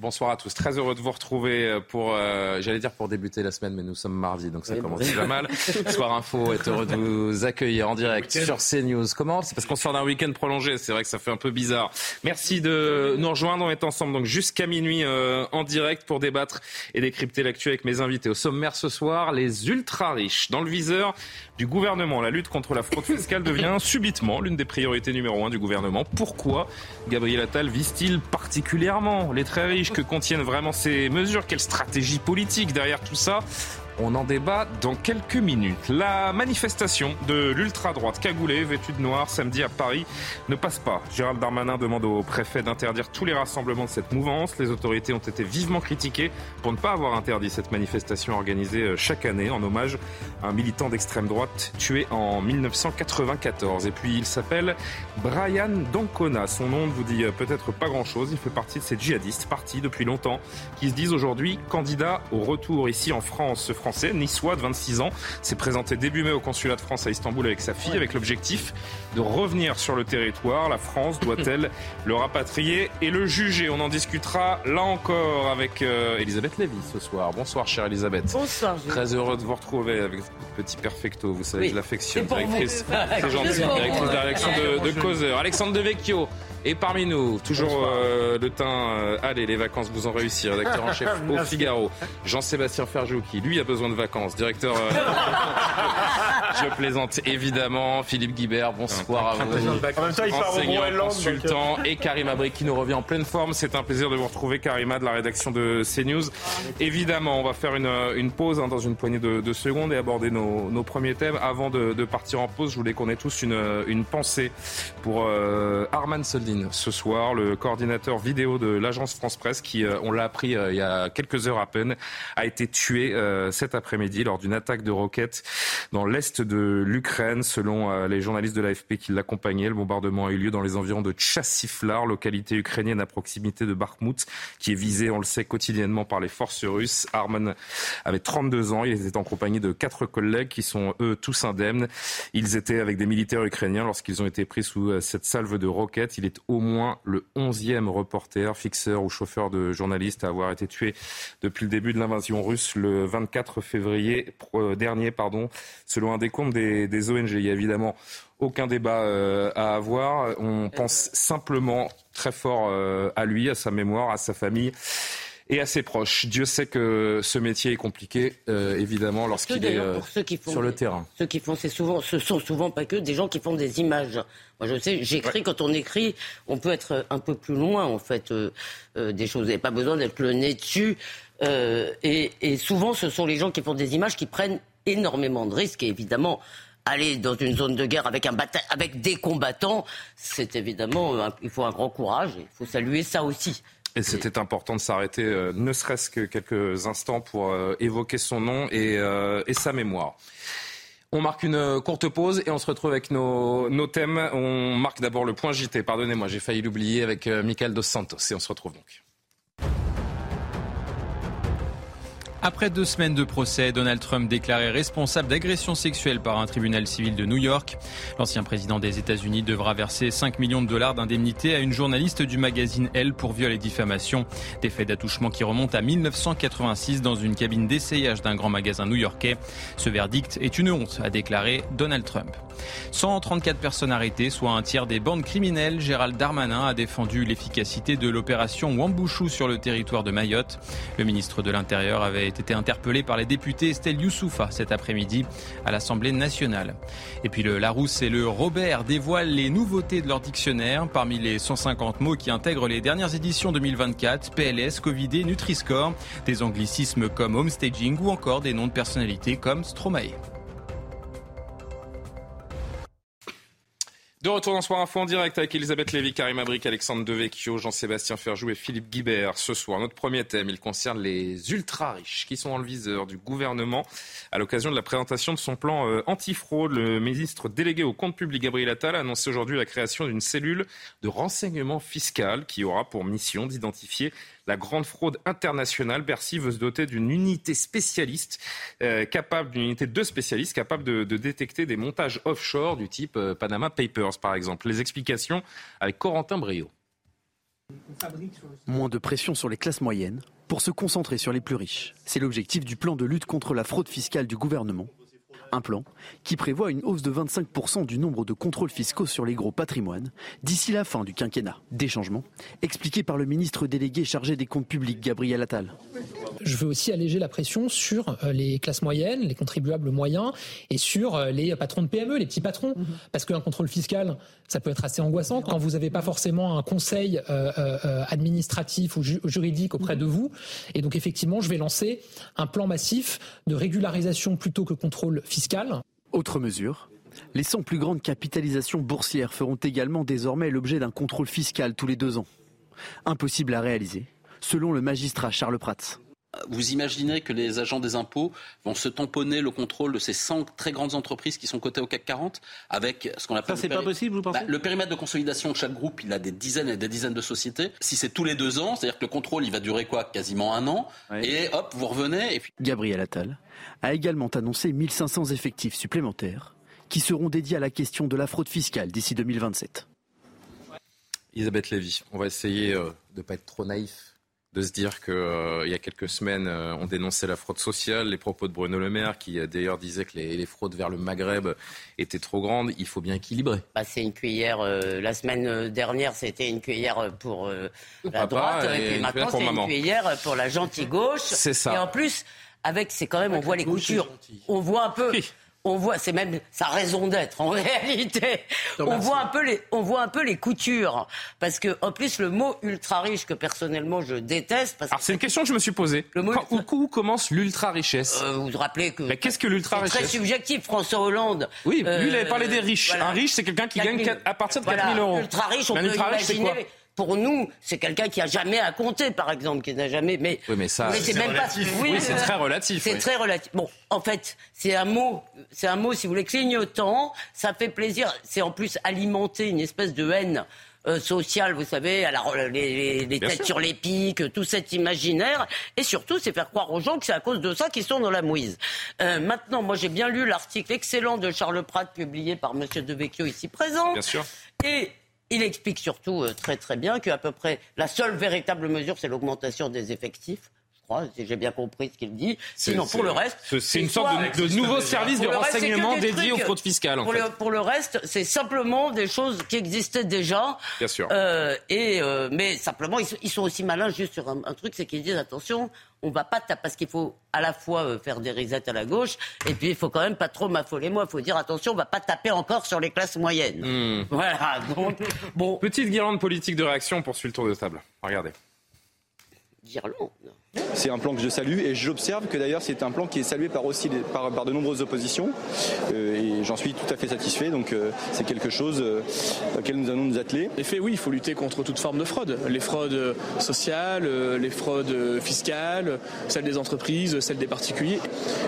Bonsoir à tous, très heureux de vous retrouver pour, euh, j'allais dire pour débuter la semaine, mais nous sommes mardi, donc ça commence déjà mal. Soir Info est heureux de vous accueillir en direct sur CNews. Comment C'est parce qu'on sort d'un week-end prolongé, c'est vrai que ça fait un peu bizarre. Merci de nous rejoindre, on est ensemble donc jusqu'à minuit euh, en direct pour débattre et décrypter l'actu avec mes invités. Au sommaire ce soir, les ultra riches dans le viseur du gouvernement. La lutte contre la fraude fiscale devient subitement l'une des priorités numéro un du gouvernement. Pourquoi Gabriel Attal vise-t-il particulièrement les très riches? Que contiennent vraiment ces mesures Quelle stratégie politique derrière tout ça on en débat dans quelques minutes. La manifestation de l'ultra-droite cagoulée, vêtue de noir, samedi à Paris, ne passe pas. Gérald Darmanin demande au préfet d'interdire tous les rassemblements de cette mouvance. Les autorités ont été vivement critiquées pour ne pas avoir interdit cette manifestation organisée euh, chaque année en hommage à un militant d'extrême droite tué en 1994. Et puis il s'appelle Brian Dancona. Son nom ne vous dit euh, peut-être pas grand-chose. Il fait partie de ces djihadistes, partis depuis longtemps, qui se disent aujourd'hui candidats au retour ici en France. Français, niçois de 26 ans, s'est présenté début mai au consulat de France à Istanbul avec sa fille, avec l'objectif de revenir sur le territoire. La France doit-elle le rapatrier et le juger? On en discutera là encore avec euh, Elisabeth Lévy ce soir. Bonsoir, chère Elisabeth. Bonsoir. Très heureux de vous retrouver avec petit perfecto. Vous savez, Oui. je l'affectionne. Directrice, c'est gentil. Directrice de la rédaction de, de Causeur. Alexandre Devecchio est parmi nous. Toujours euh, le teint. euh, allez, les vacances vous ont réussi. Rédacteur en chef au Figaro. Jean-Sébastien Ferjou qui, lui, a besoin de vacances. Directeur. euh, je plaisante évidemment. Philippe Guibert, bonsoir à vous. En même temps, il part au Enseignant, Groenland. donc, euh, consultant et Karima Abri qui nous revient en pleine forme. C'est un plaisir de vous retrouver, Karima, de la rédaction de CNews. Évidemment, on va faire une, une pause hein, dans une poignée de, de secondes et aborder nos, nos premiers thèmes. Avant de, de partir en pause, je voulais qu'on ait tous une, une pensée pour euh, Arman Soldin ce soir, le coordinateur vidéo de l'agence France Presse qui, euh, on l'a appris euh, il y a quelques heures à peine, a été tué euh, cet après-midi lors d'une attaque de roquettes dans l'est de l'Ukraine. Selon euh, les journalistes de l'AFP qui l'accompagnaient, le bombardement a eu lieu dans les environs de Tchassiflar, localité ukrainienne à proximité de Bakhmut, qui est visée, on le sait, quotidiennement par les forces russes. Arman avait 32 ans, il était en compagnie de quatre collègues qui sont eux tous indemnes. Ils étaient avec des militaires ukrainiens lorsqu'ils ont été pris sous euh, cette salve de roquettes. Il est au moins le 11e reporter, fixeur ou chauffeur de journaliste à avoir été tué depuis le début de l'invasion russe le 24 février euh, dernier, pardon, selon un décompte des, des ONG. Il y a évidemment aucun débat euh, à avoir. On pense simplement très fort euh, à lui, à sa mémoire, à sa famille et à ses proches. Dieu sait que ce métier est compliqué, euh, évidemment, lorsqu'il est euh, ceux qui font sur le terrain. Ceux qui font, c'est souvent, ce sont souvent pas que des gens qui font des images. Moi, je sais, j'écris. Quand on écrit, on peut être un peu plus loin, en fait, euh, des choses. Vous n'avez pas besoin d'être le nez dessus. Et, et souvent, ce sont les gens qui font des images qui prennent énormément de risques. Et évidemment, aller dans une zone de guerre avec un bata- avec des combattants, c'est évidemment, un- il faut un grand courage. Il faut saluer ça aussi. Et c'était important de s'arrêter, euh, ne serait-ce que quelques instants, pour euh, évoquer son nom et, euh, et sa mémoire. On marque une euh, courte pause et on se retrouve avec nos, nos thèmes. On marque d'abord le point JT. Pardonnez-moi, j'ai failli l'oublier avec euh, Michael Dos Santos. Et on se retrouve donc. Après deux semaines de procès, Donald Trump déclaré responsable d'agression sexuelle par un tribunal civil de New York. L'ancien président des États-Unis devra verser 5 millions de dollars d'indemnité à une journaliste du magazine Elle pour viol et diffamation. Des faits d'attouchement qui remontent à 1986 dans une cabine d'essayage d'un grand magasin new-yorkais. Ce verdict est une honte, a déclaré Donald Trump. 134 personnes arrêtées, soit un tiers des bandes criminelles. Gérald Darmanin a défendu l'efficacité de l'opération Wambouchou sur le territoire de Mayotte. Le ministre de l'Intérieur avait été interpellé par les députés Estelle Youssoufa cet après-midi à l'Assemblée nationale. Et puis le Larousse et le Robert dévoilent les nouveautés de leur dictionnaire. Parmi les 150 mots qui intègrent les dernières éditions 2024, PLS, Covidé, Nutri-Score, des anglicismes comme homestaging ou encore des noms de personnalités comme Stromae. De retour dans Soir Info en direct avec Elisabeth Lévy, Karim Abrik, Alexandre Devecchio, Jean-Sébastien Ferjou et Philippe Guibert. Ce soir, notre premier thème, il concerne les ultra-riches qui sont le viseur du gouvernement. À l'occasion de la présentation de son plan euh, antifraude, le ministre délégué au compte public Gabriel Attal a annoncé aujourd'hui la création d'une cellule de renseignement fiscal qui aura pour mission d'identifier la grande fraude internationale. Bercy veut se doter d'une unité spécialiste, euh, capable d'une unité de spécialistes capable de, détecter des montages offshore du type euh, Panama Papers, par exemple. Les explications avec Corentin Brio. Moins de pression sur les classes moyennes pour se concentrer sur les plus riches. C'est l'objectif du plan de lutte contre la fraude fiscale du gouvernement un plan qui prévoit une hausse de 25% du nombre de contrôles fiscaux sur les gros patrimoines d'ici la fin du quinquennat. Des changements expliqués par le ministre délégué chargé des comptes publics, Gabriel Attal. Je veux aussi alléger la pression sur euh, les classes moyennes, les contribuables moyens et sur euh, les patrons de PME, les petits patrons. Mhm. Parce qu'un contrôle fiscal, ça peut être assez angoissant quand vous n'avez pas forcément un conseil euh, administratif ou juridique auprès de vous. Et donc effectivement, je vais lancer un plan massif de régularisation plutôt que contrôle fiscal. Autre mesure, les 100 plus grandes capitalisations boursières feront également désormais l'objet d'un contrôle fiscal tous les deux ans. Impossible à réaliser, selon le magistrat Charles Prats. Vous imaginez que les agents des impôts vont se tamponner le contrôle de ces 100 très grandes entreprises qui sont cotées au CAC 40 avec ce qu'on appelle. Ça, c'est pas possible, vous pensez bah, Le périmètre de consolidation de chaque groupe, il a des dizaines et des dizaines de sociétés. Si c'est tous les deux ans, c'est-à-dire que le contrôle, il va durer quoi? Quasiment un an. Et hop, vous revenez. Et puis... Gabriel Attal a également annoncé 1500 effectifs supplémentaires qui seront dédiés à la question de la fraude fiscale d'ici 2027. Elisabeth Lévy, on va essayer euh, de ne pas être trop naïf de se dire qu'il euh, y a quelques semaines, euh, on dénonçait la fraude sociale, les propos de Bruno Le Maire, qui euh, d'ailleurs disait que les, fraudes vers le Maghreb étaient trop grandes. Il faut bien équilibrer. Bah, c'est une cuillère. la semaine dernière, c'était une cuillère pour la droite, et, puis maintenant, c'est une cuillère pour la gentille gauche. C'est ça. Et en plus, avec, c'est quand même, on voit les coutures. On voit un peu on voit, c'est même sa raison d'être en réalité. on voit un peu les, on voit un peu les coutures, parce que en plus le mot ultra riche que personnellement je déteste. Parce Alors c'est une question que je me suis posée. Le mot où, commence l'ultra richesse euh, Vous vous rappelez que qu'est-ce que l'ultra richesse Très subjectif. François Hollande. Oui, lui il avait parlé des riches. Un riche c'est quelqu'un qui gagne à partir de 4000 euros. Ultra riche, on peut imaginer pour nous, c'est quelqu'un qui a jamais à compter, par exemple, qui n'a jamais. Mais, oui, mais ça, c'est même pas. Oui, c'est très relatif. C'est très relatif. Bon, en fait, c'est un mot, c'est un mot, si vous voulez, clignotant. Ça fait plaisir. C'est en plus alimenter une espèce de haine. Euh, sociale, vous savez, alors les, les, têtes sur les pics, tout cet imaginaire, et surtout, c'est faire croire aux gens que c'est à cause de ça qu'ils sont dans la mouise. Euh, maintenant, moi, j'ai bien lu l'article excellent de Charles Pratt publié par Monsieur Devecchio ici présent. Bien sûr. Et il explique surtout euh, très très bien qu'à peu près la seule véritable mesure, c'est l'augmentation des effectifs si j'ai bien compris ce qu'il dit. Sinon, pour le reste. C'est une sorte de, nouveau service de renseignement dédié aux fraudes fiscales. pour, Le, pour, le, reste, c'est simplement des choses qui existaient déjà. Bien sûr. Euh, et, euh, mais simplement, ils, sont aussi malins juste sur un, truc, c'est qu'ils disent attention, on va pas taper, parce qu'il faut à la fois euh, faire des risettes à la gauche, et puis il faut quand même pas trop m'affoler moi. Il faut dire attention, on va pas taper encore sur les classes moyennes. Hmm. Voilà. Donc, bon. Petite guirlande politique de réaction, on poursuit le tour de table. Regardez. Guirlande. C'est un plan que je salue et j'observe que d'ailleurs c'est un plan qui est salué par aussi par, de nombreuses oppositions euh, et j'en suis tout à fait satisfait donc euh, c'est quelque chose euh, auquel nous allons nous atteler. En effet oui il faut lutter contre toute forme de fraude, les fraudes sociales, les fraudes fiscales, celles des entreprises, celles des particuliers.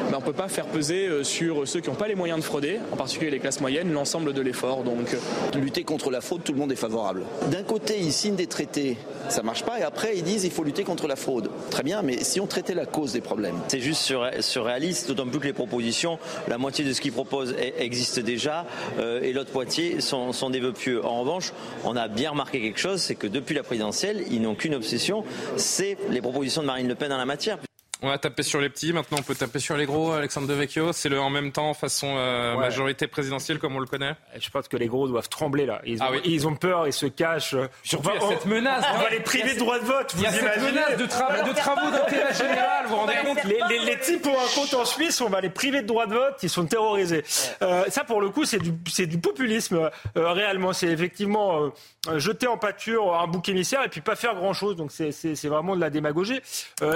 Mais on ne peut pas faire peser sur ceux qui n'ont pas les moyens de frauder, en particulier les classes moyennes, l'ensemble de l'effort. Donc lutter contre la fraude tout le monde est favorable. D'un côté ils signent des traités, ça marche pas et après ils disent il faut lutter contre la fraude. Très bien mais si on traitait la cause des problèmes C'est juste surréaliste, d'autant plus que les propositions, la moitié de ce qu'ils proposent existe déjà euh, et l'autre moitié sont, sont des vœux pieux. En revanche, on a bien remarqué quelque chose, c'est que depuis la présidentielle, ils n'ont qu'une obsession, c'est les propositions de Marine Le Pen dans la matière. On a tapé sur les petits, maintenant on peut taper sur les gros, Alexandre Devecchio. C'est le en même temps façon euh, majorité présidentielle comme on le connaît Je pense que les gros doivent trembler là. Ils ah ont, ils ont peur, ils se cachent. Surtout il y a cette menace. On va les priver de droit de vote. Il y a cette menace de, de travaux d'intérêt général, vous vous rendez compte les, les, types ont un compte en Suisse, on va les priver de droit de vote, ils sont terrorisés. Euh, ça pour le coup c'est du, du populisme euh, réellement. C'est effectivement jeter en pâture un bouc émissaire et puis pas faire grand chose. Donc c'est vraiment de la démagogie.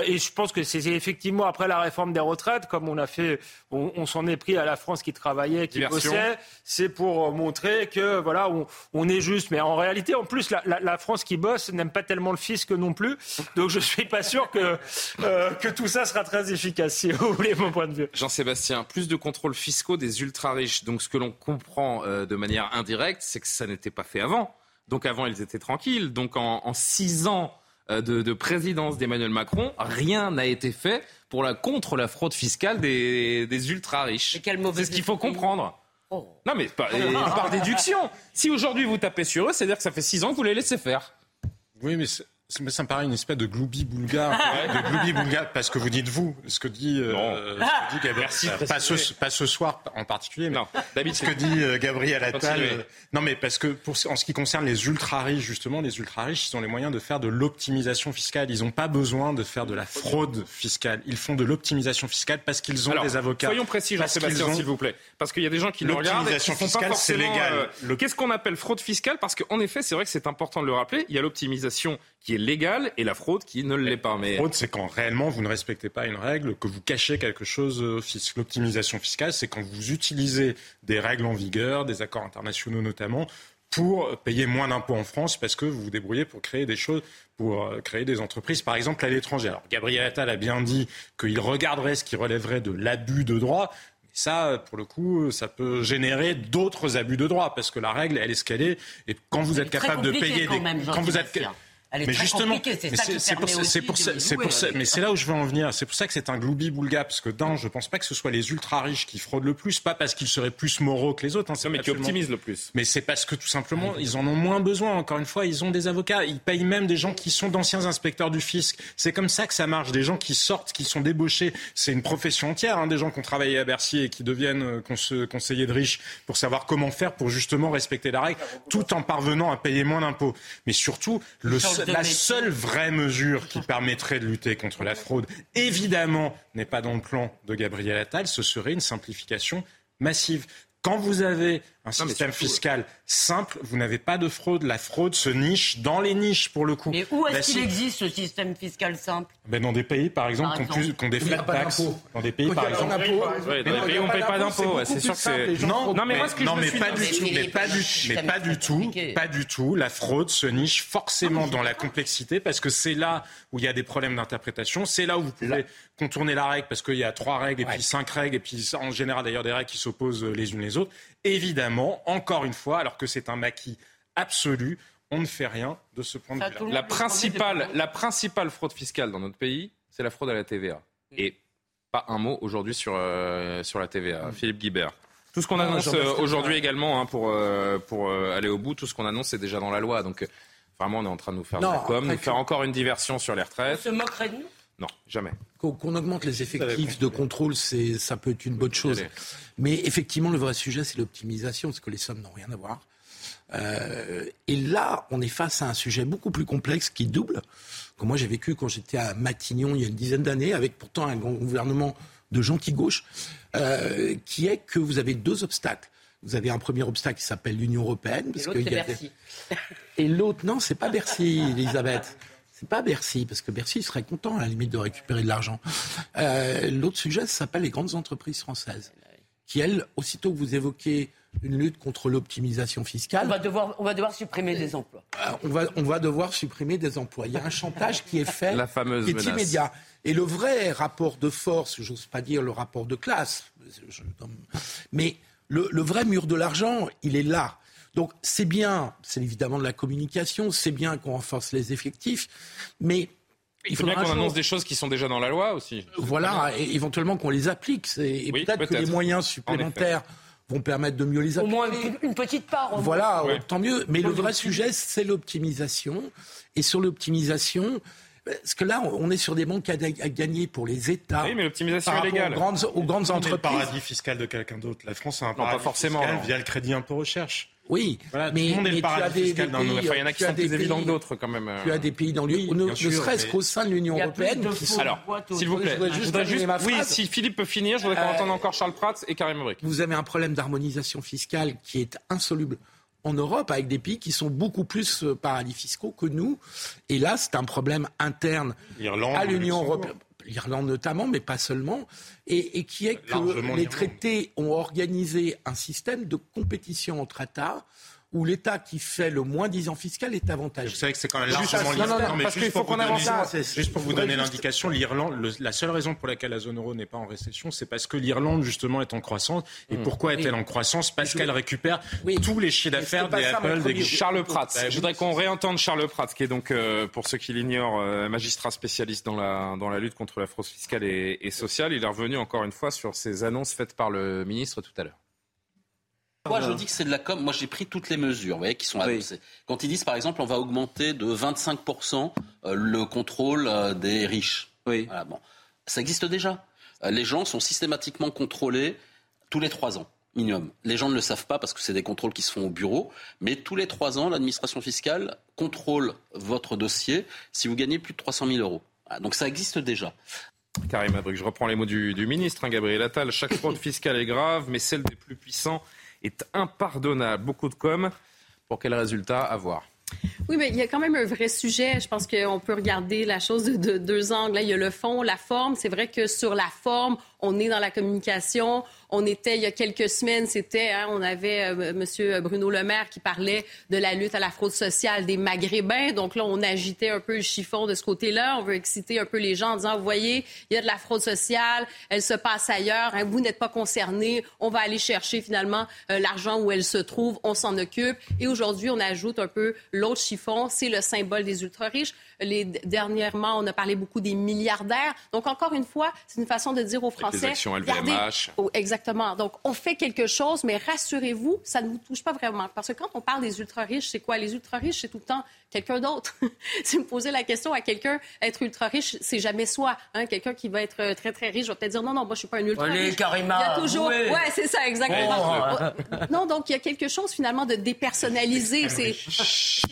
et je pense que c'est et, effectivement, après la réforme des retraites, comme on a fait, on, s'en est pris à la France qui travaillait, qui bossait, c'est pour montrer que voilà, on, est juste. Mais en réalité, en plus, la, France qui bosse n'aime pas tellement le fisc non plus. Donc je suis pas sûr que euh, que tout ça sera très efficace, si vous voulez mon point de vue. Jean-Sébastien, plus de contrôles fiscaux des ultra riches. Donc ce que l'on comprend euh, de manière indirecte, c'est que ça n'était pas fait avant. Donc avant, ils étaient tranquilles. Donc en, six ans euh, de, présidence d'Emmanuel Macron, rien n'a été fait pour la, contre la fraude fiscale des, des ultra riches. C'est ce qu'il faut comprendre. Oh. Non mais par, par déduction. Si aujourd'hui vous tapez sur eux, c'est-à-dire que ça fait six ans que vous les laissez faire. Oui, mais ça me paraît une espèce de gloubi boulga, de gloubi boulga, parce que vous dites vous, ce que dit, euh, ce que dit Gabriel, pas, ce, pas, ce, soir en particulier, mais non, ce que dit euh, Gabriel Attal. Euh, non, mais parce que pour, en ce qui concerne les ultra riches, justement, les ultra riches, ils ont les moyens de faire de l'optimisation fiscale. Ils n'ont pas besoin de faire de la fraude fiscale. Ils font de l'optimisation fiscale parce qu'ils ont des avocats. Soyons précis, Jean-Sébastien, s'il vous plaît, parce qu'il y a des gens qui nous regardent et qui font fiscale, pas forcément. Légal. Qu'est-ce qu'on appelle fraude fiscale? Parce qu'en effet, c'est vrai que c'est important de le rappeler. Il y a l'optimisation qui est légale et la fraude qui ne l'est pas. Mais... La fraude, c'est quand réellement vous ne respectez pas une règle, que vous cachez quelque chose au fisc. L'optimisation fiscale, c'est quand vous utilisez des règles en vigueur, des accords internationaux notamment, pour payer moins d'impôts en France parce que vous vous débrouillez pour créer des choses, pour euh, créer des entreprises, par exemple, à l'étranger. Alors, Gabriel Attal a bien dit qu'il regarderait ce qui relèverait de l'abus de droit. Mais ça, pour le coup, ça peut générer d'autres abus de droit parce que la règle, elle est ce qu'elle est. Et quand vous êtes capable de payer des, quand vous êtes, mais justement, c'est pour, c'est pour, c'est pour ça, mais c'est là où je veux en venir. C'est pour ça que c'est un gloubi boulga, parce que dans, je pense pas que ce soit les ultra riches qui fraudent le plus, pas parce qu'ils seraient plus moraux que les autres. Hein, mais qui optimisent le plus. Mais c'est parce que tout simplement, ils en ont moins besoin. Encore une fois, ils ont des avocats, ils payent même des gens qui sont d'anciens inspecteurs du fisc. C'est comme ça que ça marche. Des gens qui sortent, qui sont débauchés, c'est une profession entière. Hein, des gens qui ont travaillé à Bercy et qui deviennent euh, conseillers de riches pour savoir comment faire pour justement respecter la règle, tout en parvenant à payer moins d'impôts. Mais surtout, le, la seule vraie mesure qui permettrait de lutter contre la fraude, évidemment, n'est pas dans le plan de Gabriel Attal, ce serait une simplification massive. Quand vous avez un système fiscal simple, vous n'avez pas de fraude. La fraude se niche dans les niches, pour le coup. Mais où est-ce qu'il existe ce système fiscal simple? Ben Dans des pays, par exemple, qui ont, des frais de taxes. Dans des pays, par exemple. dans des pays où on ne paye pas d'impôts. C'est sûr que c'est. Non, non, mais, moi, ce que non, mais pas du tout. Mais pas du, mais pas du tout. Pas du tout. La fraude se niche forcément dans la complexité parce que c'est là où il y a des problèmes d'interprétation. C'est là où vous pouvez contourner la règle parce qu'il y a trois règles et puis cinq règles et puis en général d'ailleurs des règles qui s'opposent les unes les autres. Évidemment, encore une fois, alors que c'est un maquis absolu, on ne fait rien de ce point de vue-là. La principale, la principale fraude fiscale dans notre pays, c'est la fraude à la TVA. Mm. Et pas un mot aujourd'hui sur, euh, sur la TVA. Mm. Philippe Guibert. Tout ce qu'on annonce euh, aujourd'hui également, hein, pour, euh, pour aller au bout, tout ce qu'on annonce, c'est déjà dans la loi. Donc, vraiment, on est en train de nous faire de la com, nous faire encore une diversion sur les retraites. On se moquerait de nous? Non, jamais. Qu'on augmente les effectifs de contrôle, c'est ça peut être une bonne chose. Mais effectivement, le vrai sujet, c'est l'optimisation, parce que les sommes n'ont rien à voir. Euh, et là, on est face à un sujet beaucoup plus complexe qui double, que moi j'ai vécu quand j'étais à Matignon il y a une dizaine d'années, avec pourtant un gouvernement de gentille gauche, euh, qui est que vous avez deux obstacles. Vous avez un premier obstacle qui s'appelle l'Union européenne, parce et l'autre, c'est Et l'autre, non, c'est pas Bercy, Elisabeth pas Bercy, parce que Bercy serait content à la limite de récupérer de l'argent. Euh, l'autre sujet, ça s'appelle les grandes entreprises françaises, qui elles, aussitôt que vous évoquez une lutte contre l'optimisation fiscale. On va devoir, on va devoir supprimer des emplois. Euh, on, va, on va devoir supprimer des emplois. Il y a un chantage qui est fait, La fameuse qui est immédiat. Et le vrai rapport de force, j'ose pas dire le rapport de classe, mais le, le vrai mur de l'argent, il est là. Donc c'est bien, c'est évidemment de la communication, c'est bien qu'on renforce les effectifs, mais il faut bien qu'on annonce des choses qui sont déjà dans la loi aussi. Voilà, et éventuellement qu'on les applique. Et peut-être que les moyens supplémentaires vont permettre de mieux les appliquer. Au moins une, petite part. Voilà, tant mieux. Mais le vrai sujet, c'est l'optimisation. Et sur l'optimisation, parce que là, on est sur des banques à, gagner pour les États. Oui, mais l'optimisation est légale. Aux grandes, aux grandes entreprises. le paradis fiscal de quelqu'un d'autre. La France a un paradis forcément, fiscal via le crédit impôt recherche. Oui, mais, tout le monde est le paradis fiscal d'un autre. il y en a qui sont plus évidents que d'autres quand même. Tu as des pays dans l'Union, ne, serait-ce qu'au sein de l'Union européenne. Qui sont... Alors, s'il vous plaît, je voudrais juste, oui, si Philippe peut finir, je voudrais qu'on euh, entende encore Charles Prats et Karim Brick. Vous avez un problème d'harmonisation fiscale qui est insoluble en Europe avec des pays qui sont beaucoup plus euh, paradis fiscaux que nous. Et là, c'est un problème interne à l'Union européenne. l'Irlande notamment, mais pas seulement, et, et qui est que les traités ont organisé un système de compétition entre États où l'État qui fait le moins disant fiscal est avantageux. Vous savez que c'est quand même largement non, non, non, parce qu'il faut qu'on avance ça. Juste pour vous donner l'indication, l'Irlande, la seule raison pour laquelle la zone euro n'est pas en récession, c'est parce que l'Irlande justement est en croissance. Et hmm. pourquoi est-elle en croissance? Parce qu'elle récupère tous les chiffres d'affaires des Apple, des Charles Pratt. Bah, Je voudrais qu'on réentende Charles Pratt, qui est donc, euh, pour ceux qui l'ignorent, euh, magistrat spécialiste dans la dans la lutte contre la fraude fiscale et, et sociale. Il est revenu encore une fois sur ces annonces faites par le ministre tout à l'heure. Moi, je dis que c'est de la com. Moi, j'ai pris toutes les mesures, vous voyez, qui sont annoncées. Quand ils disent, par exemple, on va augmenter de 25% euh, le contrôle euh, des riches. Oui. bon. Ça existe déjà. Euh, les gens sont systématiquement contrôlés tous les trois ans minimum. Les gens ne le savent pas parce que c'est des contrôles qui se font au bureau, mais tous les trois ans, l'administration fiscale contrôle votre dossier si vous gagnez plus de 300 000 euros. Donc ça existe déjà. Karim Abruc, je reprends les mots du, ministre, hein, Gabriel Attal. Chaque fraude fiscale est grave, mais celle des plus puissants est impardonnable. Beaucoup de com. Pour quel résultat avoir oui, mais il y a quand même un vrai sujet. Je pense qu'on peut regarder la chose de, deux angles. il y a le fond, la forme. C'est vrai que sur la forme, on est dans la communication. On était, il y a quelques semaines, c'était, hein, on avait euh, M. Bruno Le Maire qui parlait de la lutte à la fraude sociale des Maghrébins. Donc là, on agitait un peu le chiffon de ce côté-là. On veut exciter un peu les gens en disant, vous voyez, il y a de la fraude sociale, elle se passe ailleurs, hein, vous n'êtes pas concernés, on va aller chercher finalement euh, l'argent où elle se trouve, on s'en occupe. Et aujourd'hui, on ajoute un peu l'autre chiffon, c'est le symbole des ultra-riches. Les, dernièrement, on a parlé beaucoup des milliardaires. Donc, encore une fois, c'est une façon de dire aux Français... les actions LVMH. Oh, exactement. Donc, on fait quelque chose, mais rassurez-vous, ça ne vous touche pas vraiment. Parce que quand on parle des ultra-riches, c'est quoi? Les ultra-riches, c'est tout le temps quelqu'un d'autre. si vous posez la question à quelqu'un, être ultra riche, c'est jamais soi. Hein? Quelqu'un qui va être euh, très, très riche va peut-être dire non, non, moi, je suis pas un ultra riche. Karima, il y a toujours. Ouais, c'est ça, exactement. non, donc, il y a quelque chose, finalement, de dépersonnalisé. C'est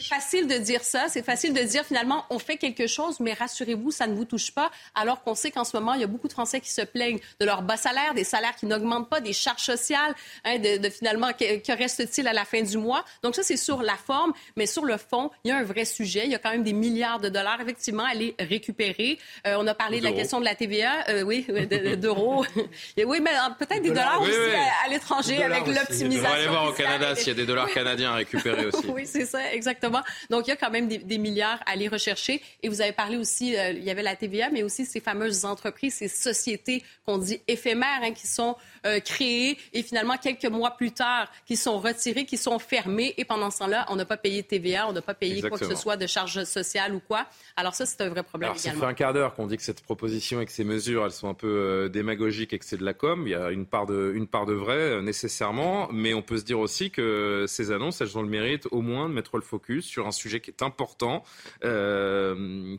facile de dire ça. C'est facile de dire, finalement, on fait quelque chose, mais rassurez-vous, ça ne vous touche pas. Alors qu'on sait qu'en ce moment, il y a beaucoup de Français qui se plaignent de leur bas salaire, des salaires qui n'augmentent pas, des charges sociales, hein, de, finalement, que, que reste-t-il à la fin du mois? Donc, ça, c'est sur la forme, mais sur le fond, il y a un vrai sujet. Il y a quand même des milliards de dollars, effectivement, à les récupérer. Euh, on a parlé de la question de la TVA, euh, oui, d'euros. oui, mais euh, peut-être des dollars, aussi à, l'étranger avec l'optimisation. On va aller voir au Canada s'il y a des dollars canadiens à récupérer aussi. oui, c'est ça, exactement. Donc, il y a quand même des, milliards à aller rechercher. Et vous avez parlé aussi, il y avait la TVA, mais aussi ces fameuses entreprises, ces sociétés qu'on dit éphémères, hein, qui sont créées et finalement, quelques mois plus tard, qui sont retirées, qui sont fermées. Et pendant ce temps-là, on n'a pas payé de TVA, on n'a pas payé quoi que ce soit de charges sociales ou quoi. Alors ça, c'est un vrai problème Alors, également. Ça fait un quart d'heure qu'on dit que cette proposition et que ces mesures, elles sont un peu euh, démagogiques et que c'est de la com. Il y a une part de, une part de vrai, euh, nécessairement. Mais on peut se dire aussi que ces annonces, elles ont le mérite au moins de mettre le focus sur un sujet qui est important. Euh,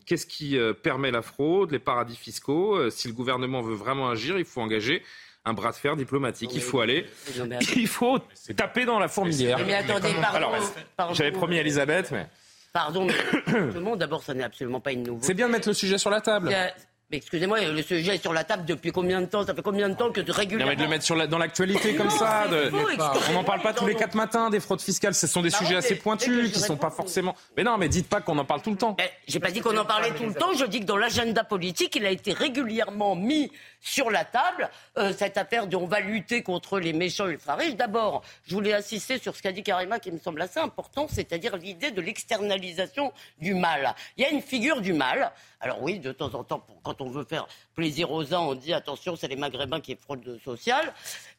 qu'est-ce qui permet la fraude, les paradis fiscaux? Si le gouvernement veut vraiment agir, il faut engager un bras de fer diplomatique. Il faut aller, il faut taper dans la fourmilière. Mais attendez, pardon. J'avais promis à Elisabeth, mais. Pardon, mais tout le monde, d'abord, ça n'est absolument pas une nouveauté. C'est bien de mettre le sujet sur la table. Mais excusez-moi, le sujet est sur la table depuis combien de temps? Ça fait combien de temps que régulièrement... Non, mais de le mettre sur dans l'actualité comme ça. on n'en parle pas tous les quatre matins des fraudes fiscales. Ce sont des bah sujets assez pointus qui ne sont pas forcément... Mais non, mais dites pas qu'on en parle tout le temps. J'ai pas dit qu'on en parlait tout le temps. Je dis que dans l'agenda politique, il a été régulièrement mis sur la table euh, cette affaire de on va lutter contre les méchants ultra-riches. D'abord, je voulais insister sur ce qu'a dit Karima qui me semble assez important, c'est-à-dire l'idée de l'externalisation du mal. Il y a une figure du mal. Alors oui, de temps en temps, quand on veut faire plaisir aux uns, on dit attention, c'est les Maghrébins qui fraudent sociale.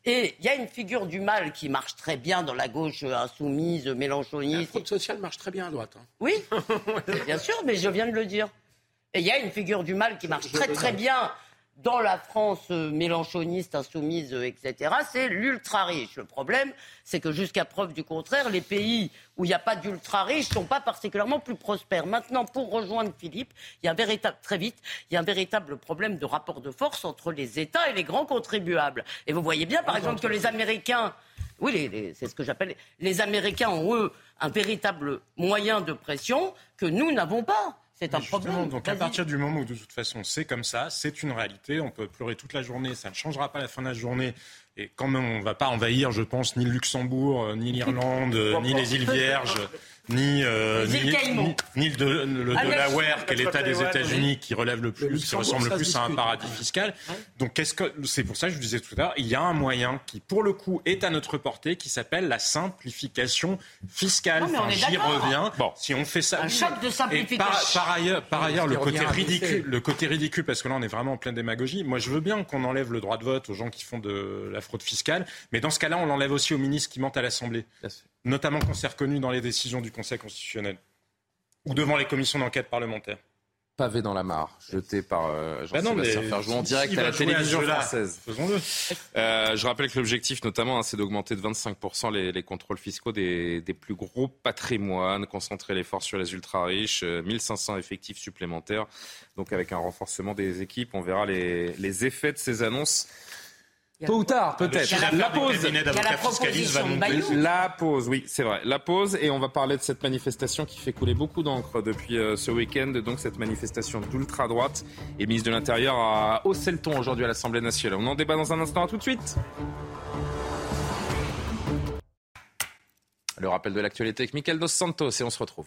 Et il y a une figure du mal qui marche très bien dans la gauche insoumise, mélanchoniste. La fraude sociale marche très bien à droite. Hein. Oui, bien sûr, mais je viens de le dire. Et il y a une figure du mal qui marche très très bien dans la France euh, mélanchoniste, insoumise, euh, etc., c'est l'ultra-riche. Le problème, c'est que jusqu'à preuve du contraire, les pays où il n'y a pas d'ultra-riches ne sont pas particulièrement plus prospères. Maintenant, pour rejoindre Philippe, il y a un véritable, très vite, il y a un véritable problème de rapport de force entre les États et les grands contribuables. Et vous voyez bien, par exemple, que les Américains, oui, c'est ce que j'appelle, les Américains ont, eux, un véritable moyen de pression que nous n'avons pas. C'est un problème. Donc à partir du moment où de toute façon c'est comme ça, c'est une réalité, on peut pleurer toute la journée, ça ne changera pas la fin de la journée Et quand même, on ne va pas envahir, je pense, ni le Luxembourg, ni l'Irlande, ni les îles Vierges ni, euh, ni, le, Delaware, qui est l'État des États-Unis qui relève le plus, qui ressemble le plus à un paradis fiscal. Donc, qu'est-ce que c'est pour ça que je vous disais tout à l'heure, il y a un moyen qui, pour le coup, est à notre portée, qui s'appelle la simplification fiscale. J'y reviens. Bon, si on fait ça, un choc de simplification. par, ailleurs, par ailleurs, le côté ridicule, le côté ridicule, parce que là, on est vraiment en pleine démagogie. Moi, je veux bien qu'on enlève le droit de vote aux gens qui font de la fraude fiscale, mais dans ce cas-là, on l'enlève aussi aux ministres qui mentent à l'Assemblée notamment quand c'est reconnu dans les décisions du Conseil constitutionnel ou devant les commissions d'enquête parlementaires pavé dans la mare, jeté par euh, Jean-Sébastien bah Ferjou en direct à la télévision française. Faisons-le. Euh, je rappelle que l'objectif, notamment, hein, c'est d'augmenter de 25% les, les, contrôles fiscaux des, des, plus gros patrimoines, concentrer l'effort sur les ultra-riches, 1500 euh, effectifs supplémentaires, donc avec un renforcement des équipes. On verra les, les effets de ces annonces Tôt ou tard, peut-être. La pause. La pause, oui, c'est vrai. La pause, et on va parler de cette manifestation qui fait couler beaucoup d'encre depuis euh, ce week-end. Donc, cette manifestation d'ultra-droite. Et le ministre de l'Intérieur a haussé le ton aujourd'hui à l'Assemblée nationale. On en débat dans un instant. À tout de suite. Le rappel de l'actualité avec Michael Dos Santos, et on se retrouve.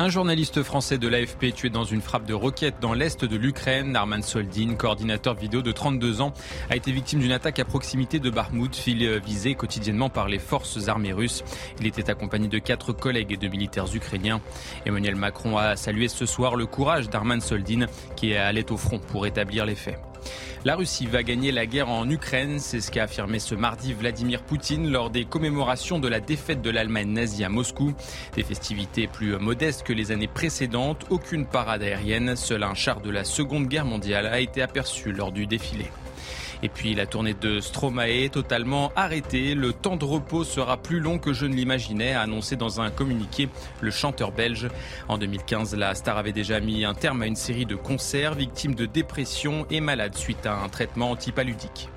Un journaliste français de l'AFP tué dans une frappe de roquette dans l'est de l'Ukraine, Narman Soldin, coordinateur vidéo de 32 ans, a été victime d'une attaque à proximité de Bakhmut, ville visée quotidiennement par les forces armées russes. Il était accompagné de quatre collègues et de militaires ukrainiens. Emmanuel Macron a salué ce soir le courage d'Arman Soldin qui allé au front pour établir les faits. La Russie va gagner la guerre en Ukraine, c'est ce qu'a affirmé ce mardi Vladimir Poutine lors des commémorations de la défaite de l'Allemagne nazie à Moscou. Des festivités plus modestes que les années précédentes, aucune parade aérienne, seul un char de la Seconde Guerre mondiale a été aperçu lors du défilé. Et puis la tournée de Stromae totalement arrêtée. Le temps de repos sera plus long que je ne l'imaginais, a annoncé dans un communiqué le chanteur belge. En 2015, la star avait déjà mis un terme à une série de concerts victimes de dépression et malade suite à un traitement antipaludique.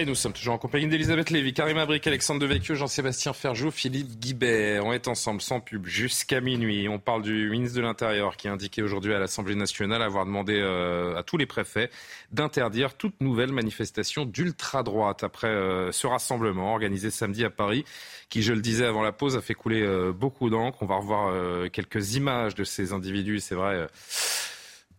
Et nous sommes toujours en compagnie d'Elisabeth Lévy, Karim Abric, Alexandre Devecchio, Jean-Sébastien Ferjou, Philippe Guibert. On est ensemble sans pub jusqu'à minuit. On parle du ministre de l'Intérieur qui a indiqué aujourd'hui à l'Assemblée nationale avoir demandé euh, à tous les préfets d'interdire toute nouvelle manifestation d'ultra-droite après euh, ce rassemblement organisé samedi à Paris qui, je le disais avant la pause, a fait couler euh, beaucoup d'encre. On va revoir quelques images de ces individus, c'est vrai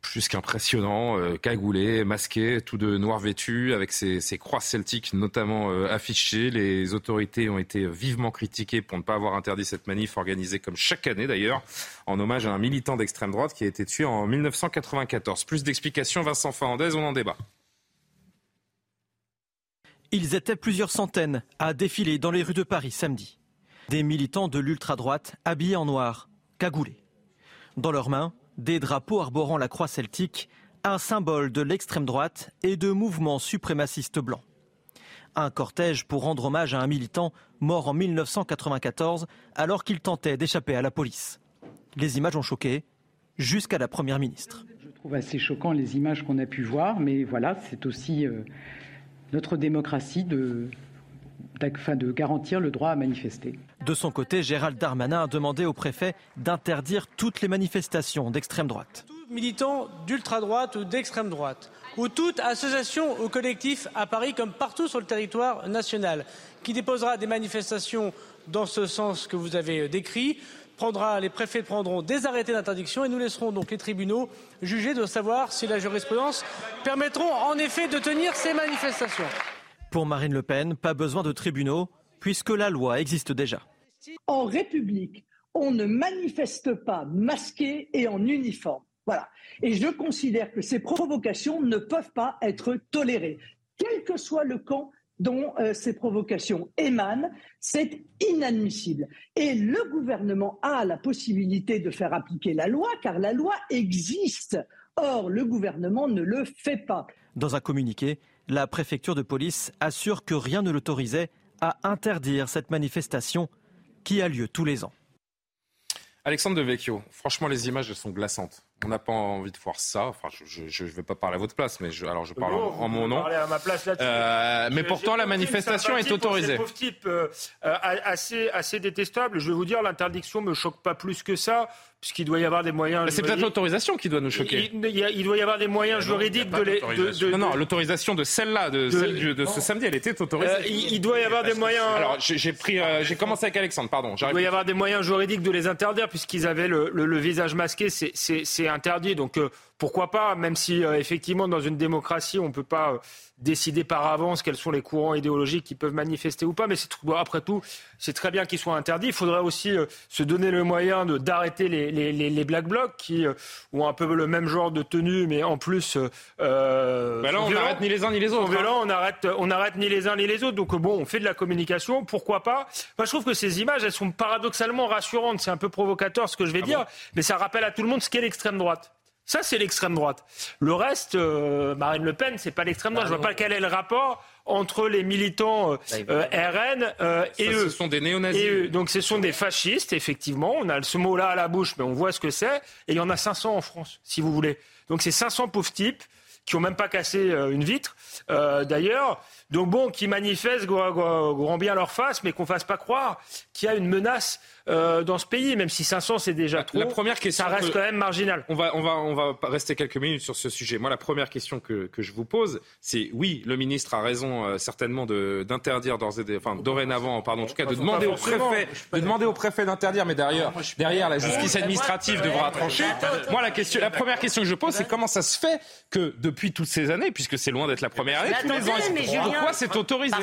plus qu'impressionnant, euh, cagoulé, masqué, tout de noir vêtu, avec ses, croix celtiques notamment euh, affichées. Les autorités ont été vivement critiquées pour ne pas avoir interdit cette manif organisée comme chaque année d'ailleurs, en hommage à un militant d'extrême droite qui a été tué en 1994. Plus d'explications, Vincent Fernandez, on en débat. Ils étaient plusieurs centaines à défiler dans les rues de Paris samedi. Des militants de l'ultra-droite habillés en noir, cagoulés. Dans leurs mains, des drapeaux arborant la croix celtique, un symbole de l'extrême droite et de mouvements suprémacistes blancs. Un cortège pour rendre hommage à un militant mort en 1994 alors qu'il tentait d'échapper à la police. Les images ont choqué jusqu'à la Première ministre. Je trouve assez choquant les images qu'on a pu voir, mais voilà, c'est aussi euh, notre démocratie de, de garantir le droit à manifester. De son côté, Gérald Darmanin a demandé au préfet d'interdire toutes les manifestations d'extrême droite. Tout militant d'ultra-droite ou d'extrême droite, ou toute association ou collectif à Paris comme partout sur le territoire national, qui déposera des manifestations dans ce sens que vous avez décrit, prendra, les préfets prendront des arrêtés d'interdiction et nous laisserons donc les tribunaux juger de savoir si la jurisprudence permettront en effet de tenir ces manifestations. Pour Marine Le Pen, pas besoin de tribunaux, puisque la loi existe déjà. En République, on ne manifeste pas masqué et en uniforme. Voilà. Et je considère que ces provocations ne peuvent pas être tolérées, quel que soit le camp dont euh, ces provocations émanent, c'est inadmissible. Et le gouvernement a la possibilité de faire appliquer la loi, car la loi existe. Or, le gouvernement ne le fait pas. Dans un communiqué, la préfecture de police assure que rien ne l'autorisait à interdire cette manifestation qui a lieu tous les ans. Alexandre Devecchio, franchement, les images sont glaçantes. On n'a pas envie de voir ça. Enfin, je ne vais pas parler à votre place, mais je, alors je parle en, mon nom. à ma place euh, mais pourtant, la manifestation est autorisée. Pauvre type euh, euh, assez, assez détestable. Je vais vous dire, l'interdiction me choque pas plus que ça puisqu'il doit y avoir des moyens. C'est peut-être l'autorisation qui doit nous choquer. Il, doit y avoir des moyens juridiques de, les, de, Non, non, l'autorisation de celle-là, de, celle de ce samedi, elle était autorisée. Euh, il, doit y avoir des moyens. Alors, j'ai pris, euh, j'ai commencé avec Alexandre, pardon. Il doit y avoir des moyens juridiques de les interdire, puisqu'ils avaient le, le, visage masqué, c'est interdit. Donc, euh, pourquoi pas, même si effectivement, dans une démocratie, on ne peut pas décider par avance quels sont les courants idéologiques qui peuvent manifester ou pas. Mais après tout, c'est très bien qu'ils soient interdits. Il faudrait aussi euh, se donner le moyen d'arrêter les, les, les, black blocs qui euh, ont un peu le même genre de tenue, mais en plus. Euh, bah là, on n'arrête ni les uns ni les autres. Hein. on arrête, on n'arrête ni les uns ni les autres. Donc bon, on fait de la communication. Pourquoi pas Moi, je trouve que ces images, elles sont paradoxalement rassurantes. C'est un peu provocateur ce que je vais ah dire, mais ça rappelle à tout le monde ce qu'est l'extrême droite. Ça, c'est l'extrême droite. Le reste, euh, Marine Le Pen, c'est pas l'extrême droite. Je vois pas quel est le rapport entre les militants euh, bah, RN euh, et eux. Ce sont des néo-nazis. Donc, ce sont des fascistes, effectivement. On a ce mot-là à la bouche, mais on voit ce que c'est. Et il y en a 500 en France, si vous voulez. Donc, c'est 500 pauvres types qui ont même pas cassé une vitre, d'ailleurs. Donc bon, qui manifestent grand bien leur face, mais qu'on fasse pas croire qu'il y a une menace euh, dans ce pays, même si 500 c'est déjà trop. La première question, ça reste quand même marginal. On va, on va, on va rester quelques minutes sur ce sujet. Moi, la première question que, que je vous pose, c'est oui, le ministre a raison euh, certainement d'interdire d'ores et enfin dorénavant, pardon, en tout cas de demander au préfet, de demander au préfet d'interdire, mais derrière, derrière la justice administrative devra trancher. Moi, la question, la première question que je pose, c'est comment ça se fait que depuis toutes ces années, puisque c'est loin d'être la première année, tous les ans, pourquoi c'est autorisé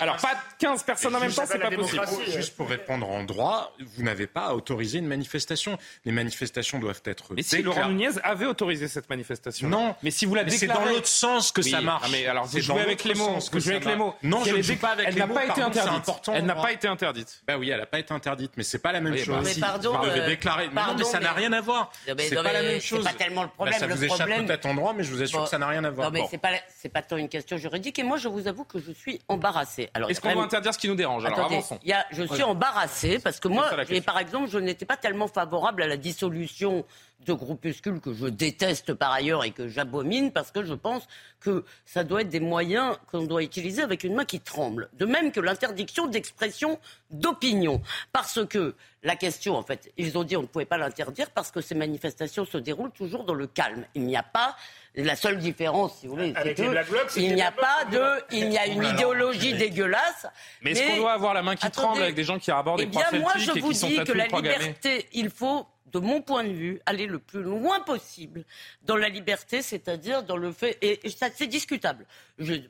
Alors pas 15 personnes en même temps, c'est pas possible. Juste pour répondre en droit, vous n'avez pas à autoriser une manifestation. Les manifestations doivent être. Mais si Laurent Nunez avait autorisé cette manifestation. Non. Mais si vous la déclarez. C'est dans l'autre sens que ça marche. Mais alors, vous jouez avec les mots. Vous jouez avec les mots. Non, je ne joue pas avec les mots. Elle n'a pas été interdite. Elle n'a pas été interdite. Ben oui, elle n'a pas été interdite, mais c'est pas la même chose. Mais pardon. Vous l'avez déclaré. Non, mais ça n'a rien à voir. C'est pas la même chose. C'est pas tellement le problème. Ça vous échappe peut-être en droit, mais je vous assure que ça n'a rien à voir. Non, mais c'est pas c'est pas tant une question juridique. Et moi, je vous avoue que je suis embarrassée. Est-ce qu'on va interdire ce qui nous dérange? Alors avançons. Je suis embarrassée parce que moi, par exemple, je n'étais pas tellement favorable à la dissolution de groupuscules que je déteste par ailleurs et que j'abomine parce que je pense que ça doit être des moyens qu'on doit utiliser avec une main qui tremble. De même que l'interdiction d'expression d'opinion. Parce que la question, en fait, ils ont dit on ne pouvait pas l'interdire parce que ces manifestations se déroulent toujours dans le calme. Il n'y a pas la seule différence, si vous voulez, c'est qu'il n'y a pas de, il y a une idéologie dégueulasse. Mais, est-ce qu'on doit avoir la main qui tremble avec des gens qui abordent des eh bien, moi, je vous dis que la liberté, il faut de mon point de vue, aller le plus loin possible dans la liberté, c'est-à-dire dans le fait. Et, ça, c'est discutable.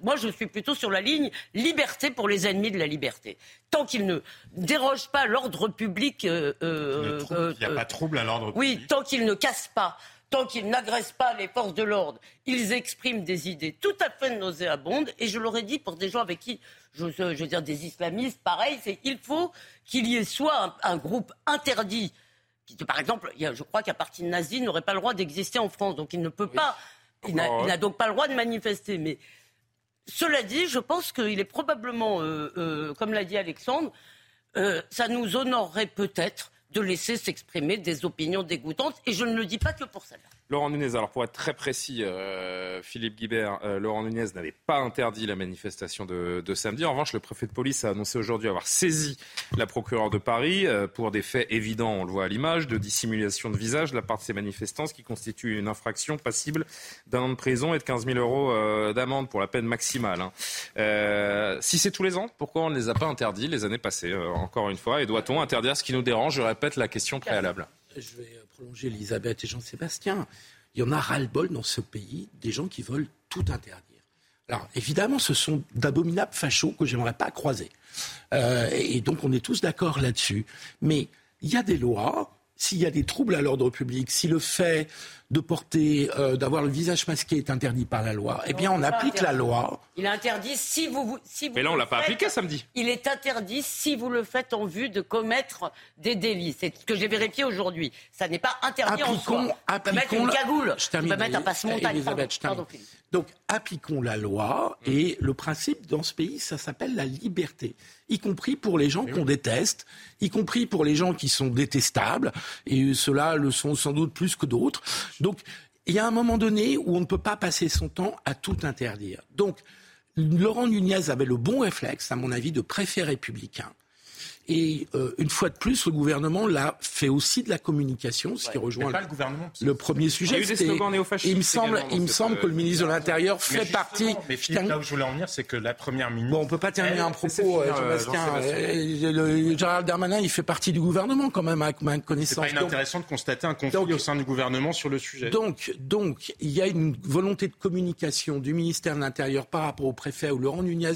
moi, je suis plutôt sur la ligne liberté pour les ennemis de la liberté. Tant qu'ils ne dérogent pas l'ordre public. Euh, euh, il n'y a pas de trouble à l'ordre public. Oui, tant qu'ils ne cassent pas tant qu'ils n'agressent pas les forces de l'ordre, ils expriment des idées tout à fait nauséabondes. Et je l'aurais dit pour des gens avec qui, je, veux dire des islamistes, pareil, c'est il faut qu'il y ait soit un, groupe interdit. par exemple, je crois qu'un parti nazi n'aurait pas le droit d'exister en France, donc il ne peut pas, il n'a donc pas le droit de manifester. Mais cela dit, je pense qu'il est probablement, euh, euh, comme l'a dit Alexandre, euh, ça nous honorerait peut-être de laisser s'exprimer des opinions dégoûtantes. Et je ne le dis pas que pour cela. Laurent Nunez, alors pour être très précis, euh, Philippe Guibert, euh, Laurent Nunez n'avait pas interdit la manifestation de, samedi. En revanche, le préfet de police a annoncé aujourd'hui avoir saisi la procureure de Paris euh, pour des faits évidents, on le voit à l'image, de dissimulation de visage de la part de ces manifestants, ce qui constitue une infraction passible d'un an de prison et de 15 000 euros d'amende pour la peine maximale. Hein. si c'est tous les ans, pourquoi on ne les a pas interdits les années passées, encore une fois Et doit-on interdire ce qui nous dérange? Je répète la question préalable. Prolonger Elisabeth et Jean-Sébastien. Il y en a ras-le-bol dans ce pays des gens qui veulent tout interdire. Alors évidemment, ce sont d'abominables fachos que j'aimerais pas croiser. Euh, et donc on est tous d'accord là-dessus. Mais il y a des lois s'il y a des troubles à l'ordre public, si le fait de porter, euh, d'avoir le visage masqué est interdit par la loi, eh bien, on applique la loi. Il est interdit si vous, si vous Mais là, on l'a pas appliqué samedi. Il est interdit si vous le faites en vue de commettre des délits. C'est ce que j'ai vérifié aujourd'hui. Ça n'est pas interdit en soi. On peut mettre une cagoule. Je termine, mettre un passe-montagne. Donc, appliquons la loi et le principe dans ce pays, ça s'appelle la liberté. y compris pour les gens qu'on déteste, y compris pour les gens qui sont détestables, et ceux-là le sont sans doute plus que d'autres. Donc, il y a un moment donné où on ne peut pas passer son temps à tout interdire. Donc, Laurent Nunez avait le bon réflexe, à mon avis, de préfet républicain et euh, une fois de plus, le gouvernement l'a fait aussi de la communication, ce qui rejoint le, gouvernement, le premier sujet. Il y a eu des slogans néofascistes. Il me semble, il me semble que le ministre de l'Intérieur fait partie. Mais Philippe, là où je voulais en venir, c'est que la première ministre. Bon, on peut pas terminer un propos, euh, Sébastien. Gérald Darmanin, il fait partie du gouvernement quand même, avec ma connaissance. C'est pas inintéressant de constater un conflit au sein du gouvernement sur le sujet. Donc, donc, il y a une volonté de communication du ministère de l'Intérieur par rapport au préfet ou Laurent Nunez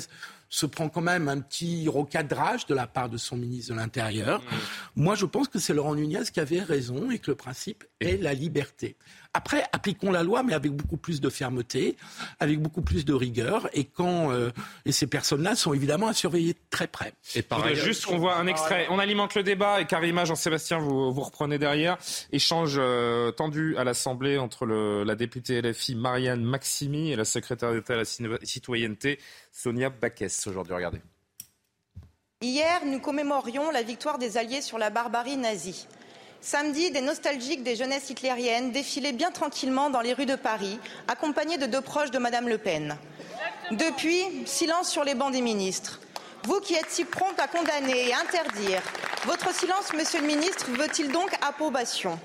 se prend quand même un petit recadrage de la part de son ministre de l'Intérieur. Mmh. Moi, je pense que c'est Laurent Nunez qui avait raison et que le principe est la liberté. Après, appliquons la loi, mais avec beaucoup plus de fermeté, avec beaucoup plus de rigueur, et quand euh, et ces personnes-là sont évidemment à surveiller très près. Et par juste qu'on voit un extrait. On alimente le débat et Karima, Jean-Sébastien, vous, vous reprenez derrière. Échange euh, tendu à l'Assemblée entre le, la députée LFI Marianne Maximi et la secrétaire d'État à la citoyenneté Sonia Baquès aujourd'hui. Regardez. Hier, nous commémorions la victoire des Alliés sur la barbarie nazie. Samedi, des nostalgiques des jeunesses hitlériennes défilaient bien tranquillement dans les rues de Paris, accompagnés de deux proches de Madame Le Pen. Depuis, silence sur les bancs des ministres. Vous qui êtes si prompt à condamner et interdire, votre silence, Monsieur le ministre, veut-il donc approbation?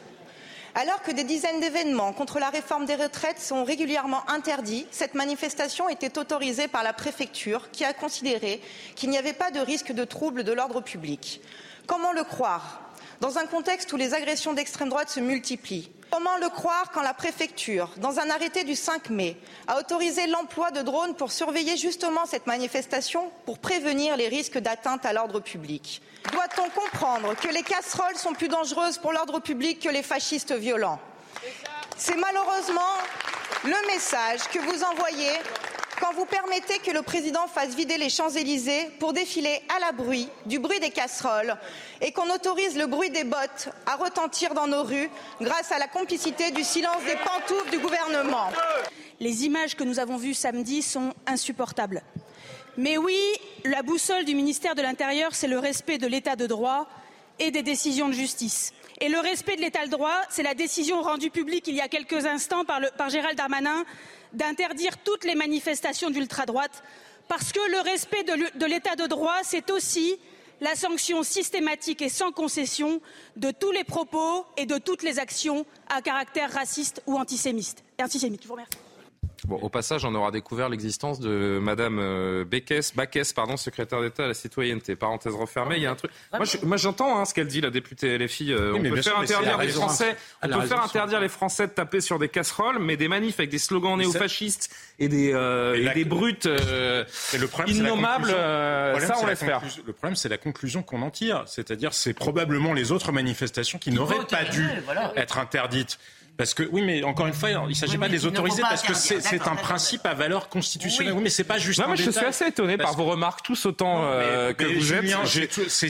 Alors que des dizaines d'événements contre la réforme des retraites sont régulièrement interdits, cette manifestation était autorisée par la préfecture qui a considéré qu'il n'y avait pas de risque de trouble de l'ordre public. Comment le croire? Dans un contexte où les agressions d'extrême droite se multiplient. Comment le croire quand la préfecture, dans un arrêté du 5 mai, a autorisé l'emploi de drones pour surveiller justement cette manifestation, pour prévenir les risques d'atteinte à l'ordre public? Doit-on comprendre que les casseroles sont plus dangereuses pour l'ordre public que les fascistes violents? C'est malheureusement le message que vous envoyez quand vous permettez que le président fasse vider les Champs-Élysées pour défiler à la bruit du bruit des casseroles et qu'on autorise le bruit des bottes à retentir dans nos rues grâce à la complicité du silence des pantoufles du gouvernement. Les images que nous avons vues samedi sont insupportables. Mais oui, la boussole du ministère de l'Intérieur, c'est le respect de l'état de droit et des décisions de justice. Et le respect de l'état de droit, c'est la décision rendue publique il y a quelques instants par, par Gérald Darmanin d'interdire toutes les manifestations d'ultra-droite, parce que le respect de l'état de droit, c'est aussi la sanction systématique et sans concession de tous les propos et de toutes les actions à caractère raciste ou antisémite. Je. Bon, au passage, on aura découvert l'existence de Madame euh, Beckès, pardon, secrétaire d'État à la citoyenneté. Parenthèse refermée. Il y a un truc. Moi, j'entends hein, ce qu'elle dit, la députée LFI. Euh, on peut faire interdire les Français. On peut faire interdire les Français de taper sur des casseroles, mais des manifs avec des slogans néofascistes et des euh, et, des brutes euh, et le problème, innommables, ça on laisse faire. Le problème, c'est la conclusion qu'on en tire. C'est-à-dire, c'est probablement les autres manifestations qui, n'auraient pas dû être interdites. Parce que oui, mais encore une fois, il ne s'agit pas de les autoriser parce que c'est un principe à valeur constitutionnelle. Oui, mais c'est pas juste. Non, moi, je suis assez étonné par vos remarques, tous autant euh, que vous êtes.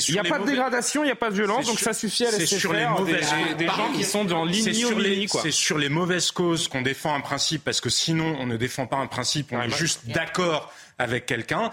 Il n'y a pas de dégradation, il n'y a pas de violence, donc ça suffit à laisser sur faire les mauvaises... des, gens qui sont dans l'ignominie. C'est sur les mauvaises causes qu'on défend un principe, parce que sinon, on ne défend pas un principe, on est juste d'accord avec quelqu'un.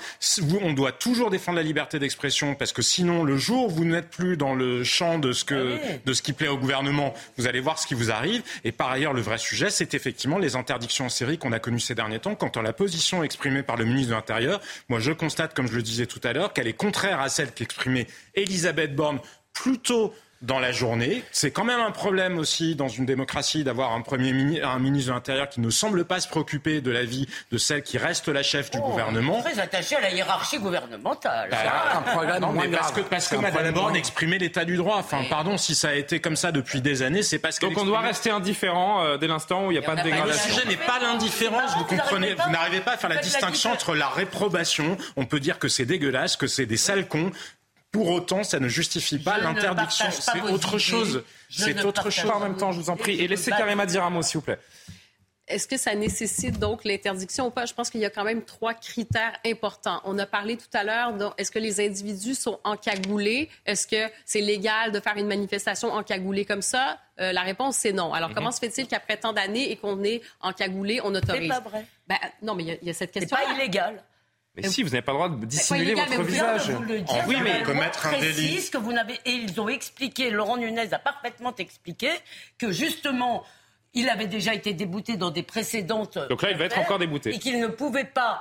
On doit toujours défendre la liberté d'expression parce que sinon, le jour où vous n'êtes plus dans le champ de ce, que, ah de ce qui plaît au gouvernement, vous allez voir ce qui vous arrive. Et par ailleurs, le vrai sujet, c'est effectivement les interdictions en série qu'on a connues ces derniers temps. Quant à la position exprimée par le ministre de l'Intérieur, moi je constate, comme je le disais tout à l'heure, qu'elle est contraire à celle qu'exprimait Elisabeth Borne plutôt dans la journée. C'est quand même un problème aussi dans une démocratie d'avoir un premier ministre, un ministre de l'Intérieur qui ne semble pas se préoccuper de la vie de celle qui reste la chef du oh, gouvernement. Très attaché à la hiérarchie gouvernementale. Bah, un programme non, mais parce que, parce que Mme Borne exprimait l'état du droit. Enfin, pardon, si ça a été comme ça depuis des années, c'est parce que. Donc on doit rester indifférent euh, dès l'instant où il n'y a pas de dégradation. Le sujet n'est pas l'indifférence. Vous comprenez, vous n'arrivez pas à faire la distinction entre la réprobation. On peut dire que c'est dégueulasse, que c'est des sales cons, pour autant, ça ne justifie pas l'interdiction. C'est autre chose. C'est autre chose. En même temps, je vous en prie. Et laissez Karima dire un mot, s'il vous plaît. Est-ce que ça nécessite donc l'interdiction ou pas? Je pense qu'il y a quand même trois critères importants. On a parlé tout à l'heure, est-ce que les individus sont encagoulés? Est-ce que c'est légal de faire une manifestation encagoulée comme ça? Euh, la réponse, c'est non. Alors, mhm. comment se fait-il qu'après tant d'années et qu'on est encagoulé, on autorise? C'est pas vrai. Ben, non, mais il y, a cette question. C'est pas illégal. Mais si, vous n'avez pas le droit de dissimuler votre visage. oui, mais commettre un délit. Que vous n'avez et ils ont expliqué. Laurent Nunez a parfaitement expliqué que justement. Il avait déjà été débouté dans des précédentes. Donc là, il va être encore débouté. Et qu'il ne pouvait pas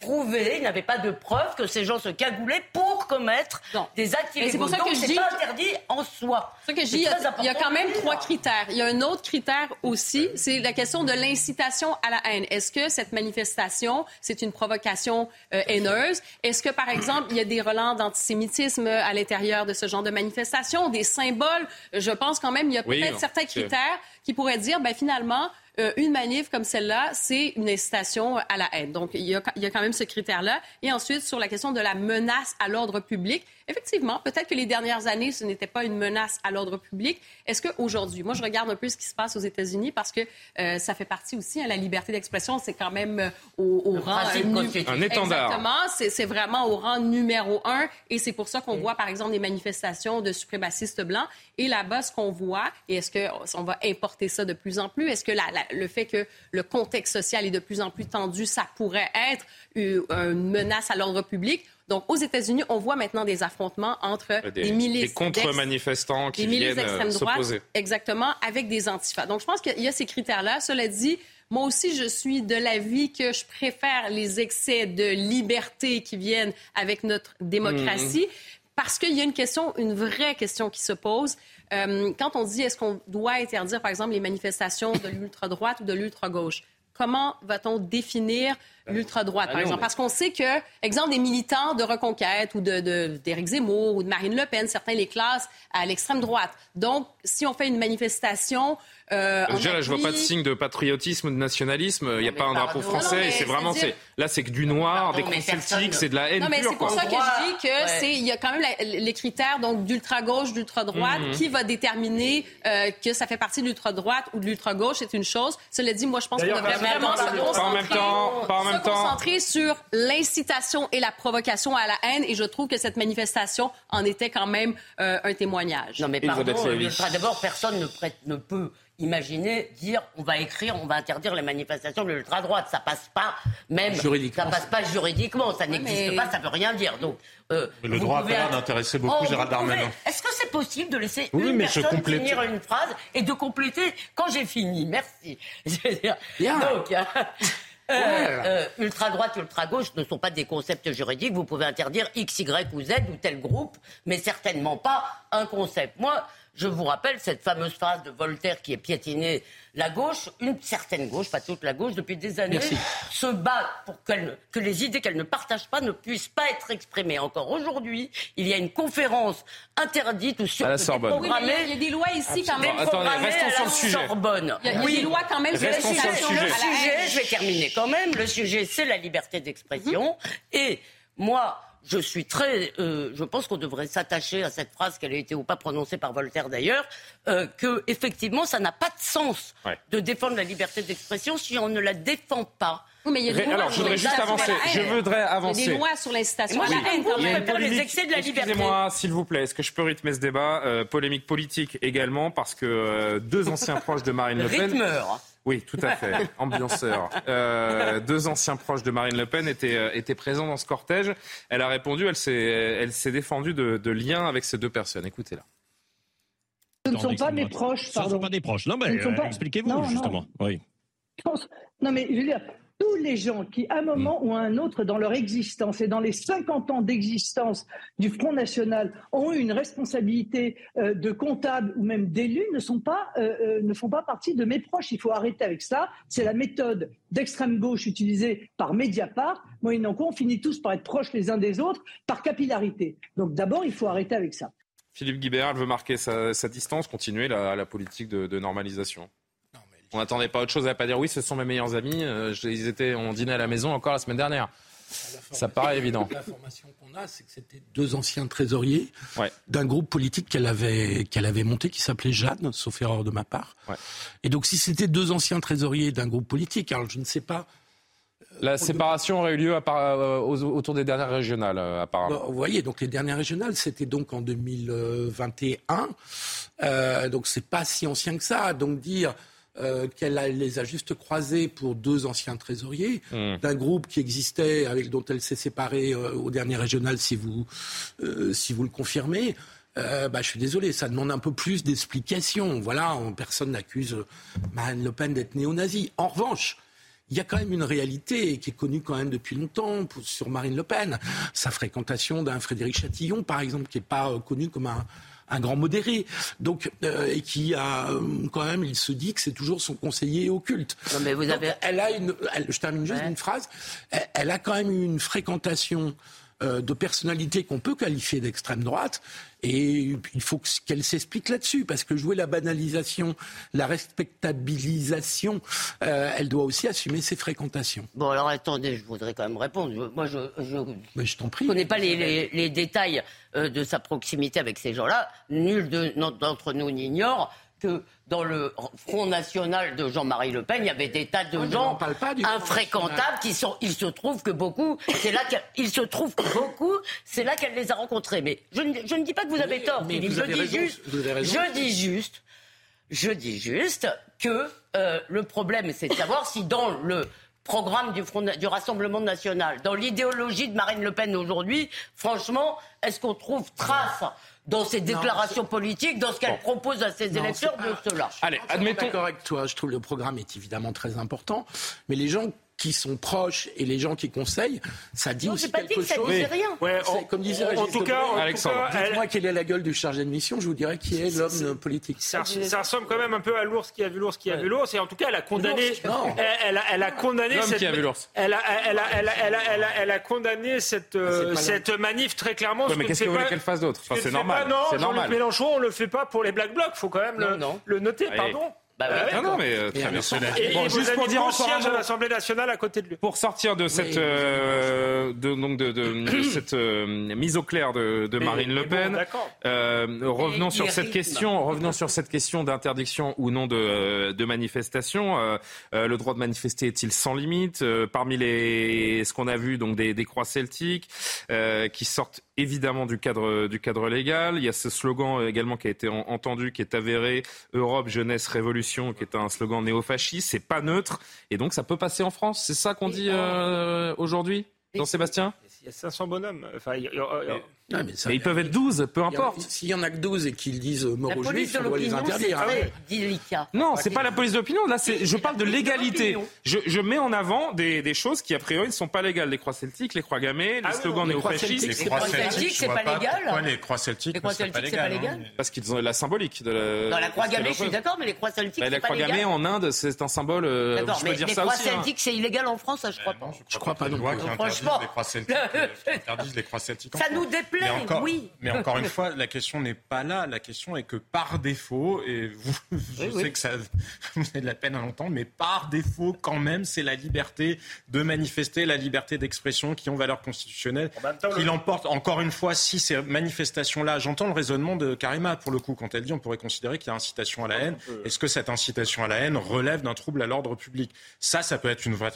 prouvé, il n'avait pas de preuve que ces gens se cagoulaient pour commettre des actes illégaux. C'est pour ça que je dis pas interdit en soi. C'est que je dis il y a quand même trois critères. Il y a un autre critère aussi, c'est la question de l'incitation à la haine. Est-ce que cette manifestation, c'est une provocation euh, haineuse? Est-ce que par exemple, il y a des relents d'antisémitisme à l'intérieur de ce genre de manifestation, des symboles? Je pense quand même il y a peut-être certains critères qui pourraient dire ben finalement euh, une manif comme celle-là, c'est une incitation à la haine. Donc, il y, a, il y a quand même ce critère-là. Et ensuite, sur la question de la menace à l'ordre public, effectivement, peut-être que les dernières années, ce n'était pas une menace à l'ordre public. Est-ce qu'aujourd'hui, moi, je regarde un peu ce qui se passe aux États-Unis parce que euh, ça fait partie aussi, hein, la liberté d'expression, c'est quand même euh, au, rang... un étendard. Exactement, c'est vraiment au rang numéro un. Et c'est pour ça qu'on voit, par exemple, des manifestations de suprémacistes blancs. Et là-bas, ce qu'on voit, et est-ce qu'on va importer ça de plus en plus? Est-ce que la, le fait que le contexte social est de plus en plus tendu, ça pourrait être une menace à l'ordre public? Donc, aux États-Unis, on voit maintenant des affrontements entre des, milices. Des contre-manifestants qui viennent euh, s'opposer. Exactement, avec des antifas. Donc, je pense qu'il y a ces critères-là. Cela dit, moi aussi, je suis de l'avis que je préfère les excès de liberté qui viennent avec notre démocratie. Mhm. Parce qu'il y a une question, une vraie question qui se pose. Euh, quand on dit est-ce qu'on doit interdire, par exemple, les manifestations de l'ultra-droite ou de l'ultra-gauche, comment va-t-on définir l'ultra-droite, par ah exemple. Parce qu'on sait que, exemple, des militants de Reconquête ou d'Éric de, Zemmour ou de Marine Le Pen, certains les classent à l'extrême droite. Donc, si on fait une manifestation euh, Déjà, là, je vois pas de signe de patriotisme, de nationalisme. Il n'y a pas un drapeau français. et c'est vraiment, c'est là, c'est que du noir, des croix celtiques, c'est de la haine non, mais C'est pour ça que je dis que c'est, il y a quand même les critères donc d'ultra gauche, d'ultra droite, mhm. qui va déterminer euh, que ça fait partie de l'ultra droite ou de l'ultra gauche, c'est une chose. Cela dit, moi, je pense qu'on devrait vraiment se concentrer, en même temps, pas en même temps. concentrer sur l'incitation et la provocation à la haine. Et je trouve que cette manifestation en était quand même euh, un témoignage. Non, mais pardon, d'abord, personne ne, prête, ne peut imaginez dire on va écrire, on va interdire les manifestations de l'ultra-droite. Ça passe pas, même. Ça passe pas juridiquement, ça n'existe pas, ça veut rien dire. Donc, euh, le droit à parole intéressait beaucoup oh, Gérald Darmanin. Est-ce que c'est possible de laisser une personne finir une phrase et de compléter quand j'ai fini? Merci. Donc, euh, euh, ultra-droite, ultra-gauche ne sont pas des concepts juridiques. Vous pouvez interdire X, Y ou Z ou tel groupe, mais certainement pas un concept. Moi, je vous rappelle cette fameuse phrase de Voltaire qui est piétinée. La gauche, une certaine gauche, pas toute la gauche, depuis des années, se bat pour que les idées qu'elle ne partage pas ne puissent pas être exprimées. Encore aujourd'hui, il y a une conférence interdite ou sur à la Sorbonne. Oui, il y a des lois ici quand même. Attendez, restons sur le sujet. Sorbonne. Il y a, des lois quand même. Restons sur le sujet. Le sujet, je vais terminer quand même. Le sujet, c'est la liberté d'expression. Et moi, je suis très. Euh, je pense qu'on devrait s'attacher à cette phrase, qu'elle ait été ou pas prononcée par Voltaire d'ailleurs, euh, que effectivement, ça n'a pas de sens de défendre la liberté d'expression si on ne la défend pas. mais il y a des lois alors, je voudrais juste avancer. Je voudrais avancer. Il y a des lois sur l'incitation à la haine. Il y a les excès de la liberté. Excusez-moi, s'il vous plaît, est-ce que je peux rythmer ce débat euh, Polémique politique également, parce que euh, deux anciens proches de Marine Le Pen. Rythmeur. Oui, tout à fait. Ambianceur. Euh, deux anciens proches de Marine Le Pen étaient, euh, étaient présents dans ce cortège. Elle a répondu, elle s'est, elle s'est défendue de, de liens avec ces deux personnes. Écoutez-la. Ce ne sont pas mes proches, pardon. Ce ne sont pas des proches. Non, mais euh, expliquez-vous, justement. Oui. Non, mais je veux dire, tous les gens qui, à un moment ou à un autre dans leur existence et dans les 50 ans d'existence du Front National, ont eu une responsabilité euh, de comptable ou même d'élu ne, sont pas, euh, euh, ne font pas partie de mes proches. Il faut arrêter avec ça. C'est la méthode d'extrême gauche utilisée par Mediapart. Quoi, on finit tous par être proches les uns des autres par capillarité. Donc d'abord, il faut arrêter avec ça. Philippe Guibert veut marquer sa, distance, continuer la, politique de normalisation. On n'attendait pas autre chose. Va pas dire oui, ce sont mes meilleurs amis. Euh, ils étaient, on dînait à la maison encore la semaine dernière. Ça paraît évident. L'information qu'on a, c'est que c'était deux anciens trésoriers d'un groupe politique qu'elle avait, qu'elle avait monté qui s'appelait Jeanne, sauf erreur de ma part. Et donc, si c'était deux anciens trésoriers d'un groupe politique, alors je ne sais pas. Euh, la séparation aurait eu lieu à euh, autour des dernières régionales, apparemment. Bah, vous voyez, donc les dernières régionales, c'était donc en 2021. Euh, donc c'est pas si ancien que ça. Donc dire euh, qu'elle les a juste croisés pour deux anciens trésoriers hmm. d'un groupe qui existait, avec dont elle s'est séparée euh, au dernier régional, si vous, euh, si vous le confirmez. bah, je suis désolé, ça demande un peu plus d'explications. Voilà, personne n'accuse Marine Le Pen d'être néo-nazie. En revanche, il y a quand même une réalité qui est connue quand même depuis longtemps sur Marine Le Pen. Sa fréquentation d'un Frédéric Chatillon, par exemple, qui n'est pas connu comme un, un grand modéré, donc euh, et qui a euh, quand même, il se dit que c'est toujours son conseiller occulte. Non, mais vous avez... Elle a une, je termine juste une phrase. Elle, a quand même une fréquentation euh, de personnalité qu'on peut qualifier d'extrême droite. Et il faut qu'elle s'explique là-dessus, parce que jouer la banalisation, la respectabilisation, elle doit aussi assumer ses fréquentations. Bon, alors attendez, je voudrais quand même répondre. moi, je, je, Mais je t'en prie. connais pas les, les détails euh, de sa proximité avec ces gens-là. Nul d'entre nous n'ignore que dans le Front National de Jean-Marie Le Pen, il y avait des tas de gens infréquentables qui sont. Il se trouve que beaucoup, c'est là qu'il se trouve que beaucoup, c'est là qu'elle les a rencontrés. Mais je ne, je ne, dis pas que vous avez tort, je, dis juste, je dis juste, je dis juste que euh, le problème, c'est de savoir si dans le programme du, Front, du Rassemblement national, dans l'idéologie de Marine Le Pen aujourd'hui, franchement, est-ce qu'on trouve trace dans ses déclarations politiques, dans ce qu'elle propose à ses électeurs de cela Allez, admettons. D'accord avec toi, je trouve le programme est évidemment très important, mais les gens qui sont proches et les gens qui conseillent, ça dit aussi quelque chose. Ça rien. comme disait en, tout cas, Alexandre, dites-moi quelle est la gueule du chargé de mission, je vous dirais qui est l'homme politique. Ça, ressemble quand même un peu à l'ours qui a vu l'ours qui a vu l'ours, et en tout cas, elle a condamné. Elle, a, elle a condamné cette. Qui a vu l'ours. Elle a, elle a, elle a, elle a, elle a, condamné cette, euh, cette manif très clairement. mais qu'est-ce que vous voulez qu'elle fasse d'autre C'est normal. Non, Jean-Luc Mélenchon, on le fait pas pour les black blocs. Faut quand même le noter. Pardon. Bah, non, non, mais euh, très bien. Et, bon, juste pour dire encore à l'Assemblée nationale à côté de lui. Pour sortir de cette, euh, de, donc de, de, cette euh, mise au clair de, de Marine Le Pen, revenons sur cette question, revenons sur cette question d'interdiction ou non de, de manifestation. le droit de manifester est-il sans limite? Parmi les, ce qu'on a vu, donc des, des croix celtiques qui sortent évidemment du cadre, du cadre légal. Il y a ce slogan également qui a été entendu, qui est avéré Europe, jeunesse, révolution, qui est un slogan néofasciste. C'est pas neutre. Et donc, ça peut passer en France. C'est ça qu'on dit euh, aujourd'hui, Jean-Sébastien Il y a 500 bonhommes. Enfin, mais, ils peuvent être 12, peu importe. S'il y en a que 12 et qu'ils disent mort aux juifs, on doit les interdire. Hein. Non, c'est pas la police d'opinion. Là, je parle de légalité. Je, je, mets en avant des, des, choses qui, a priori, ne sont pas légales. Les croix celtiques, les croix gammées, les ah slogans néofascistes. Les croix celtiques, c'est pas légal. Pourquoi les croix celtiques, les croix celtiques c'est pas légal Parce qu'ils ont la symbolique. De la, Dans la croix gammée, je suis d'accord, mais les croix celtiques, c'est pas légal. La croix gammée en Inde, c'est un symbole. Euh, d'accord, mais les croix hein. celtiques, c'est illégal en France, ça, je crois pas. Je crois pas non plus. Franchement. les croix celtiques Ça nous déplaît, oui. Mais encore une fois, la question n'est pas là. La question est que par défaut, et vous, je sais que ça vous avez de la peine à l'entendre, mais par défaut, quand même, c'est la liberté de manifester, la liberté d'expression qui ont valeur constitutionnelle, qui l'emporte. Encore une fois, si ces manifestations-là, j'entends le raisonnement de Karima pour le coup, quand elle dit on pourrait considérer qu'il y a incitation à la haine. Est-ce que cette incitation à la haine relève d'un trouble à l'ordre public? Ça, ça peut être une vraie.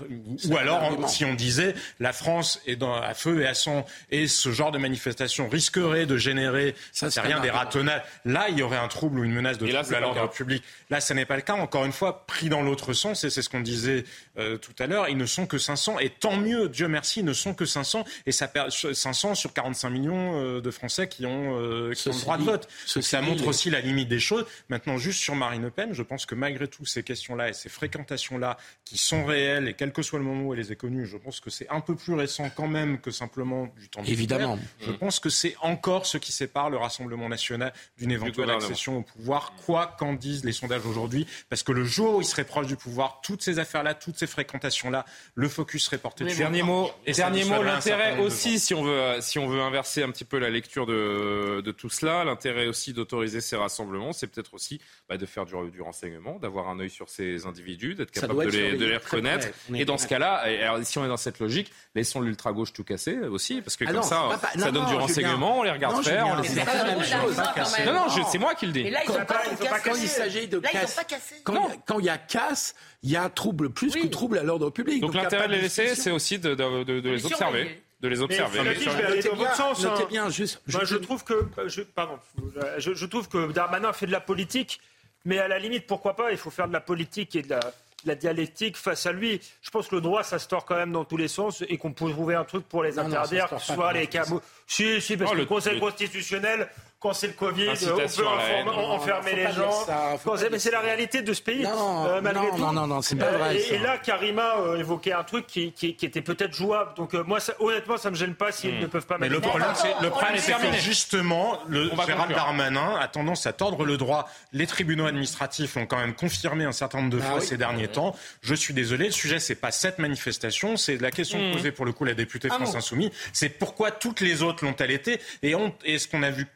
Ou alors, si on disait la France est dans, à feu et à sang et ce genre de manifestation risquerait de générer, ça c'est rien des ratonnades. Là, il y aurait un trouble ou une menace de trouble à l'ordre public. Là, ce n'est pas le cas. Encore une fois, pris dans l'autre sens, et c'est ce qu'on disait euh, tout à l'heure, ils ne sont que 500, et tant mieux, Dieu merci, ils ne sont que 500, et ça perd 500 sur 45 millions euh, de Français qui ont, euh, qui ont le droit de vote. ça montre aussi la limite des choses. Maintenant, juste sur Marine Le Pen, je pense que malgré tout, ces questions-là et ces fréquentations-là, qui sont réelles, et quel que soit le moment où elle les a connues, je pense que c'est un peu plus récent quand même que simplement du temps Évidemment. Je pense que c'est encore ce qui sépare le Rassemblement national d'une éventuelle accession au pouvoir, quoi qu'en disent les sondages aujourd'hui, parce que le jour où il serait proche du pouvoir, toutes ces affaires-là, toutes ces fréquentations-là, le focus serait porté dessus. Dernier mot, dernier mot, l'intérêt aussi, si on veut, si on veut inverser un petit peu la lecture de, de tout cela, l'intérêt aussi d'autoriser ces rassemblements, c'est peut-être aussi bah, de faire du, du renseignement, d'avoir un œil sur ces individus, d'être capable de les, de les, reconnaître. Et dans ce cas-là, si on est dans cette logique, laissons l'ultra gauche tout casser aussi, parce que ah comme ça, ça donne du on les regarde faire, on les Non, non, c'est moi qui le dis. Quand il s'agit de casse, quand il y a casse, il y a trouble plus que trouble à l'ordre public. Donc l'intérêt de les laisser, c'est aussi de les observer. de les observer. Mais, je vais aller dans votre sens. Notez bien, juste. Moi, je trouve que, je, pardon, je, je, trouve que Darmanin fait de la politique Mais à la limite, pourquoi pas Il faut faire de la politique et de la, dialectique face à lui. Je pense que le droit, ça se tord quand même dans tous les sens et qu'on peut trouver un truc pour les interdire, que ce soit les camo... Si, si, parce que le Conseil constitutionnel quand c'est le Covid, on peut enfermer les gens. mais c'est la réalité de ce pays, non, euh, malgré tout. Non, non, non, c'est pas euh, vrai. Et, là, Karima euh, évoquait un truc qui, qui, était peut-être jouable. Donc moi, honnêtement, ça me gêne pas s'ils hmm. ne peuvent pas. Mais le problème, c'est le problème, c'est que justement, le Gérald Darmanin a tendance à tordre le droit. Les tribunaux administratifs l'ont quand même confirmé un certain nombre de bah fois ces derniers temps. Je suis désolé, le sujet, c'est pas cette manifestation, c'est la question hmm. posée pour le coup la députée France Insoumise. C'est pourquoi toutes les autres l'ont-elles été et, et ce qu'on a vu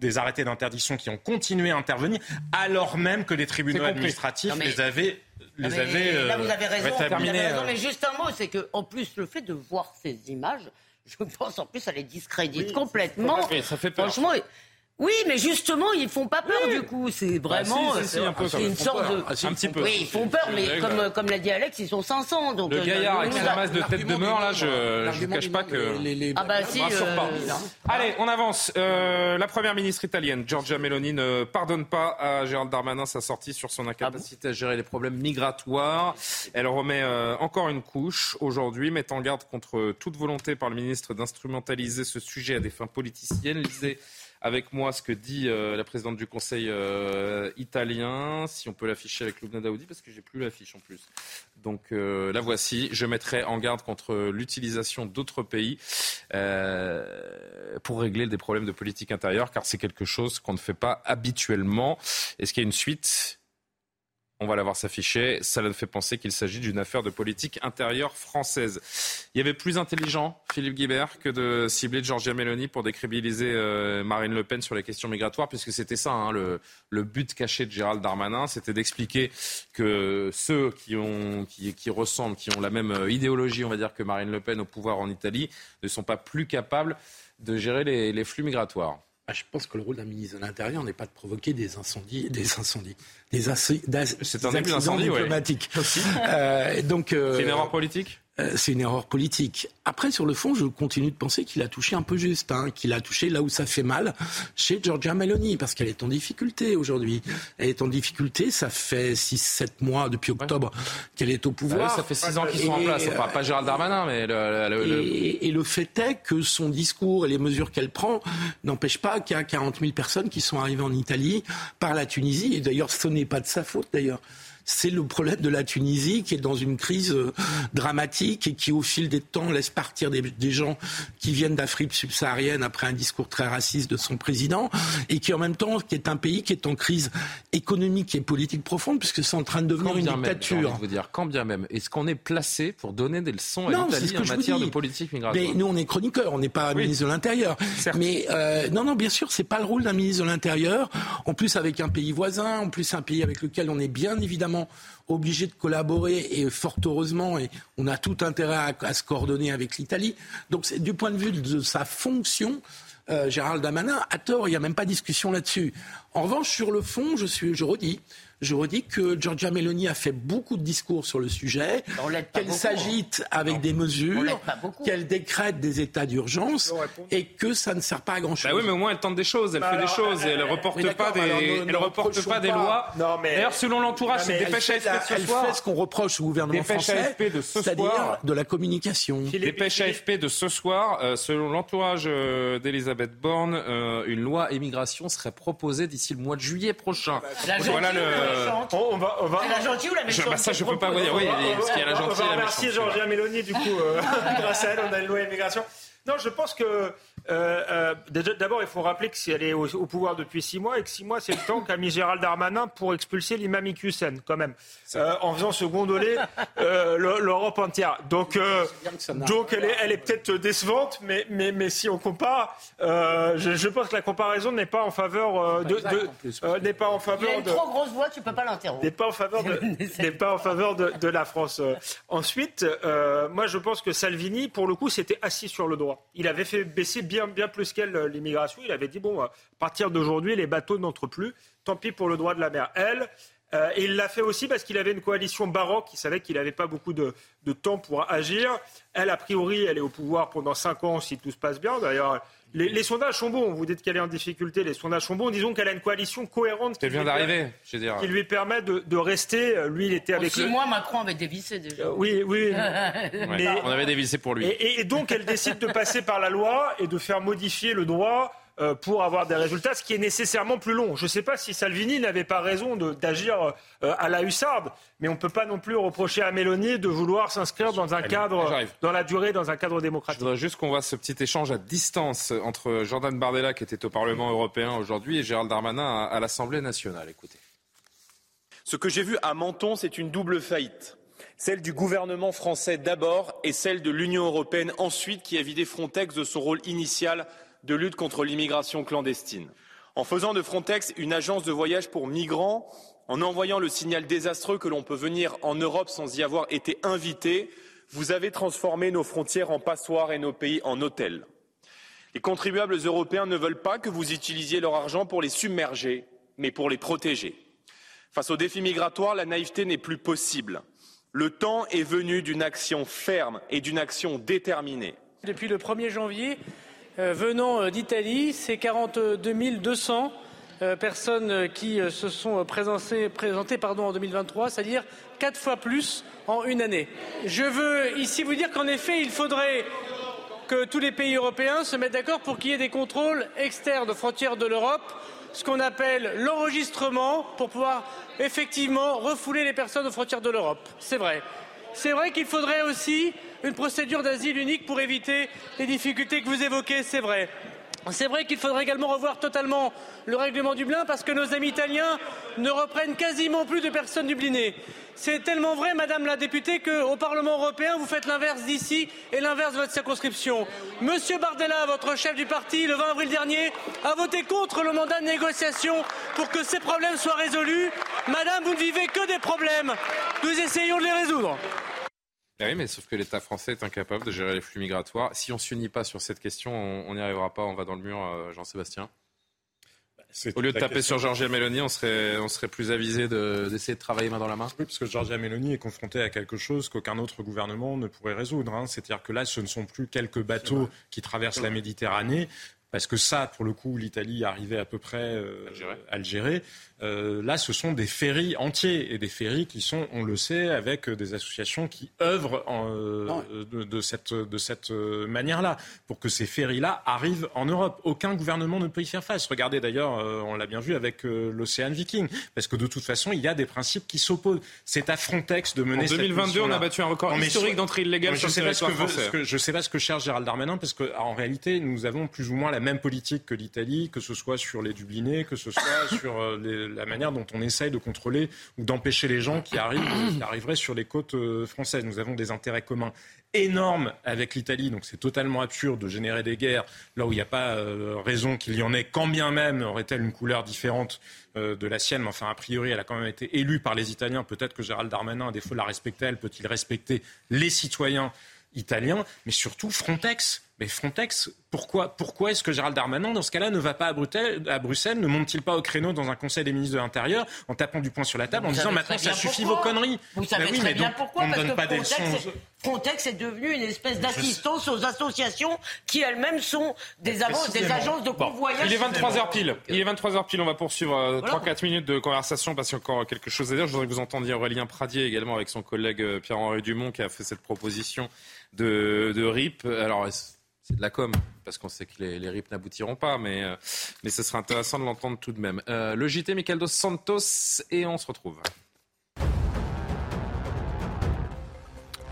des, arrêtés d'interdiction qui ont continué à intervenir, alors même que les tribunaux administratifs les avaient les là, vous avez raison. Euh. mais juste un mot, c'est que en plus le fait de voir ces images, je pense en plus ça les discrédite complètement. ça fait peur. Franchement, oui, mais justement, ils font pas peur du coup. C'est bah, vraiment c'est une sorte de. Ah, un petit peu. Oui, ils font peur, mais comme, comme l'a dit Alex, ils sont 500. Donc, le euh, gaillard avec sa masse de tête de mort, là, je ne cache pas que. Ah bah si. Euh, Allez, on avance. Euh, la première ministre italienne, Giorgia Meloni, ne pardonne pas à Gérald Darmanin sa sortie sur son incapacité à gérer les problèmes migratoires. Elle remet encore une couche aujourd'hui, met en garde contre toute volonté par le ministre d'instrumentaliser ce sujet à des fins politiciennes. Lisez avec moi ce que dit euh, la présidente du Conseil euh, italien, si on peut l'afficher avec Loubna Daoudi, parce que j'ai plus l'affiche en plus. Donc euh, la voici. Je mettrai en garde contre l'utilisation d'autres pays pour régler des problèmes de politique intérieure, car c'est quelque chose qu'on ne fait pas habituellement. Est-ce qu'il y a une suite? On va la voir s'afficher. Ça fait penser qu'il s'agit d'une affaire de politique intérieure française. Il y avait plus intelligent, Philippe Guibert, que de cibler Giorgia Meloni pour décrédibiliser euh, Marine Le Pen sur les questions migratoires, puisque c'était ça hein, le, but caché de Gérald Darmanin, c'était d'expliquer que ceux qui, ont, qui ressemblent, qui ont la même euh, idéologie, on va dire, que Marine Le Pen au pouvoir en Italie, ne sont pas plus capables de gérer les flux migratoires. Ah, je pense que le rôle d'un ministre de l'Intérieur n'est pas de provoquer des incendies, des incendies, des, C'est un accidents diplomatiques. Euh, donc, euh, c'est une erreur politique? C'est une erreur politique. Après, sur le fond, je continue de penser qu'il a touché un peu juste, hein, qu'il a touché là où ça fait mal chez Giorgia Meloni, parce qu'elle est en difficulté aujourd'hui. Elle est en difficulté, ça fait 6-7 mois depuis octobre qu'elle est au pouvoir. Ah ça fait 6 ans qu'ils sont en place, enfin, pas Gérald Darmanin, mais... Le, Et, le fait est que son discours et les mesures qu'elle prend n'empêchent pas qu'il y a 40 000 personnes qui sont arrivées en Italie par la Tunisie, et d'ailleurs ce n'est pas de sa faute d'ailleurs c'est le problème de la Tunisie qui est dans une crise euh, dramatique et qui, au fil des temps, laisse partir des, gens qui viennent d'Afrique subsaharienne après un discours très raciste de son président et qui, en même temps, qui est un pays qui est en crise économique et politique profonde puisque c'est en train de devenir une dictature. Même, vous dire, quand bien même, est-ce qu'on est placé pour donner des leçons à l'Italie en matière de politique migratoire Mais nous, on est chroniqueurs, on n'est pas ministre de l'Intérieur. Mais euh, non, non, bien sûr, c'est pas le rôle d'un ministre de l'Intérieur. En plus, avec un pays voisin, en plus un pays avec lequel on est bien évidemment obligé de collaborer et fort heureusement, et on a tout intérêt à, se coordonner avec l'Italie. Donc du point de vue de sa fonction, euh, Gérald Damanin a tort, il n'y a même pas de discussion là-dessus. En revanche, sur le fond, je, suis, je redis, je redis que Giorgia Meloni a fait beaucoup de discours sur le sujet, qu'elle s'agite avec des mesures, qu'elle décrète des états d'urgence et que ça ne sert pas à grand-chose. Bah oui, mais au moins elle tente des choses, elle bah fait des choses, et elle ne reporte pas des, elle reporte pas des lois. D'ailleurs, selon l'entourage, c'est dépêche AFP de ce soir. Elle fait ce qu'on reproche au gouvernement français, c'est-à-dire de la communication. Dépêche AFP de ce soir, euh, selon l'entourage euh, d'Elisabeth Borne, euh, une loi immigration serait proposée d'ici le mois de juillet prochain. Voilà le on, va, on va... la gentille ou la méchante bah Ça, je peux pas vous dire. Oui, parce qu'il y a la gentille la méchante. Merci Georgia Mélanie, du coup, euh, grâce à elle, on a une loi immigration. Non, je pense que euh, euh, d'abord, il faut rappeler que si elle est au, pouvoir depuis six mois et que six mois, c'est le temps qu'a mis Gérald Darmanin pour expulser l'imam Hussein, quand même, euh, en faisant se gondoler l'Europe entière. Donc, donc elle est, elle est peut-être décevante, mais, mais, mais si on compare, je, je, pense que la comparaison n'est pas en faveur de, n'est pas en faveur il a une trop grosse voix, tu peux pas l'interrompre. N'est pas en faveur de, n'est pas en faveur de, de la France. Ensuite, moi, je pense que Salvini, pour le coup, s'était assis sur le droit. Il avait fait baisser bien, plus qu'elle euh, l'immigration. Il avait dit bon, à partir d'aujourd'hui, les bateaux n'entrent plus. Tant pis pour le droit de la mer. Elle, Euh, et il l'a fait aussi parce qu'il avait une coalition baroque, il savait qu'il n'avait pas beaucoup de, temps pour agir. Elle, a priori, elle est au pouvoir pendant cinq ans si tout se passe bien. D'ailleurs, les, sondages sont bons. Vous dites qu'elle est en difficulté. Les sondages sont bons. Disons qu'elle a une coalition cohérente qui, vient d'arriver, je dire. qui lui permet de, rester. Lui, il était avec. Six mois, Macron avait dévissé déjà. Euh, oui, oui. mais... On avait dévissé pour lui. et donc, elle décide de passer par la loi et de faire modifier le droit euh, pour avoir des résultats, ce qui est nécessairement plus long. Je ne sais pas si Salvini n'avait pas raison d'agir euh, à la hussarde, mais on ne peut pas non plus reprocher à Mélanie de vouloir s'inscrire dans un cadre, dans la durée, dans un cadre démocratique. Je voudrais juste qu'on voit ce petit échange à distance entre Jordan Bardella, qui était au Parlement européen aujourd'hui, et Gérald Darmanin à, à l'Assemblée nationale. Écoutez. Ce que j'ai vu à Menton, c'est une double faillite celle du gouvernement français d'abord et celle de l'Union européenne ensuite, qui a vidé Frontex de son rôle initial de lutte contre l'immigration clandestine. En faisant de Frontex une agence de voyage pour migrants, en envoyant le signal désastreux que l'on peut venir en Europe sans y avoir été invité, vous avez transformé nos frontières en passoires et nos pays en hôtels. Les contribuables européens ne veulent pas que vous utilisiez leur argent pour les submerger, mais pour les protéger. Face aux défis migratoires, la naïveté n'est plus possible. Le temps est venu d'une action ferme et d'une action déterminée. Depuis le 1er janvier, venant euh, d'Italie, c'est 42 200 euh, personnes qui se sont présentées, pardon, en 2023, c'est-à-dire quatre fois plus en une année. Je veux ici vous dire qu'en effet, il faudrait que tous les pays européens se mettent d'accord pour qu'il y ait des contrôles externes aux frontières de l'Europe, ce qu'on appelle l'enregistrement, pour pouvoir effectivement refouler les personnes aux frontières de l'Europe. C'est vrai. C'est vrai qu'il faudrait aussi une procédure d'asile unique pour éviter les difficultés que vous évoquez, c'est vrai. C'est vrai qu'il faudrait également revoir totalement le règlement Dublin parce que nos amis italiens ne reprennent quasiment plus de personnes dublinées. C'est tellement vrai, Madame la députée, qu'au Parlement européen, vous faites l'inverse d'ici et l'inverse de votre circonscription. Monsieur Bardella, votre chef du parti, le 20 avril dernier, a voté contre le mandat de négociation pour que ces problèmes soient résolus. Madame, vous ne vivez que des problèmes. Nous essayons de les résoudre. Ah oui, mais sauf que l'État français est incapable de gérer les flux migratoires. Si on ne s'unit pas sur cette question, on n'y arrivera pas, on va dans le mur, euh, Jean-Sébastien. Bah, Au lieu de taper sur Georgia Meloni, on serait, on serait plus avisé d'essayer de, travailler main dans la main Oui, parce que Georgia Meloni est confrontée à quelque chose qu'aucun autre gouvernement ne pourrait résoudre. Hein. C'est-à-dire que là, ce ne sont plus quelques bateaux qui traversent la Méditerranée, parce que ça, pour le coup, l'Italie arrivait à peu près euh, à le gérer. Euh, là, ce sont des ferries entiers et des ferries qui sont, on le sait, avec des associations qui œuvrent euh, de, cette, de cette manière-là pour que ces ferries-là arrivent en Europe. Aucun gouvernement ne peut y faire face. Regardez d'ailleurs, euh, on l'a bien vu avec l'Océan Viking, parce que de toute façon, il y a des principes qui s'opposent. C'est à Frontex de mener. En 2022, on a battu un record historique d'entrée illégale sur le territoire français. je ne sais pas ce que cherche Gérald Darmanin, parce qu'en réalité, nous avons plus ou moins la même politique que l'Italie, que ce soit sur les Dublinés, que ce soit sur les la manière dont on essaye de contrôler ou d'empêcher les gens qui, arrivent, arriveraient sur les côtes euh, françaises. Nous avons des intérêts communs énormes avec l'Italie, donc c'est totalement absurde de générer des guerres là où il n'y a pas euh, raison qu'il y en ait, quand bien même aurait-elle une couleur différente euh, de la sienne, mais enfin a priori elle a quand même été élue par les Italiens, peut-être que Gérald Darmanin, à défaut de la respecter, elle peut-il respecter les citoyens italiens, mais surtout Frontex mais Frontex, pourquoi, pourquoi est-ce que Gérald Darmanin, dans ce cas-là, ne va pas à Bruxelles, à Bruxelles ne monte-t-il pas au créneau dans un conseil des ministres de l'Intérieur en tapant du poing sur la table, en disant maintenant ça suffit vos conneries? Vous savez oui, très bien pourquoi, parce que Frontex, est, Frontex est devenu une espèce d'assistance aux associations qui elles-mêmes sont des, des agences de convoyage. il est 23h pile. Il est 23h pile. On va poursuivre 3-4 euh, minutes de conversation parce qu'il y a encore quelque chose à dire. Je voudrais que vous entendiez Aurélien Pradier également avec son collègue euh, Pierre-Henri Dumont qui a fait cette proposition de, de RIP. Alors, de la com, parce qu'on sait que les, les RIP n'aboutiront pas, mais, euh, mais ce sera intéressant de l'entendre tout de même. Euh, le JT, Michael Dos Santos, et on se retrouve.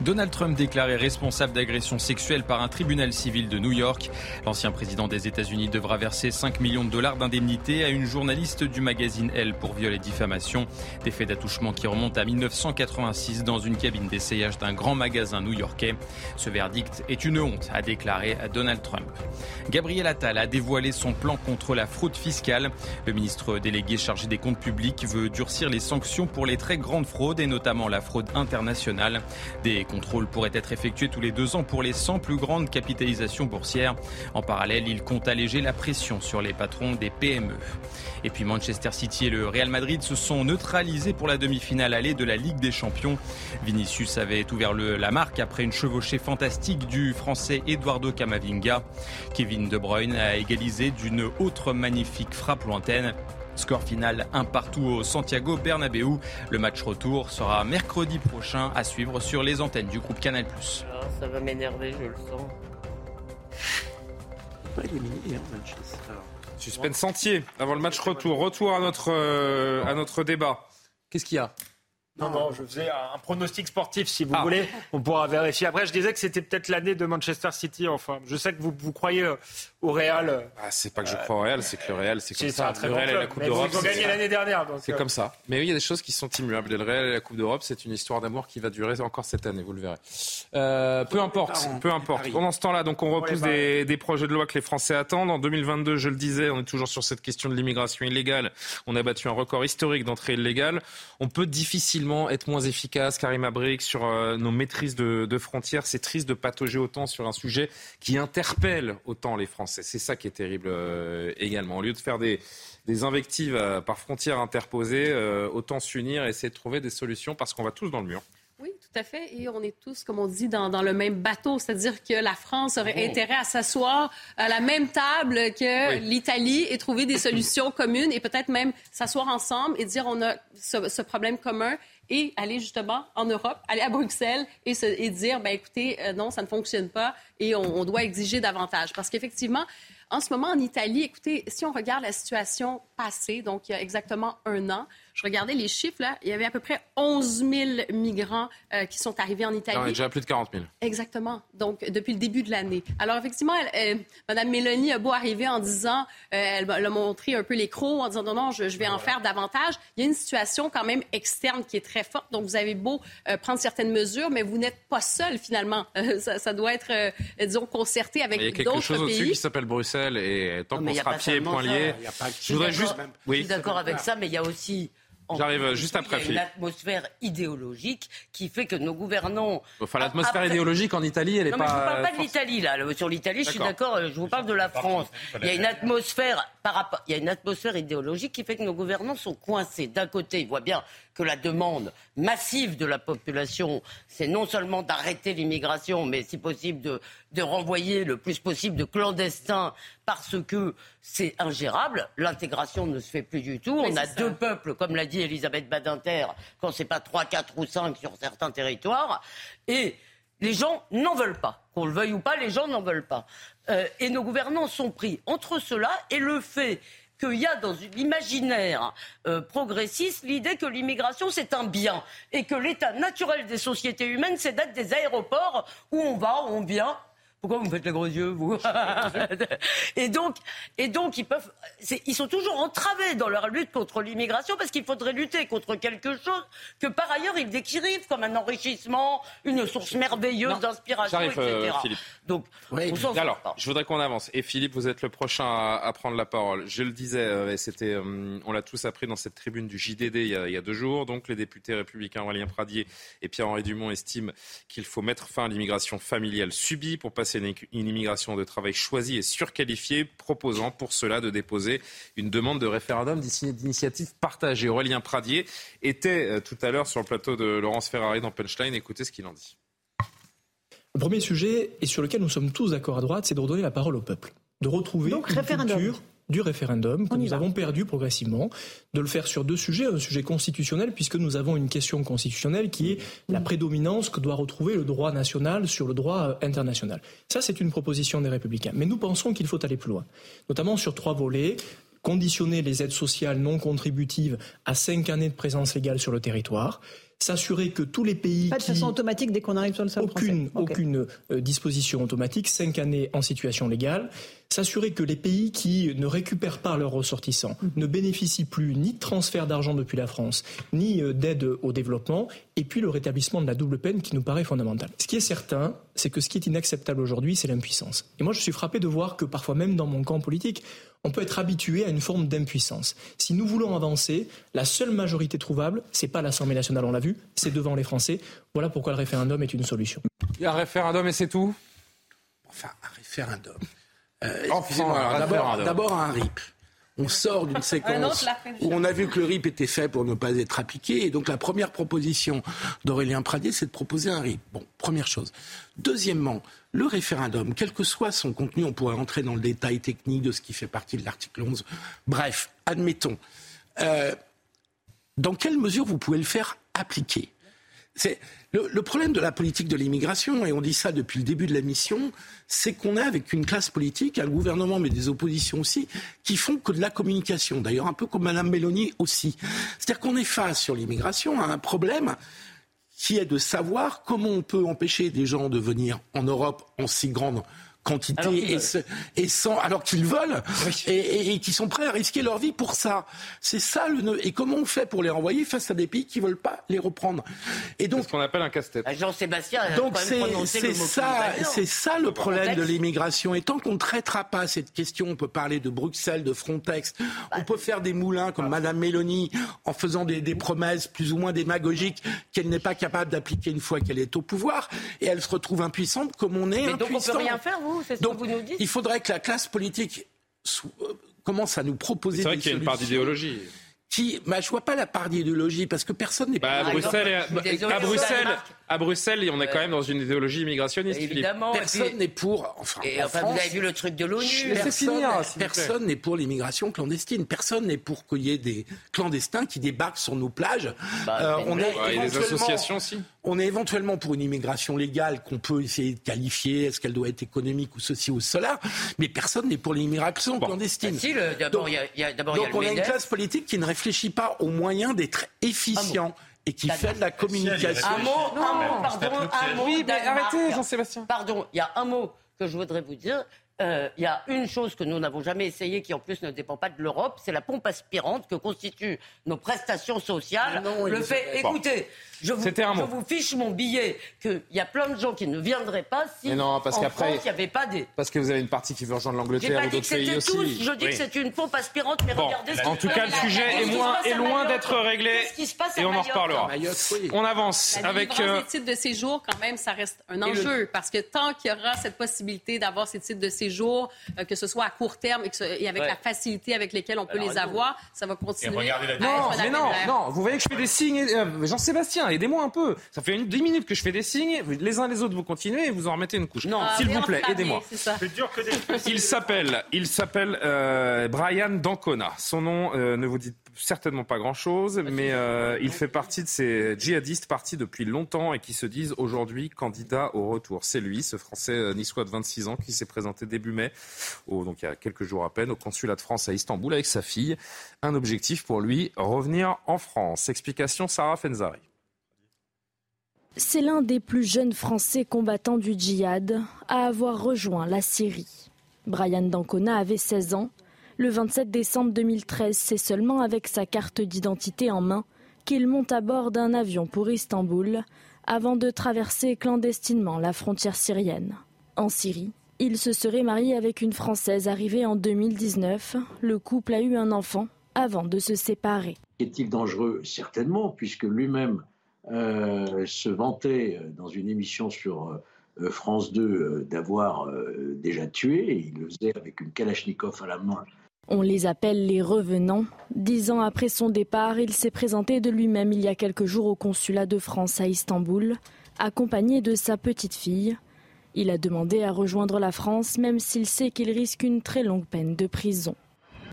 Donald Trump déclaré responsable d'agression sexuelle par un tribunal civil de New York. L'ancien président des États-Unis devra verser 5 millions de dollars d'indemnité à une journaliste du magazine Elle pour viol et diffamation. Des faits d'attouchement qui remontent à 1986 dans une cabine d'essayage d'un grand magasin new-yorkais. Ce verdict est une honte, a déclaré Donald Trump. Gabriel Attal a dévoilé son plan contre la fraude fiscale. Le ministre délégué chargé des comptes publics veut durcir les sanctions pour les très grandes fraudes et notamment la fraude internationale. Des contrôle pourrait être effectué tous les deux ans pour les 100 plus grandes capitalisations boursières. En parallèle, il compte alléger la pression sur les patrons des PME. Et puis Manchester City et le Real Madrid se sont neutralisés pour la demi-finale allée de la Ligue des Champions. Vinicius avait ouvert la marque après une chevauchée fantastique du français Eduardo Camavinga. Kevin De Bruyne a égalisé d'une autre magnifique frappe lointaine. Score final un partout au Santiago Bernabéu. Le match retour sera mercredi prochain à suivre sur les antennes du groupe Canal+. Ah, ça va m'énerver, je le sens. Suspense sentier avant le match retour. Retour à notre, euh, à notre débat. Qu'est-ce qu'il y a? Non, non, je faisais un pronostic sportif, si vous ah. voulez. On pourra vérifier. Après, je disais que c'était peut-être l'année de Manchester City. Enfin, je sais que vous, vous croyez euh, au Real. Euh, ah, c'est pas que je crois au Real, c'est que le Real, c'est comme ça. le Real et la Coupe d'Europe. Ils ont gagné l'année dernière. C'est comme ça. Mais oui, il y a des choses qui sont immuables. Le Real et la Coupe d'Europe, c'est une histoire d'amour qui va durer encore cette année, vous le verrez. Euh, peu importe, peu importe. Pendant ce temps-là, donc on repousse des, des, projets de loi que les Français attendent. En 2022, je le disais, on est toujours sur cette question de l'immigration illégale. On a battu un record historique d'entrée illégale. On peut difficilement être moins efficace Karim Abrik, sur euh, nos maîtrises de, frontières. C'est triste de patauger autant sur un sujet qui interpelle autant les Français. C'est ça qui est terrible euh, également. Au lieu de faire des, invectives euh, par frontières interposées, autant s'unir et essayer de trouver des solutions parce qu'on va tous dans le mur. Oui, tout à fait. Et on est tous, comme on dit, dans, le même bateau. C'est-à-dire que la France aurait oh. intérêt à s'asseoir à la même table que l'Italie et trouver des solutions communes et peut-être même s'asseoir ensemble et dire on a ce problème commun et aller justement en Europe, aller à Bruxelles et, dire, ben, écoutez, euh, non, ça ne fonctionne pas et on, on doit exiger davantage. Parce qu'effectivement, en ce moment, en Italie, écoutez, si on regarde la situation passée, donc il y a exactement un an, je regardais les chiffres, là, il y avait à peu près 11 000 migrants euh, qui sont arrivés en Italie. on est déjà à plus de 40 000. Exactement. Donc, depuis le début de l'année. Alors, effectivement, Mme Mélanie a beau arriver en disant, euh, elle, a montré un peu les crocs, en disant non, non, je, vais en faire davantage. Il y a une situation quand même externe qui est très forte. Donc, vous avez beau euh, prendre certaines mesures, mais vous n'êtes pas seul, finalement. Ça, doit être, disons, concerté avec d'autres pays. Il y a quelque chose au-dessus qui s'appelle Bruxelles et tant qu'on sera pieds et poings liés. Je voudrais juste. Oui. Je suis d'accord avec ça, mais il y a aussi J'arrive juste après, Il y a une atmosphère idéologique qui fait que nos gouvernants. Enfin, l'atmosphère idéologique en Italie, elle n'est pas. Mais je ne parle pas de l'Italie, là. Sur l'Italie, je suis d'accord, je vous parle de la France. Il y a une atmosphère par rapport... il y a une atmosphère idéologique qui fait que nos gouvernants sont coincés. D'un côté, ils voient bien que la demande massive de la population, c'est non seulement d'arrêter l'immigration, mais si possible de, de, renvoyer le plus possible de clandestins parce que c'est ingérable. L'intégration ne se fait plus du tout. On a deux peuples, comme l'a dit Elisabeth Badinter, quand c'est pas trois, quatre ou cinq sur certains territoires. Et les gens n'en veulent pas. Qu'on le veuille ou pas, les gens n'en veulent pas. Euh, et nos gouvernants sont pris entre cela et le fait qu'il y a dans l'imaginaire euh, progressiste l'idée que l'immigration c'est un bien et que l'état naturel des sociétés humaines c'est d'être des aéroports où on va, on vient pourquoi vous me faites les gros yeux, vous Et donc, et donc ils peuvent, ils sont toujours entravés dans leur lutte contre l'immigration parce qu'il faudrait lutter contre quelque chose que par ailleurs ils décrivent comme un enrichissement, une source merveilleuse d'inspiration, etc. Euh, Philippe. Donc, alors, je voudrais qu'on avance. Et Philippe, vous êtes le prochain à, prendre la parole. Je le disais, euh, c'était, euh, on l'a tous appris dans cette tribune du JDD il y a, il y a deux jours. Donc, les députés républicains Aurélien Pradier et Pierre-Henri Dumont estiment qu'il faut mettre fin à l'immigration familiale subie pour passer c'est une immigration de travail choisie et surqualifiée, proposant pour cela de déposer une demande de référendum d'initiative partagée. Aurélien Pradier était euh, tout à l'heure sur le plateau de Laurence Ferrari dans Punchline. Écoutez ce qu'il en dit. Le premier sujet, et sur lequel nous sommes tous d'accord à droite, c'est de redonner la parole au peuple. De retrouver une culture du référendum que nous avons perdu progressivement, de le faire sur deux sujets, un sujet constitutionnel puisque nous avons une question constitutionnelle qui est la prédominance que doit retrouver le droit national sur le droit euh, international. Ça, c'est une proposition des républicains. Mais nous pensons qu'il faut aller plus loin, notamment sur trois volets conditionner les aides sociales non contributives à cinq années de présence légale sur le territoire, s'assurer que tous les pays. Pas de façon automatique dès qu'on arrive sur le sol aucune, français. Aucune euh, disposition automatique, cinq années en situation légale. S'assurer que les pays qui ne récupèrent pas leurs ressortissants mhm. ne bénéficient plus ni de transfert d'argent depuis la France, ni euh, d'aide au développement, et puis le rétablissement de la double peine qui nous paraît fondamental. Ce qui est certain, c'est que ce qui est inacceptable aujourd'hui, c'est l'impuissance. Et moi, je suis frappé de voir que parfois, même dans mon camp politique, on peut être habitué à une forme d'impuissance. Si nous voulons avancer, la seule majorité trouvable, c'est pas l'Assemblée nationale, on l'a vu, c'est devant les Français. Voilà pourquoi le référendum est une solution. Il y a un référendum et c'est tout? Enfin, un référendum. Euh, D'abord un RIP. On sort d'une séquence où on a vu que le RIP était fait pour ne pas être appliqué. Et donc la première proposition d'Aurélien Pradier, c'est de proposer un RIP. Bon, première chose. Deuxièmement, le référendum, quel que soit son contenu, on pourrait entrer dans le détail technique de ce qui fait partie de l'article 11. Bref, admettons. Euh, dans quelle mesure vous pouvez le faire appliquer? C'est le, problème de la politique de l'immigration, et on dit ça depuis le début de la mission, c'est qu'on est avec une classe politique, un gouvernement, mais des oppositions aussi, qui font que de la communication. D'ailleurs, un peu comme Mme Mélanie aussi. C'est-à-dire qu'on est face sur l'immigration à un problème qui est de savoir comment on peut empêcher des gens de venir en Europe en si grande quantité alors et, et, sans alors qu'ils veulent et, et, qui sont prêts à risquer leur vie pour ça. C'est ça le et comment on fait pour les renvoyer face à des pays qui veulent pas les reprendre? Et donc ce qu'on appelle un casse-tête. Ah, Jean-Sébastien. Donc c'est ça c'est ça le problème de l'immigration. Et tant qu'on ne traitera pas cette question, on peut parler de Bruxelles, de Frontex, on peut faire des moulins comme Madame Mélanie en faisant des, des promesses plus ou moins démagogiques qu'elle n'est pas capable d'appliquer une fois qu'elle est au pouvoir et elle se retrouve impuissante comme on est Mais impuissant. Donc on peut rien faire vous donc, il faudrait que la classe politique euh, commence à nous proposer des C'est vrai qu'il y a une part d'idéologie. qui, bah, je vois pas la part d'idéologie parce que personne n'est. Bah, à Bruxelles, à, Bruxelles, à Bruxelles, on est quand même dans une idéologie immigrationniste. Évidemment. Personne n'est pour. Enfin, et, enfin vous avez vu le truc de l'ONU. Personne, personne n'est pour l'immigration clandestine. Personne n'est pour qu'il y ait des clandestins qui débarquent sur nos plages. Bah, euh, on est des associations aussi. On est éventuellement pour une immigration légale qu'on peut essayer de qualifier. Est-ce qu'elle doit être économique ou ceci ou cela Mais personne n'est pour l'immigration clandestine. Bah, si, d'abord, il y a, donc, on a une classe politique qui ne réfléchit pas aux moyens d'être efficient. Et qui fait de la communication. Un mot, un mot, pardon, un mot. Oui, mais arrêtez, Jean-Sébastien. Pardon, il y a un mot que je voudrais vous dire. Euh, il y a une chose que nous n'avons jamais essayé, qui en plus ne dépend pas de l'Europe, c'est la pompe aspirante que constituent nos prestations sociales. Non, le fait, écoutez, je vous, je vous, fiche mon billet qu'il y a plein de gens qui ne viendraient pas si non, parce en France, il n'y avait pas des... Parce que vous avez une partie qui veut rejoindre l'Angleterre ou d'autres pays aussi. Tous, je dis que c'est une pompe aspirante, mais regardez ce En tout cas, le sujet est, moins, est loin d'être réglé et on en reparlera. On avance avec... Les euh, titres de séjour, quand même, ça reste un enjeu parce que tant qu'il y aura cette possibilité d'avoir ces titres de séjour, euh, que ce soit à court terme et, avec la facilité avec laquelle on peut les avoir, ça va continuer. Non, mais non, non, vous voyez que je fais des signes. Euh, Jean-Sébastien, aidez-moi un peu. Ça fait une, 10 minutes que je fais des signes. Les uns les autres, vous continuez et vous en remettez une couche. Non, s'il vous plaît, aidez-moi. Il s'appelle, il s'appelle euh, Brian Dancona. Son nom euh, ne vous dit certainement pas grand-chose, mais euh, il fait partie de ces djihadistes partis depuis longtemps et qui se disent aujourd'hui candidats au retour. C'est lui, ce Français niçois de 26 ans, qui s'est présenté début mai, au, donc il y a quelques jours à peine, au consulat de France à Istanbul avec sa fille. Un objectif pour lui, revenir en France. Explication Sarah Fenzari. C'est l'un des plus jeunes Français combattants du djihad à avoir rejoint la Syrie. Brian Dancona avait 16 ans. Le 27 décembre 2013, c'est seulement avec sa carte d'identité en main qu'il monte à bord d'un avion pour Istanbul avant de traverser clandestinement la frontière syrienne. En Syrie, il se serait marié avec une Française arrivée en 2019. Le couple a eu un enfant avant de se séparer. Est-il dangereux? Certainement, puisque lui-même euh, se vantait euh, dans une émission sur euh, France 2 d'avoir déjà tué, et il le faisait avec une Kalachnikov à la main. On les appelle les revenants. Dix ans après son départ, il s'est présenté de lui-même il y a quelques jours au consulat de France à Istanbul, accompagné de sa petite fille. Il a demandé à rejoindre la France, même s'il sait qu'il risque une très longue peine de prison.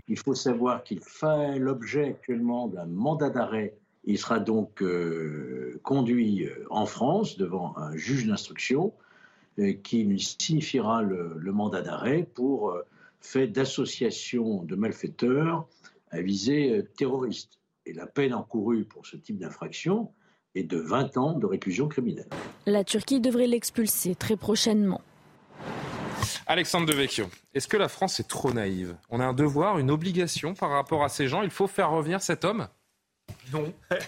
Il faut savoir qu'il fait l'objet actuellement d'un mandat d'arrêt il sera donc euh, conduit euh, en France devant un juge d'instruction euh, qui lui signifiera le, mandat d'arrêt pour fait d'association de malfaiteurs à visée terroriste. Et la peine encourue pour ce type d'infraction est de 20 ans de réclusion criminelle. La Turquie devrait l'expulser très prochainement. Alexandre Devecchio, est-ce que la France est trop naïve? On a un devoir, une obligation par rapport à ces gens Il faut faire revenir cet homme? Non.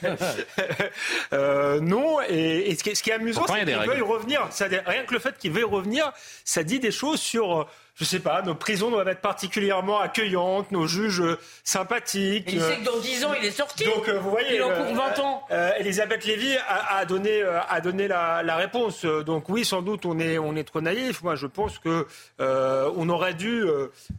Euh, non, et, ce, qui est, amusant, c'est qu'il veuille revenir. Ça, rien que le fait qu'il veuille revenir, ça dit des choses sur je sais pas, nos prisons doivent être particulièrement accueillantes, nos juges sympathiques. il sait que dans 10 ans, il est sorti. Donc, vous voyez. Il en court 20 ans. Elisabeth Lévy a, donné, a donné la, la, réponse. Donc, oui, sans doute, on est, on est trop naïf. Moi, je pense que on aurait dû,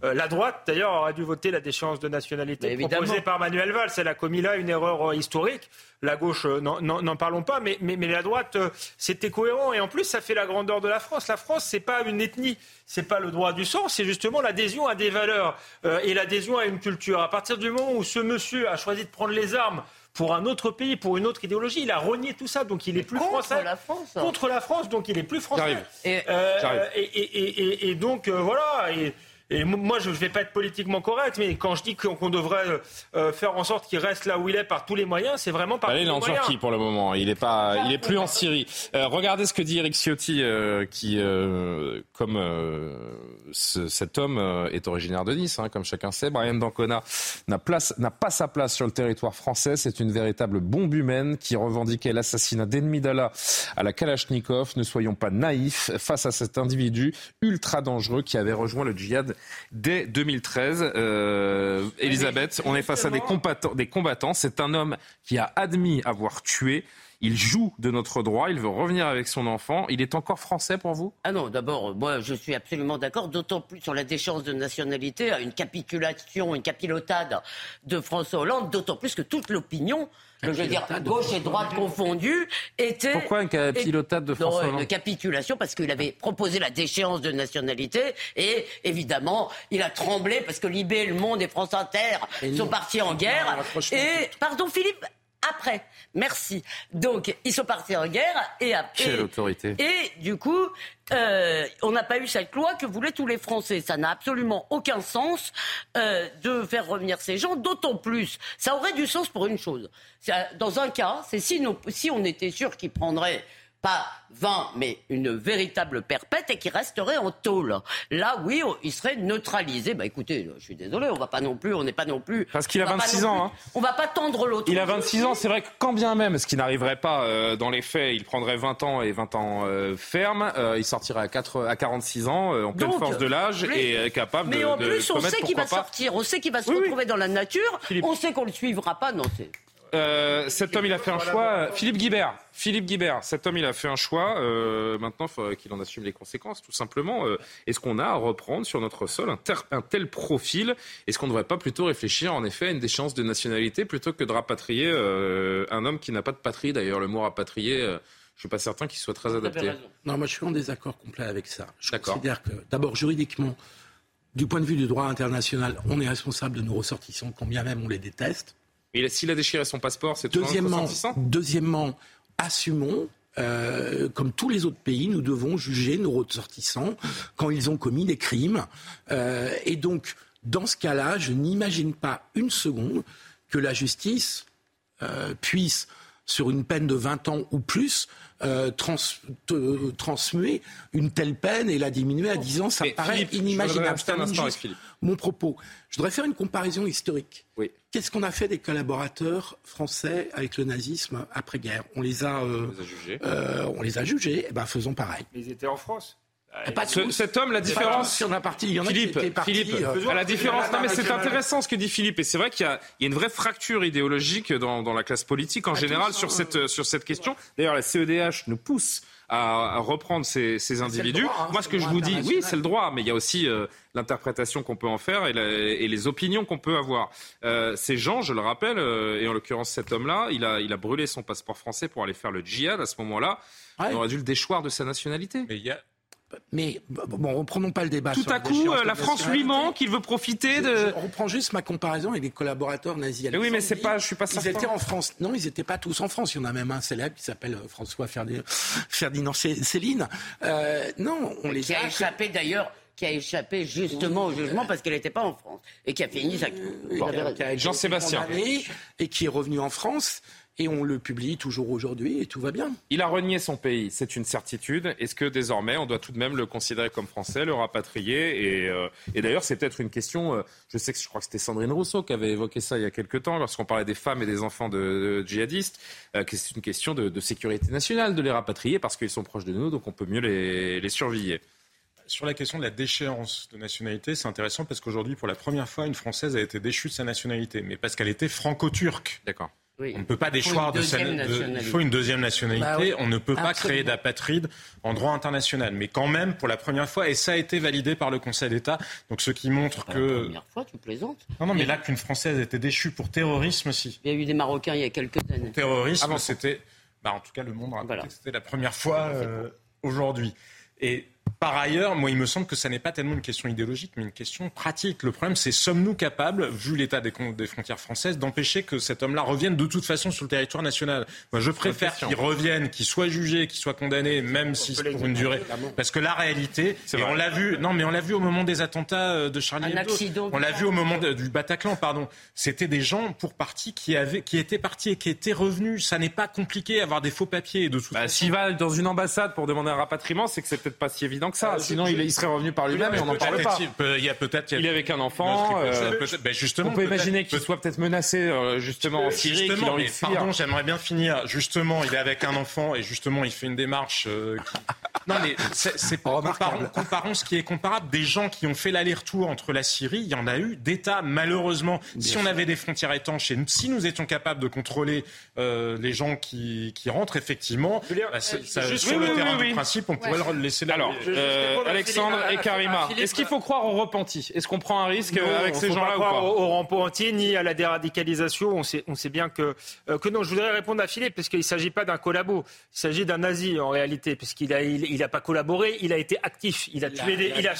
la droite, d'ailleurs, aurait dû voter la déchéance de nationalité proposée par Manuel Valls. Elle a commis là une erreur historique. La gauche, n'en parlons pas, mais, mais, mais la droite, c'était cohérent. Et en plus, ça fait la grandeur de la France. La France, c'est pas une ethnie, c'est pas le droit du sang, c'est justement l'adhésion à des valeurs euh, et l'adhésion à une culture. À partir du moment où ce monsieur a choisi de prendre les armes pour un autre pays, pour une autre idéologie. Il a renié tout ça, donc il est plus contre français. La France. Contre la France, donc il est plus français. Et, euh, et, et, et, donc euh, voilà. Et moi, je ne vais pas être politiquement correct, mais quand je dis qu'on devrait euh, faire en sorte qu'il reste là où il est par tous les moyens, c'est vraiment par tous les moyens. Il est en Turquie pour le moment. Il n'est pas, il est plus en Syrie. Euh, regardez ce que dit Eric Ciotti, euh, qui, euh, comme euh, ce, cet homme euh, est originaire de Nice, hein, comme chacun sait, Brian Dancona n'a pas sa place sur le territoire français. C'est une véritable bombe humaine qui revendiquait l'assassinat d'ennemis d'Allah à la Kalachnikov. Ne soyons pas naïfs face à cet individu ultra dangereux qui avait rejoint le djihad dès 2013. Euh, Elisabeth, on est face à des combattants. Des combattants. C'est un homme qui a admis avoir tué. Il joue de notre droit, il veut revenir avec son enfant. Il est encore français pour vous? Ah non, d'abord, moi je suis absolument d'accord, d'autant plus sur la déchéance de nationalité, à une capitulation, une capilotade de François Hollande, d'autant plus que toute l'opinion je veux dire, gauche et droite confondues, était... Pourquoi une capilotade de François Hollande? Une capitulation parce qu'il avait proposé la déchéance de nationalité et évidemment, il a tremblé parce que Libé, Le Monde et France Inter sont partis en guerre. et, pardon Philippe, après. Merci. Donc, ils sont partis en guerre et après. Quelle autorité. Et du coup, euh, on n'a pas eu cette loi que voulaient tous les Français. Ça n'a absolument aucun sens euh, de faire revenir ces gens, d'autant plus. Ça aurait du sens pour une chose. Dans un cas, c'est si, si on était sûr qu'ils prendraient pas 20, mais une véritable perpète et qui resterait en tôle. Là, oui, il serait neutralisé. Bah écoutez, je suis désolé, on va pas non plus, on n'est pas non plus. Parce qu'il a 26 ans. Hein. On va pas tendre l'autre. Il a 26 ans, c'est vrai que quand bien même, ce qui n'arriverait pas euh, dans les faits, il prendrait 20 ans et 20 ans euh, ferme, euh, il sortirait à, 4, à 46 ans, en pleine force de l'âge et capable mais de. Mais en plus, on sait qu'il va sortir, on sait qu'il va se retrouver dans la nature, on sait qu'on le suivra pas, non, c'est. Euh, cet homme, il a fait un choix. Philippe Guibert. Philippe Guibert. Cet homme, il a fait un choix. Euh, maintenant, il faudrait qu'il en assume les conséquences, tout simplement. Euh, Est-ce qu'on a à reprendre sur notre sol un, un tel profil? Est-ce qu'on ne devrait pas plutôt réfléchir, en effet, à une déchéance de nationalité plutôt que de rapatrier euh, un homme qui n'a pas de patrie? D'ailleurs, le mot rapatrier. Euh, je suis pas certain qu'il soit très adapté. Non, moi je suis en désaccord complet avec ça. Je considère que, d'abord, juridiquement, du point de vue du droit international, on est responsable de nos ressortissants, combien même on les déteste. Et s'il a déchiré son passeport, c'est deuxièmement, deuxièmement, assumons. Euh, comme tous les autres pays, nous devons juger nos ressortissants quand ils ont commis des crimes. Euh, et donc, dans ce cas-là, je n'imagine pas une seconde que la justice euh, puisse, sur une peine de 20 ans ou plus, euh, trans, transmuer une telle peine et la diminuer à 10 ans, ça me paraît Philippe, inimaginable. Juste mon propos. Je voudrais faire une comparaison historique. Oui. Qu'est-ce qu'on a fait des collaborateurs français avec le nazisme après-guerre? On les a, euh, on les a jugés. Euh, on les a jugés. Eh ben, faisons pareil. Ils étaient en France. Pas ce, cet homme, la différence. Il y en a Philippe, qui partis, Philippe, euh, la différence. Non, mais c'est intéressant ce que dit Philippe, et c'est vrai qu'il y, y, a une vraie fracture idéologique dans, dans la classe politique en général sur cette sur cette question. D'ailleurs, la CEDH nous pousse à, à reprendre ces, ces individus. droit, hein, Moi, ce que je vous dis, oui, c'est le droit, mais il y a aussi euh, l'interprétation qu'on peut en faire et, la, et les opinions qu'on peut avoir. Euh, ces gens, je le rappelle, euh, et en l'occurrence cet homme-là, il a, il a brûlé son passeport français pour aller faire le djihad à ce moment-là. Ouais. On aurait dû le déchoir de sa nationalité. Mais il y a mais bon, reprenons pas le débat. Tout sur à coup, la France lui ment, qu'il veut profiter de. Je, je reprends juste ma comparaison avec les collaborateurs nazis. Mais oui, mais c'est pas, je suis pas Ils étaient en France. Non, ils n'étaient pas tous en France. Il y en a même un célèbre qui s'appelle François Ferdinand, Ferdinand Céline. Euh, non, on les qui a, échappé d'ailleurs qui a échappé justement au jugement parce qu'elle n'était pas en France et qui a fini sa. Bon, Jean-Sébastien. Et qui est revenu en France. Et on le publie toujours aujourd'hui et tout va bien. Il a renié son pays, c'est une certitude. Est-ce que désormais on doit tout de même le considérer comme français, le rapatrier Et, euh, et d'ailleurs, c'est peut-être une question. Euh, je sais que je crois que c'était Sandrine Rousseau qui avait évoqué ça il y a quelques temps lorsqu'on parlait des femmes et des enfants de, de djihadistes. Euh, que c'est une question de, de, sécurité nationale de les rapatrier parce qu'ils sont proches de nous, donc on peut mieux les, les surveiller. sur la question de la déchéance de nationalité, c'est intéressant parce qu'aujourd'hui, pour la première fois, une Française a été déchue de sa nationalité, mais parce qu'elle était franco-turque. D'accord. On ne peut pas déchoir de, sa, Il faut une deuxième nationalité. Bah On ne peut pas créer d'apatride en droit international. Mais quand même, pour la première fois, et ça a été validé par le Conseil d'État. Donc ce qui montre que. La première fois, tu plaisantes. Non, non, mais là qu'une Française été déchue pour terrorisme, si. Il y a eu des Marocains il y a quelques années. Pour terrorisme, c'était. Bah, en tout cas, le monde a voilà. c'était la première fois euh, aujourd'hui. Et par ailleurs, moi, il me semble que ça n'est pas tellement une question idéologique, mais une question pratique. Le problème, c'est sommes-nous capables, vu l'état des, des, frontières françaises, d'empêcher que cet homme-là revienne de toute façon sur le territoire national? Moi, je préfère qu'il revienne, qu'il soit jugé, qu'il soit condamné, même si c'est pour une durée. Parce que la réalité, et on l'a vu, non, mais on l'a vu au moment des attentats euh, de Charlie Hebdo. On l'a vu au moment du Bataclan, pardon. C'était des gens, pour partie, qui avaient, qui étaient partis et qui étaient revenus. Ça n'est pas compliqué avoir des faux papiers. De toute bah, S'il va dans une ambassade pour demander un rapatriement, c'est que c'est peut-être pas si évident que ça. Euh, Sinon, il, serait revenu par lui-même et on n'en parle pas. Il y a peut-être. Il est avec un enfant. Euh, ben, justement, on peut imaginer qu'il soit peut-être menacé euh, justement en Syrie. Justement, pardon, j'aimerais bien finir. Justement, il est avec un enfant et justement, il fait une démarche. Qui... Non, mais c'est comparons, comparons ce qui est comparable. Des gens qui ont fait l'aller-retour entre la Syrie, il y en a eu d'États. Malheureusement, si on avait des frontières étanches et si nous étions capables de contrôler les gens qui, qui rentrent, effectivement, bah, ça, sur le terrain du principe, on pourrait le laisser là. Alors, euh, Alexandre et Karima, est-ce qu'il faut croire au repenti? Est-ce qu'on prend un risque avec ces gens-là ou pas? au repenti ni à la déradicalisation. On sait, on sait bien que, euh, que non. Je voudrais répondre à Philippe parce qu'il ne s'agit pas d'un collabo. Il s'agit d'un nazi en réalité, puisqu'il n'a il, il a pas collaboré, il a été actif. Il a tué des, il a,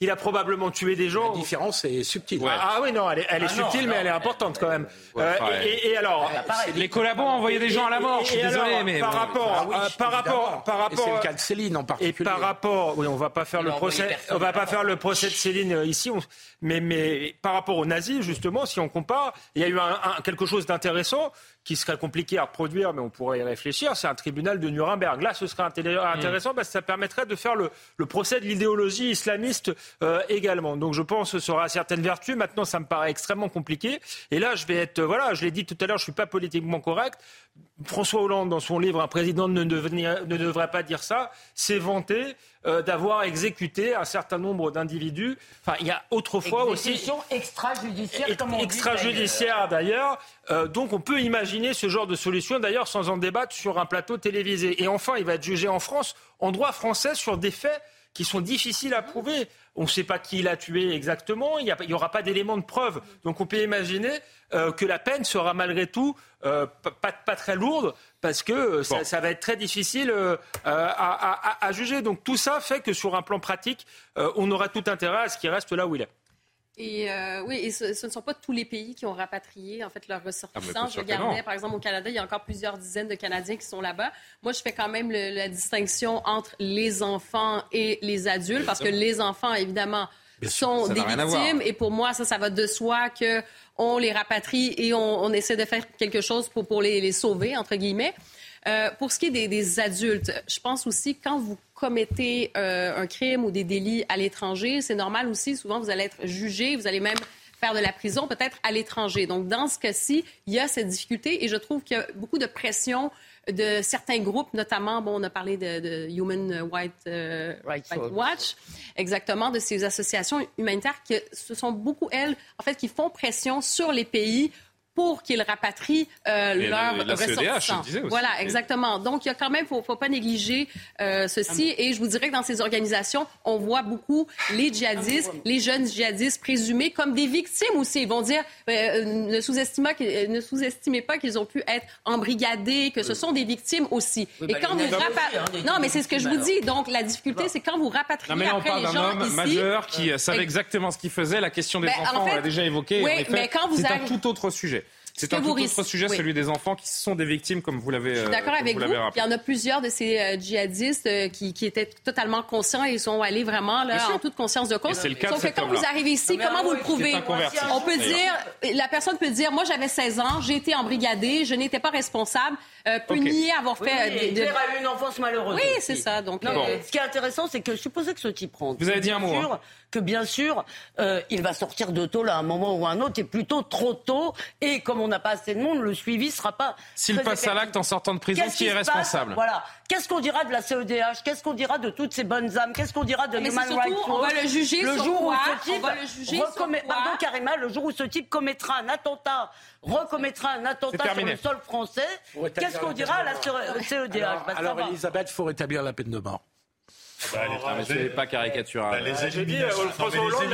il a probablement tué des gens. La différence est subtile. Ah, oui, non, elle est, elle est ah subtile, mais elle est importante quand même. Euh, et, alors, les collabos ont envoyé des gens à la mort. Je suis désolé, mais par rapport, ah par rapport, par rapport, c'est le cas de Céline en particulier. Et par rapport, oui, on va pas faire le procès, on va pas faire le procès de Céline euh, ici, mais mais par rapport aux nazis justement, si on compare, il y a eu un, quelque chose d'intéressant qui serait compliqué à reproduire, mais on pourrait y réfléchir, c'est un tribunal de Nuremberg. Là, ce serait intéressant parce que ça permettrait de faire le, le procès de l'idéologie islamiste euh, également. Donc je pense que ça aura certaines vertus. Maintenant, ça me paraît extrêmement compliqué. Et là, je vais être, voilà, je l'ai dit tout à l'heure, je suis pas politiquement correct. François Hollande, dans son livre Un président ne, ne devrait pas dire ça, s'est vanté euh, d'avoir exécuté un certain nombre d'individus. Enfin, il y a autrefois aussi. extrajudiciaire, Extrajudiciaire d'ailleurs. Euh, donc on peut imaginer ce genre de solution, d'ailleurs sans en débattre sur un plateau télévisé. Et enfin, il va être jugé en France, en droit français, sur des faits qui sont difficiles à prouver. On ne sait pas qui l'a tué exactement, il n'y aura pas d'éléments de preuve. Donc on peut imaginer euh, que la peine sera malgré tout euh, pas, très lourde parce que euh, ça, va être très difficile à, juger. Donc tout ça fait que sur un plan pratique, on aura tout intérêt à ce qu'il reste là où il est. Et oui, et ce, ne sont pas tous les pays qui ont rapatrié en fait leurs ressortissants. Ah, je regardais, par exemple, au Canada, il y a encore plusieurs dizaines de Canadiens qui sont là-bas. Moi, je fais quand même la distinction entre les enfants et les adultes, parce que les enfants, évidemment, sont des victimes. Et pour moi, ça, ça va de soi que on les rapatrie et on, essaie de faire quelque chose pour, pour les, sauver, entre guillemets. Euh, pour ce qui est des, adultes, je pense aussi quand vous commettez euh, un crime ou des délits à l'étranger, c'est normal aussi, souvent vous allez être jugé, vous allez même faire de la prison peut-être à l'étranger. Donc dans ce cas-ci, il y a cette difficulté et je trouve qu'il y a beaucoup de pression de certains groupes, notamment, bon, on a parlé de, Human White, euh, Watch, exactement, de ces associations humanitaires qui ce sont beaucoup, elles, en fait, qui font pression sur les pays pour qu'ils rapatrient euh, leurs ressortissants. Voilà, exactement. Donc, il y a quand même, faut, faut pas négliger euh, ceci. Et je vous dirais que dans ces organisations, on voit beaucoup les djihadistes, les jeunes djihadistes présumés comme des victimes aussi. Ils vont dire, euh, ne sous-estimez ne sous-estimez pas qu'ils ont pu être embrigadés, que ce sont des victimes aussi. Et bah, quand vous rapatriez, non, mais c'est ce que je vous dis. Donc, la difficulté, c'est quand vous rapatriez non, mais on parle d'un homme majeur qui savait exactement ce qu'il faisait. La question des ben, enfants, on l'a déjà évoqué. Oui, mais quand vous c'est un tout autre sujet. C'est un tout autre sujet, celui des enfants qui sont des victimes, comme vous l'avez. Je suis d'accord euh, avec vous. Il y en a plusieurs de ces euh, djihadistes euh, qui, qui, étaient totalement conscients et sont allés vraiment là, en toute conscience de cause. C'est le cas Sauf que quand vous arrivez ici, comment vous le prouvez? On peut dire, la personne peut dire, moi j'avais 16 ans, j'ai été embrigadé, je n'étais pas responsable. Peut nier avoir fait. Oui, des, a eu une enfance malheureuse. Oui, c'est ça. Donc, ce qui est intéressant, c'est que je supposais que ce type rentre. Vous avez dit un mot. Hein. Que bien sûr, euh, il va sortir de tôt à un moment ou à un autre, et plutôt trop tôt. Et comme on n'a pas assez de monde, le suivi sera pas. S'il passe à l'acte en sortant de prison, qui est responsable? Voilà. Qu'est-ce qu'on dira de la CEDH Qu'est-ce qu'on dira de toutes ces bonnes âmes? Qu'est-ce qu'on dira de Human Rights Watch On va le juger le jour où ce? Type le juger Pardon, Karima, le jour où ce type commettra un attentat, recommettra un attentat sur le sol français, qu'est-ce qu'on dira à la CEDH Alors, bah, alors Elisabeth, il faut rétablir la peine de mort. Bah, c'est pas caricatural. Bah, les, éliminations,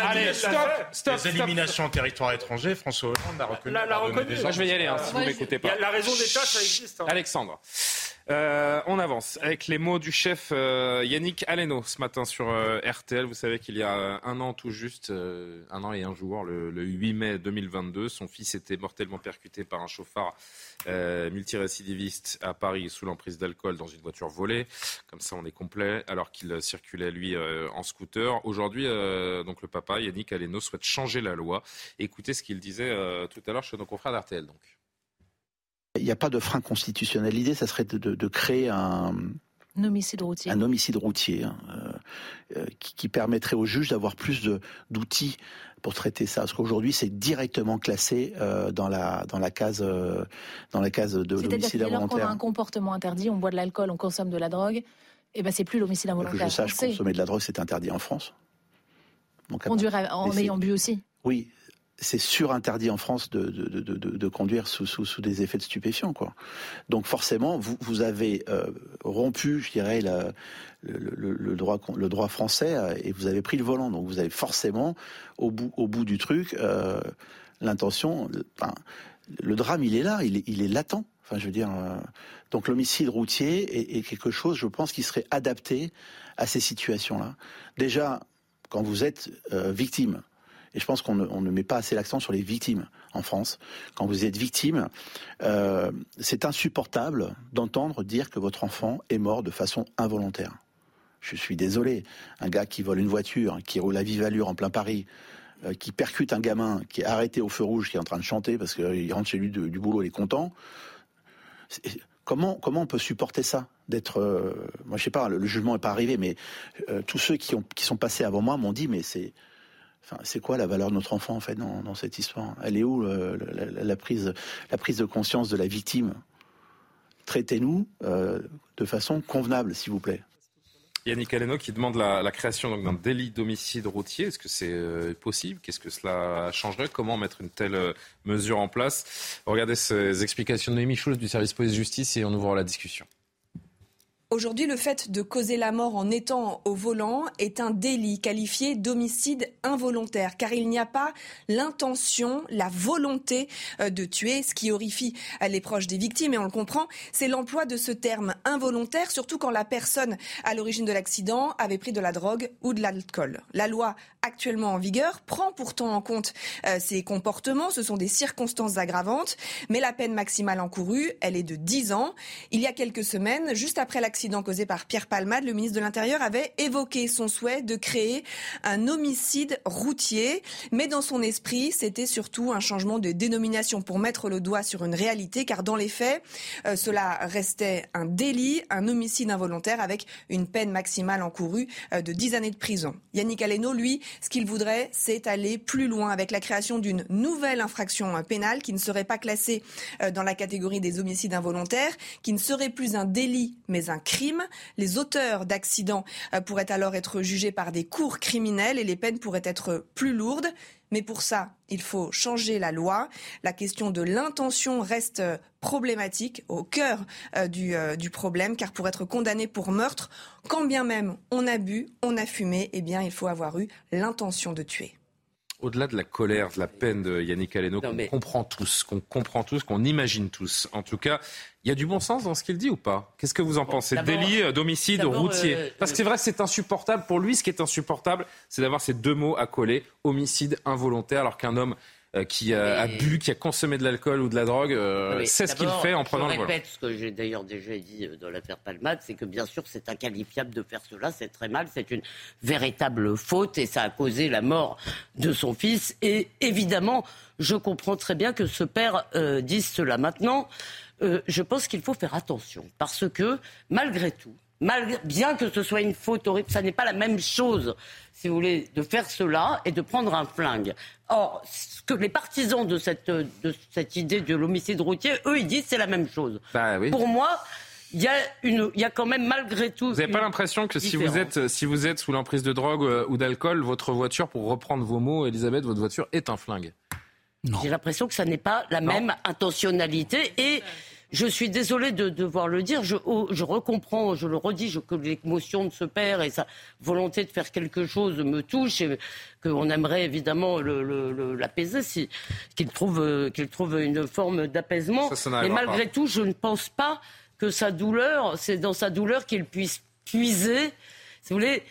Allez, stop, stop, les éliminations en territoire étranger, François Hollande a reconnu. La, reconnu. Moi, je vais y aller, hein, si vous m'écoutez pas. La raison d'État, ça existe. Hein. Alexandre. Euh, on avance avec les mots du chef euh, Yannick Aleno ce matin sur euh, RTL. Vous savez qu'il y a un an tout juste, un an et un jour, le, 8 mai 2022, son fils était mortellement percuté par un chauffard multirécidiviste à Paris sous l'emprise d'alcool dans une voiture volée. Comme ça, on est complet, alors qu'il circulait lui en scooter. Aujourd'hui, donc le papa Yannick Aleno souhaite changer la loi. Écoutez ce qu'il disait tout à l'heure chez nos confrères d'RTL. Donc. Il n'y a pas de frein constitutionnel. L'idée, ça serait de, créer un, un homicide routier. Un homicide routier hein, euh, euh, qui, permettrait aux juges d'avoir plus d'outils pour traiter ça. Parce qu'aujourd'hui, c'est directement classé euh, dans la dans la case dans la case de l'homicide involontaire. qu'on a un comportement interdit, on boit de l'alcool, on consomme de la drogue, et eh ben c'est plus l'homicide involontaire. Que je sache, consommer de la drogue, c'est interdit en France. Donc, Conduire en ayant bu aussi. Oui, c'est surinterdit en France de, de, de, conduire sous, sous, des effets de stupéfiants. Quoi. Donc forcément, vous, vous avez euh, rompu, je dirais, le, le, droit, le droit français euh, et vous avez pris le volant. Donc vous avez forcément, au bout, au bout du truc, euh, l'intention... Le drame, il est là, il est, il est latent. Enfin, je veux dire, donc l'homicide routier est, est, quelque chose, je pense, qui serait adapté à ces situations-là. Déjà, quand vous êtes victime, et je pense qu'on ne, met pas assez l'accent sur les victimes en France. Quand vous êtes victime, euh, c'est insupportable d'entendre dire que votre enfant est mort de façon involontaire. Je suis désolé. Un gars qui vole une voiture, qui roule à vive allure en plein Paris, euh, qui percute un gamin qui est arrêté au feu rouge, qui est en train de chanter parce qu'il rentre chez lui du boulot, il est content. comment, comment on peut supporter ça d'être, euh, moi je sais pas, le, jugement n'est pas arrivé, mais tous ceux qui sont passés avant moi m'ont dit, mais c'est, c'est quoi la valeur de notre enfant en fait dans, cette histoire? Elle est où la, prise, la prise de conscience de la victime? Traitez-nous euh, de façon convenable, s'il vous plaît. Yannick Aleno qui demande la, création d'un délit d'homicide routier. Est-ce que c'est euh, possible? Qu'est-ce que cela changerait? Comment mettre une telle euh, mesure en place? Regardez ces explications de Noémie Schulz du service police-justice et on ouvre la discussion. Aujourd'hui, le fait de causer la mort en étant au volant est un délit qualifié d'homicide involontaire, car il n'y a pas l'intention, la volonté euh, de tuer, ce qui horrifie les proches des victimes, et on le comprend, c'est l'emploi de ce terme involontaire, surtout quand la personne à l'origine de l'accident avait pris de la drogue ou de l'alcool. La loi actuellement en vigueur prend pourtant en compte euh, ces comportements, ce sont des circonstances aggravantes, mais la peine maximale encourue, elle est de 10 ans. Il y a quelques semaines, juste après l'accident, causé par Pierre Palmade, le ministre de l'Intérieur avait évoqué son souhait de créer un homicide routier. Mais dans son esprit, c'était surtout un changement de dénomination pour mettre le doigt sur une réalité, car dans les faits, euh, cela restait un délit, un homicide involontaire avec une peine maximale encourue euh, de 10 années de prison. Yannick Aleno, lui, ce qu'il voudrait, c'est aller plus loin avec la création d'une nouvelle infraction pénale qui ne serait pas classée euh, dans la catégorie des homicides involontaires, qui ne serait plus un délit, mais un crime. Les auteurs d'accidents euh, pourraient alors être jugés par des cours criminels et les peines pourraient être plus lourdes. Mais pour ça, il faut changer la loi. La question de l'intention reste problématique, au cœur euh, du, euh, du, problème, car pour être condamné pour meurtre, quand bien même on a bu, on a fumé, eh bien il faut avoir eu l'intention de tuer au-delà de la colère, de la peine de Yannick Aleno, qu'on comprend tous, qu'on comprend tous, qu'on imagine tous. En tout cas, il y a du bon sens dans ce qu'il dit ou pas? Qu'est-ce que vous en pensez? Délit euh, d'homicide routier. Euh, Parce que c'est vrai que c'est insupportable. Pour lui, ce qui est insupportable, c'est d'avoir ces deux mots à coller homicide involontaire, alors qu'un homme euh, qui a, bu, qui a consommé de l'alcool ou de la drogue, euh, c'est ce qu'il fait en prenant le volant. Je répète ce que j'ai d'ailleurs déjà dit euh, dans l'affaire Palmade, c'est que bien sûr c'est inqualifiable de faire cela, c'est très mal, c'est une véritable faute et ça a causé la mort de son fils. Et évidemment, je comprends très bien que ce père dise cela. Maintenant, euh, je pense qu'il faut faire attention parce que malgré tout, malgré, bien que ce soit une faute horrible, ça n'est pas la même chose, si vous voulez, de faire cela et de prendre un flingue. Or, ce que les partisans de cette, de cette idée de l'homicide routier, eux, ils disent c'est la même chose. Bah Pour moi, il y, a une, il y a quand même malgré tout. Vous n'avez pas l'impression que si vous, êtes, si vous êtes sous l'emprise de drogue euh, ou d'alcool, votre voiture, pour reprendre vos mots, Elisabeth, votre voiture est un flingue? J'ai l'impression que ça n'est pas la même intentionnalité et je suis désolée de devoir le dire, je, oh, je recomprends, je le redis, je, que l'émotion de ce père et sa volonté de faire quelque chose me touche et qu'on aimerait évidemment l'apaiser, si, qu'il trouve, euh, qu'il trouve une forme d'apaisement. Mais malgré tout, je ne pense pas que sa douleur, c'est dans sa douleur qu'il puisse puiser si vous voulez,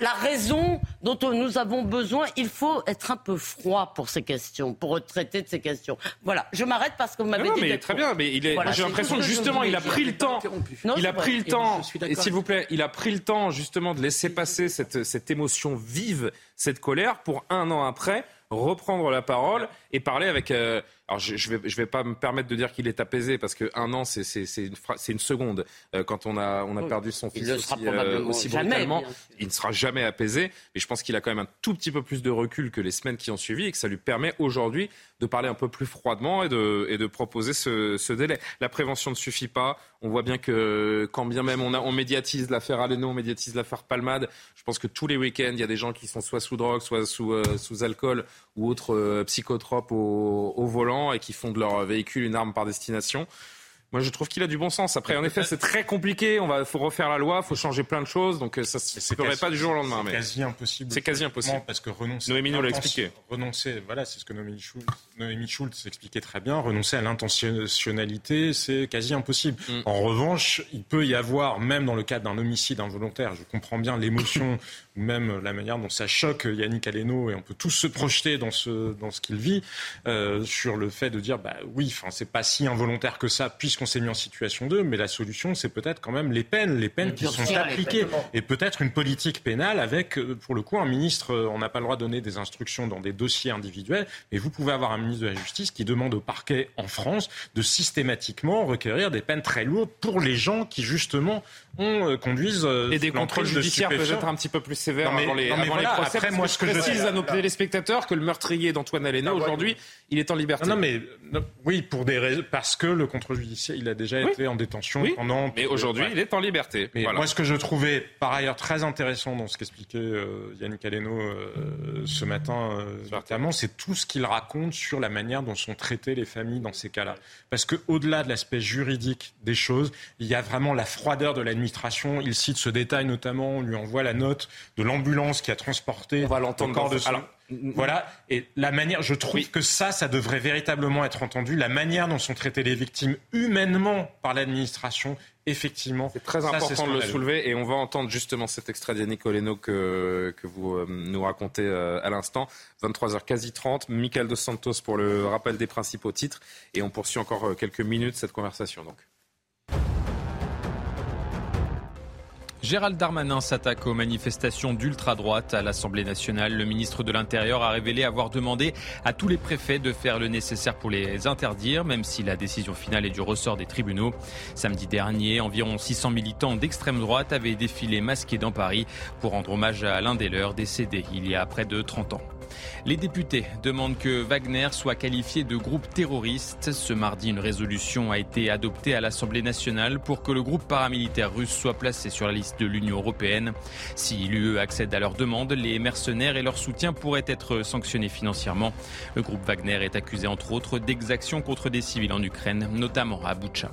la, raison dont nous avons besoin, il faut être un peu froid pour ces questions, pour traiter de ces questions. Voilà, je m'arrête parce que vous m'avez dit. Mais très bien, mais il est. j'ai l'impression que justement, il a pris le temps. il a pris le temps. Et s'il vous plaît, il a pris le temps justement de laisser passer cette, cette émotion vive, cette colère, pour un an après reprendre la parole et parler avec. Euh, alors je, je vais je vais pas me permettre de dire qu'il est apaisé parce que un an c'est c'est c'est une, c'est une seconde euh, quand on a on a perdu son fils aussi, euh, aussi brutalement il ne sera jamais apaisé mais je pense qu'il a quand même un tout petit peu plus de recul que les semaines qui ont suivi et que ça lui permet aujourd'hui de parler un peu plus froidement et de et de proposer ce, ce délai. La prévention ne suffit pas. On voit bien que quand bien même on a on médiatise l'affaire Aleno on médiatise l'affaire Palmade je pense que tous les week-ends il y a des gens qui sont soit sous drogue soit sous sous alcool ou autres psychotropes au, au volant et qui font de leur véhicule une arme par destination. Moi, je trouve qu'il a du bon sens. Après, en effet, c'est très compliqué. On va, faut refaire la loi, faut changer plein de choses. Donc, ça ne se ferait pas du jour au lendemain. C'est quasi impossible. C'est quasi impossible. Parce que renoncer. Noémie nous l'a expliqué. Renoncer, voilà, c'est ce que Noémie Schultz, Noémie Schultz expliquait très bien. Renoncer à l'intentionnalité, c'est quasi impossible. Mm. En revanche, il peut y avoir, même dans le cadre d'un homicide involontaire, je comprends bien l'émotion même la manière dont ça choque Yannick Aleno et on peut tous se projeter dans ce, dans ce qu'il vit, euh, sur le fait de dire, bah oui, enfin, c'est pas si involontaire que ça puisqu'on s'est mis en situation 2, mais la solution, c'est peut-être quand même les peines, les peines qui sont appliquées. et peut-être une politique pénale avec, euh, pour le coup, un ministre, euh, on n'a pas le droit de donner des instructions dans des dossiers individuels, mais vous pouvez avoir un ministre de la Justice qui demande au parquet en France de systématiquement requérir des peines très lourdes pour les gens qui, justement, on conduisent... et des contrôles judiciaires peut-être un petit peu plus sévère avant les, procès. Après, moi, je précise à nos téléspectateurs que le meurtrier d'Antoine Alena, aujourd'hui, il est en liberté. Non, mais oui, pour des raisons, parce que le contrôle judiciaire, il a déjà été en détention pendant. Mais aujourd'hui, il est en liberté. Moi, ce que je trouvais par ailleurs très intéressant dans ce qu'expliquait euh, Yannick Aleno euh, ce matin, euh, c'est tout ce qu'il raconte sur la manière dont sont traitées les familles dans ces cas-là. Parce que au-delà de l'aspect juridique des choses, il y a vraiment la froideur de l'administration. Il cite ce détail notamment, on lui envoie la note de l'ambulance qui a transporté on va le corps de son... Voilà. Et la manière, je trouve que ça, ça devrait véritablement être entendu. La manière dont sont traitées les victimes humainement par l'administration, effectivement. C'est très important de le soulever et on va entendre justement cet extrait d'Yannick Oleno que, que vous euh, nous racontez euh, à l'instant. 23h quasi 30. Michael Dos Santos pour le rappel des principaux titres et on poursuit encore euh, quelques minutes cette conversation donc. Gérald Darmanin s'attaque aux manifestations d'ultra-droite à l'Assemblée nationale. Le ministre de l'Intérieur a révélé avoir demandé à tous les préfets de faire le nécessaire pour les interdire, même si la décision finale est du ressort des tribunaux. Samedi dernier, environ 600 militants d'extrême droite avaient défilé masqués dans Paris pour rendre hommage à l'un des leurs décédé il y a près de 30 ans. Les députés demandent que Wagner soit qualifié de groupe terroriste. Ce mardi, une résolution a été adoptée à l'Assemblée nationale pour que le groupe paramilitaire russe soit placé sur la liste de l'Union européenne. Si l'UE accède à leur demande, les mercenaires et leur soutien pourraient être sanctionnés financièrement. Le groupe Wagner est accusé entre autres d'exactions contre des civils en Ukraine, notamment à Boucha.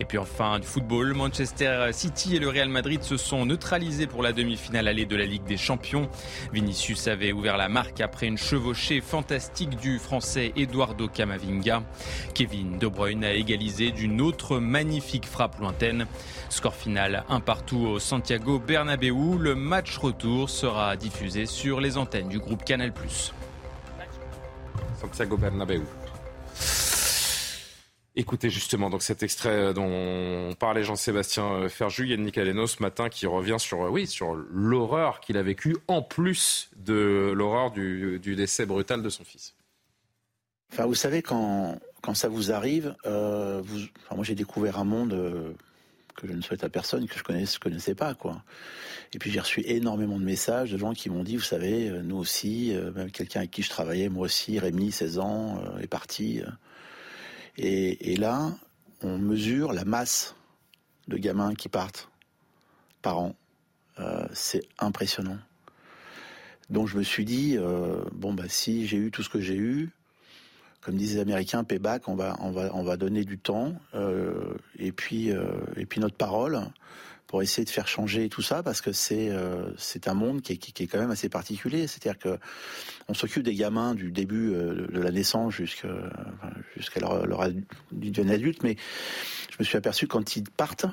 Et puis enfin, du football, Manchester City et le Real Madrid se sont neutralisés pour la demi-finale allée de la Ligue des Champions. Vinicius avait ouvert la marque après une chevauchée fantastique du français Eduardo Camavinga. Kevin De Bruyne a égalisé d'une autre magnifique frappe lointaine. Score final un partout au Santiago Bernabéu. Le match retour sera diffusé sur les antennes du groupe Canal+. Santiago Bernabéu. Écoutez justement donc cet extrait euh, dont parlait Jean-Sébastien euh, Ferjus, Yannick Aleno ce matin qui revient sur euh, oui sur l'horreur qu'il a vécue en plus de l'horreur du, décès brutal de son fils. Enfin, vous savez quand quand ça vous arrive, moi j'ai découvert un monde que je ne souhaite à personne, que je connaissais, connaissais pas, quoi. Et puis j'ai reçu énormément de messages de gens qui m'ont dit, vous savez, nous aussi, même quelqu'un avec qui je travaillais, moi aussi, Rémi, 16 ans, est parti. Et, là, on mesure la masse de gamins qui partent par an. c'est impressionnant. Donc je me suis dit, euh, bon, bah, si j'ai eu tout ce que j'ai eu, comme disent les Américains, payback, on va, on va, on va donner du temps euh, et, puis, euh, et puis notre parole pour essayer de faire changer tout ça, parce que c'est c'est un monde qui est, qui, est, quand même assez particulier. C'est-à-dire que on s'occupe des gamins du début de la naissance jusqu'à jusqu'à leur, leur adulte, mais je me suis aperçu quand ils partent,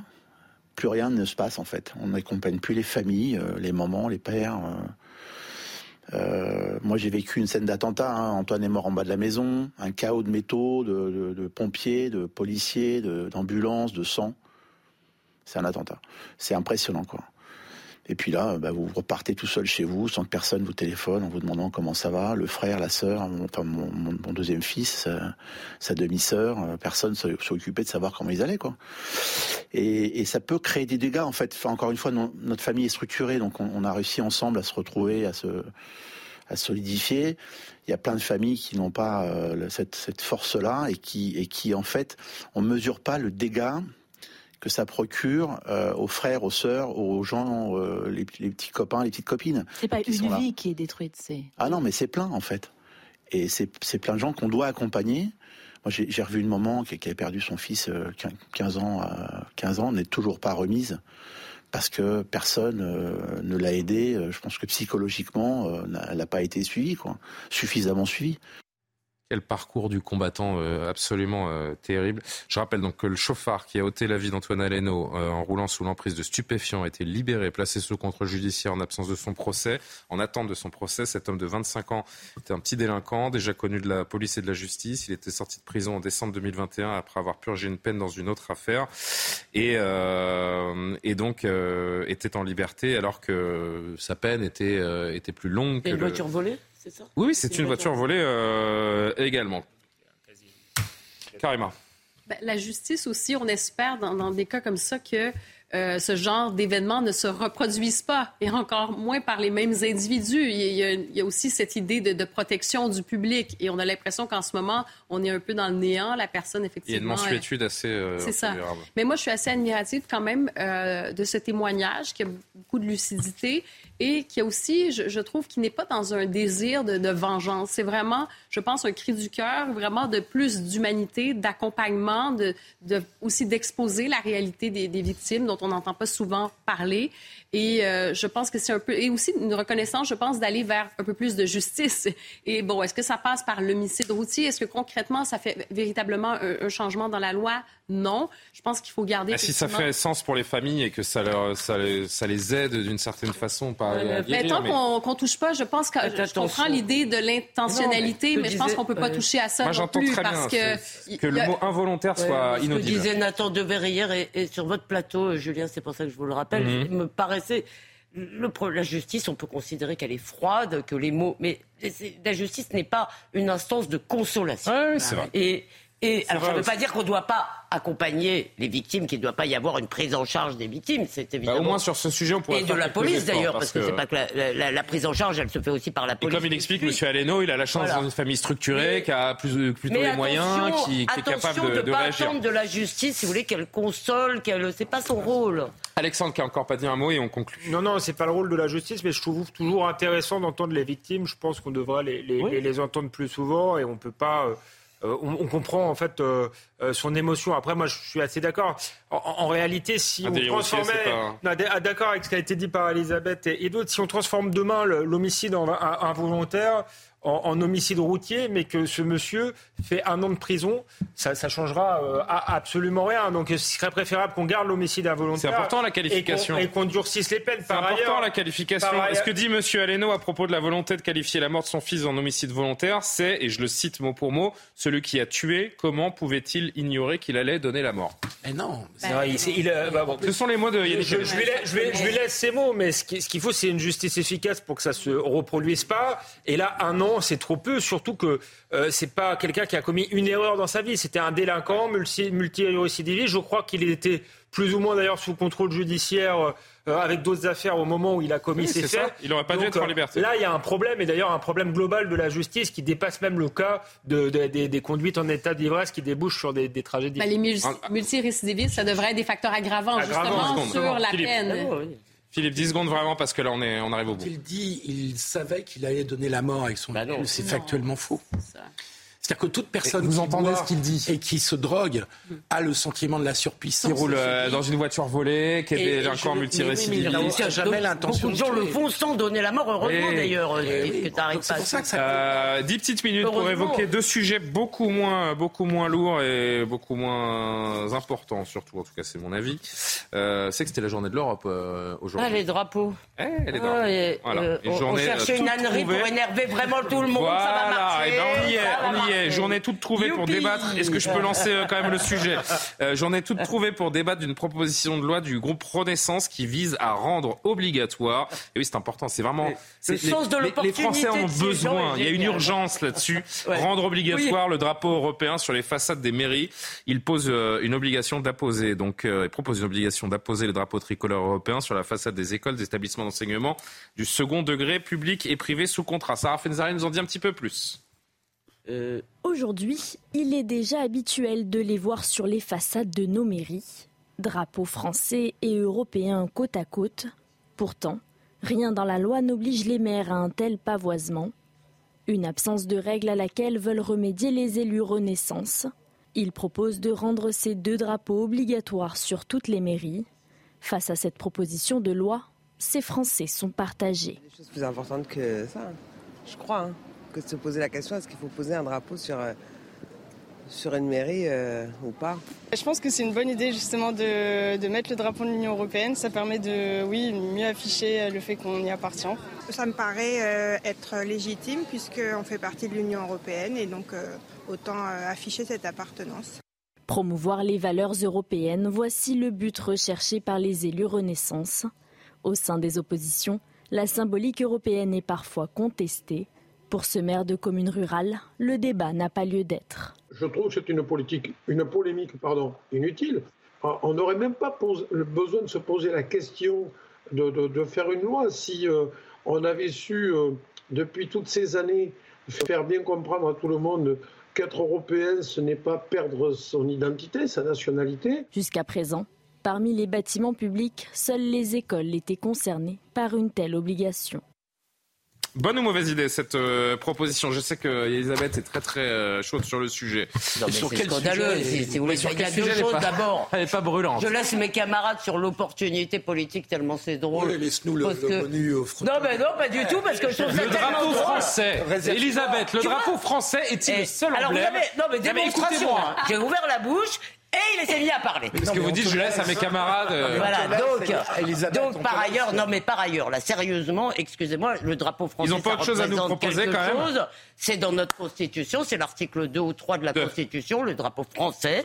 plus rien ne se passe en fait. On n'accompagne plus les familles, les mamans, les pères. Euh, moi, j'ai vécu une scène d'attentat. Hein. Antoine est mort en bas de la maison. Un chaos de métaux, de, pompiers, de policiers, d'ambulances, de, sang. C'est un attentat. C'est impressionnant, quoi. Et puis là, bah, vous repartez tout seul chez vous, sans que personne vous téléphone en vous demandant comment ça va. Le frère, la sœur, mon, deuxième fils, sa, demi-sœur, euh, personne s'occupait de savoir comment ils allaient, quoi. Et, ça peut créer des dégâts, en fait. encore une fois, notre famille est structurée, donc on, a réussi ensemble à se retrouver, à se à solidifier. Il y a plein de familles qui n'ont pas euh, cette, cette force-là et qui, et qui, en fait, on mesure pas le dégât que ça procure euh, aux frères, aux sœurs, aux gens, euh, les, petits copains, les petites copines. C'est pas une vie qui est détruite, c'est. Ah non, mais c'est plein en fait. Et c'est plein de gens qu'on doit accompagner. Moi, j'ai revu une maman qui, qui, avait perdu son fils 15 euh, ans, 15 ans, n'est toujours pas remise parce que personne ne l'a aidé. Je pense que psychologiquement, elle n'a pas été suivie, quoi, suffisamment suivie. Quel parcours du combattant euh, absolument euh, terrible. Je rappelle donc que le chauffard qui a ôté la vie d'Antoine Aleno euh, en roulant sous l'emprise de stupéfiants a été libéré, placé sous contrôle judiciaire en absence de son procès. En attente de son procès, cet homme de 25 ans était un petit délinquant, déjà connu de la police et de la justice. Il était sorti de prison en décembre 2021 après avoir purgé une peine dans une autre affaire et, et donc était en liberté alors que sa peine était, était plus longue. Et que une voiture volée? Oui, c'est une, voiture, volée euh, également. Carrément. Ben, la justice aussi, on espère dans, des cas comme ça que euh, ce genre d'événements ne se reproduisent pas, et encore moins par les mêmes individus. Il y a, aussi cette idée de, protection du public, et on a l'impression qu'en ce moment, on est un peu dans le néant. La personne, effectivement... Il y a une mensuétude assez... Euh, c'est ça. Mais moi, je suis assez admirative quand même de ce témoignage, qui a beaucoup de lucidité, et qui a aussi, je, trouve, qui n'est pas dans un désir de, vengeance. C'est vraiment, je pense, un cri du cœur, vraiment de plus d'humanité, d'accompagnement, aussi d'exposer la réalité des victimes dont on n'entend pas souvent parler. Et euh, je pense que c'est un peu. Et aussi une reconnaissance, je pense, d'aller vers un peu plus de justice. Et bon, est-ce que ça passe par l'homicide routier? Est-ce que concrètement, ça fait véritablement un, changement dans la loi? Non. Je pense qu'il faut garder. Ah, si ça fait sens pour les familles et que ça, leur, ça, les, aide d'une certaine façon, pas euh, mais tant qu'on ne touche pas, je pense que je comprends l'idée de l'intentionnalité, mais, je pense qu'on ne peut pas toucher à ça Moi, j'entends très parce bien que, que le mot involontaire soit inaudible. Ce que disait Nathan Deverrière et, et, sur votre plateau, Julien, c'est pour ça que je vous le rappelle, mhm. me le, la justice, on peut considérer qu'elle est froide, que les mots. Mais la justice n'est pas une instance de consolation. c'est vrai. Et et alors, ça ne veut pas dire qu'on ne doit pas accompagner les victimes, qu'il ne doit pas y avoir une prise en charge des victimes. C'est bah, évidemment. au moins sur ce sujet, on pourrait. Et de la police d'ailleurs, parce, que, c'est pas que la, prise en charge, elle se fait aussi par la police. Et comme il explique, M. Aleno, il a la chance d'avoir une famille structurée, qui a plus, plutôt les moyens, qui, est capable de, de, de pas réagir. attendre de la justice, si vous voulez, qu'elle console, qu'elle. C'est pas son rôle. Alexandre qui a encore pas dit un mot et on conclut. Non, non, c'est pas le rôle de la justice, mais je trouve toujours intéressant d'entendre les victimes. Je pense qu'on devrait les, les, les, entendre plus souvent et on peut pas. Euh, euh, on, comprend en fait euh, euh, son émotion. Après, moi, je suis assez d'accord. En, réalité, si on transformait, ah, d'accord avec ce qui a été dit par Elisabeth et, d'autres, si on transforme demain l'homicide en involontaire en, homicide routier, mais que ce monsieur fait un an de prison, ça, ça changera euh, absolument rien. Donc, ce serait préférable qu'on garde l'homicide involontaire. C'est important la qualification. Et qu'on durcisse les peines. C'est important la qualification. Ce que dit Monsieur Aleno à propos de la volonté de qualifier la mort de son fils en homicide volontaire, c'est, et je le cite mot pour mot, celui qui a tué, comment pouvait-il ignorer qu'il allait donner la mort? Eh non. Euh, bah, ce sont les mots de Yannick je, je, lui laisse, je, je, lui laisse, ces mots, mais ce qu'il faut, c'est une justice efficace pour que ça se reproduise pas. Et là, un an, c'est trop peu, surtout que euh, c'est pas quelqu'un qui a commis une erreur dans sa vie. C'était un délinquant multi, multi Je crois qu'il était plus ou moins d'ailleurs sous contrôle judiciaire euh, avec d'autres affaires au moment où il a commis ses faits. Il n'aurait pas dû être en liberté. Là, il y a un problème, et d'ailleurs un problème global de la justice qui dépasse même le cas de, des, conduites en état d'ivresse qui débouchent sur des, tragédies. Bah, les multirécidivistes, ça devrait être des facteurs aggravants, justement sur la peine. Ah Philippe, 10 secondes vraiment parce que là on, est, on arrive au bout. Il dit, il savait qu'il allait donner la mort avec son bah C'est factuellement faux. C'est-à-dire que toute personne vous entendez ce qu'il dit et qui se drogue a le sentiment de la surpuissance. Qui roule euh, dans une voiture volée, qui est délinquant multirécidiviste. Il n'a jamais l'intention. Beaucoup de gens le font sans donner la mort, heureusement d'ailleurs. C'est pour ça que ça. Euh, 10 petites minutes pour évoquer deux sujets beaucoup moins, beaucoup moins lourds et beaucoup moins importants, surtout. En tout cas, c'est mon avis. Euh, c'est que c'était la journée de l'Europe euh, aujourd'hui. Ah, les drapeaux. Eh, les drapeaux. Ah, et, voilà. Euh, on, cherchait une ânerie pour énerver vraiment tout le monde. Voilà, ça va marcher. Et ben on y est, on y est journée toute trouvée pour débattre. Est-ce que je peux lancer euh, quand même le sujet euh, J'en ai toute trouvée pour débattre d'une proposition de loi du groupe Renaissance qui vise à rendre obligatoire. Et oui, c'est important. C'est vraiment. Le sens de les, Français ont besoin. Il y a une urgence là-dessus. Rendre obligatoire le drapeau européen sur les façades des mairies. Il pose euh, une obligation d'apposer. Donc, il propose une obligation d'apposer le drapeau tricolore européen sur la façade des écoles, des établissements d'enseignement du second degré, public et privé sous contrat. Sarah Fenzari nous en dit un petit peu plus. Euh, aujourd'hui, il est déjà habituel de les voir sur les façades de nos mairies, drapeaux français et européens côte à côte. Pourtant, rien dans la loi n'oblige les maires à un tel pavoisement. Une absence de règle à laquelle veulent remédier les élus Renaissance. Ils proposent de rendre ces deux drapeaux obligatoires sur toutes les mairies. Face à cette proposition de loi, ces Français sont partagés. Choses plus importantes que ça, je crois. Que de se poser la question est-ce qu'il faut poser un drapeau sur, euh, sur une mairie euh, ou pas? Je pense que c'est une bonne idée justement de, de mettre le drapeau de l'Union européenne. Ça permet de oui, mieux afficher le fait qu'on y appartient. Ça me paraît euh, être légitime puisqu'on fait partie de l'Union européenne et donc autant afficher cette appartenance. Promouvoir les valeurs européennes, voici le but recherché par les élus Renaissance. Au sein des oppositions, la symbolique européenne est parfois contestée. Pour ce maire de commune rurale, le débat n'a pas lieu d'être. Je trouve que c'est une, politique, une polémique pardon, inutile. On n'aurait même pas besoin de se poser la question de, faire une loi si euh, on avait su, euh, depuis toutes ces années, faire bien comprendre à tout le monde qu'être européen, ce n'est pas perdre son identité, sa nationalité. Jusqu'à présent, parmi les bâtiments publics, seules les écoles étaient concernées par une telle obligation. Bonne ou mauvaise idée cette euh, proposition? Je sais que Elisabeth est très très euh, chaude sur le sujet. Non, mais sur quel scandaleux. Sujet si, vous voulez, il y a deux choses d'abord. Elle n'est pas brûlante. Je laisse mes camarades sur l'opportunité politique tellement c'est drôle. Oui, laisse-nous le, menu au Non, mais non, pas du tout, parce que je trouve Le drapeau français. Elisabeth, le drapeau français est-il le seul alors emblème Non, mais démonstration. J'ai ouvert la bouche et il s'est mis à parler. ce que vous dites, je laisse à mes camarades. Euh, voilà, donc, donc par ailleurs, non mais par ailleurs, là, sérieusement, excusez-moi, le drapeau français. Ils n'ont pas autre chose à nous proposer quand même. C'est dans notre Constitution, c'est l'article 2 ou 3 de la Constitution, le drapeau français.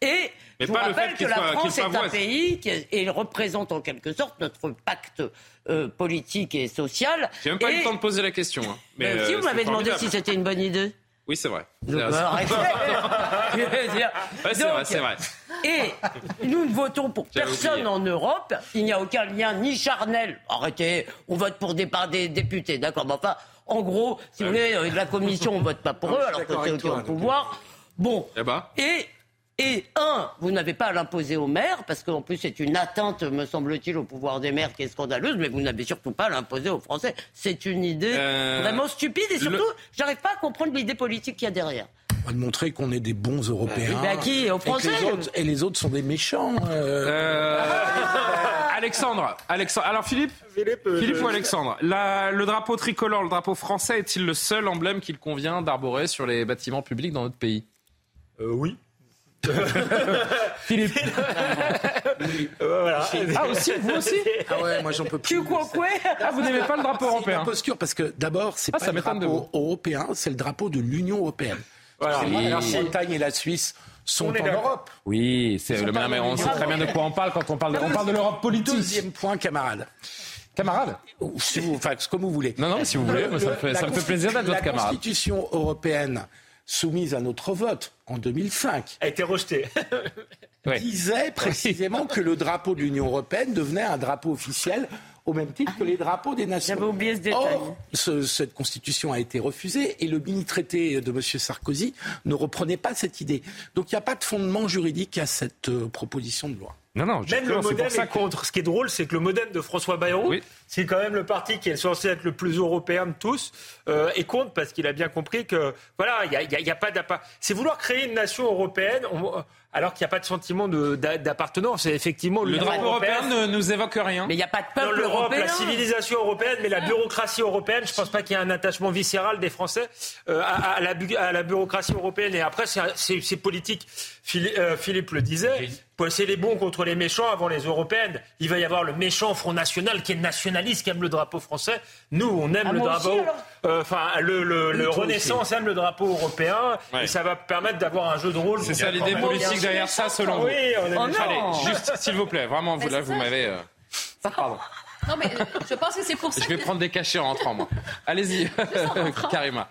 Et je vous rappelle que la France est un pays qui et représente en quelque sorte notre pacte euh, politique et social. J'ai même pas eu le temps de poser la question. Hein. Mais, si vous euh, m'avez demandé si c'était une bonne idée. Oui, c'est vrai. c'est vrai, c'est vrai. Et nous ne votons pour personne en Europe. Il n'y a aucun lien ni charnel. Arrêtez, on vote pour des, des députés, d'accord. Mais enfin, en gros, si vous voulez, avec la commission, on vote pas pour eux, alors que c'est au pouvoir. Bon. Eh ben. Et et un, vous n'avez pas à l'imposer aux maires, parce qu'en plus c'est une atteinte, me semble-t-il, au pouvoir des maires qui est scandaleuse, mais vous n'avez surtout pas à l'imposer aux Français. C'est une idée euh, vraiment stupide et surtout, j'arrive pas à comprendre l'idée politique qu'il y a derrière. On va montrer qu'on est des bons Européens. Mais à qui Aux Français et les, autres, sont des méchants. Euh. Euh, Alexandre, Alexandre. Alors Philippe, Philippe, ou Alexandre, le drapeau tricolore, le drapeau français, est-il le seul emblème qu'il convient d'arborer sur les bâtiments publics dans notre pays? Oui. Philippe. Ah aussi, vous aussi Ah ouais, moi j'en peux plus. quoi, quoi Ah, vous n'aimez pas le drapeau européen posture parce que d'abord, c'est ah, pas le drapeau européen, c'est le drapeau de l'Union européenne. Voilà. La Bretagne et la Suisse sont en Europe. Oui, c'est le même, mais on sait très bien de quoi on parle quand on parle de, on parle de l'Europe politique. Deuxième point, camarade. Camarade si vous, Enfin, comme vous voulez. Non, non, si vous voulez, ça, me fait, ça me fait plaisir d'être votre camarade. La Constitution européenne soumise à notre vote en 2005 a été rejetée. disait précisément que le drapeau de l'Union européenne devenait un drapeau officiel au même titre que les drapeaux des nations. J'avais oublié ce détail. Or, cette constitution a été refusée et le mini-traité de M. Sarkozy ne reprenait pas cette idée. Donc il n'y a pas de fondement juridique à cette euh, proposition de loi. Non, non, même le modem est, contre. Ce qui est drôle, c'est que le modem de François Bayrou, c'est quand même le parti qui est censé être le plus européen de tous, euh, est contre parce qu'il a bien compris que voilà, il n'y a, y a, pas d'appartenance. C'est vouloir créer une nation européenne. alors qu'il n'y a pas de sentiment d'appartenance. C'est effectivement le drapeau européen ne nous évoque rien. Mais il n'y a pas de peuple Dans l'Europe, européen. la civilisation européenne, mais la bureaucratie européenne, je ne pense pas qu'il y ait un attachement viscéral des Français euh, à, à, la, à, la, bureaucratie européenne. Et après, c'est politique. Philippe, euh, Philippe le disait. C'est les bons contre les méchants avant les européennes. Il va y avoir le méchant Front National qui est nationaliste, qui aime le drapeau français. Nous, on aime ah, le drapeau. Euh, enfin, le, le, le Renaissance aime le drapeau européen. Ouais. Et ça va permettre d'avoir un jeu de rôle. C'est ça l'idée politique derrière ça, selon oui, vous on est oh Allez, juste, s'il vous plaît, vraiment, vous, là, vous m'avez. Euh... Pardon. Non, mais je pense que c'est pour ça. Je vais que... prendre des cachets en rentrant, moi. Allez-y, Karima.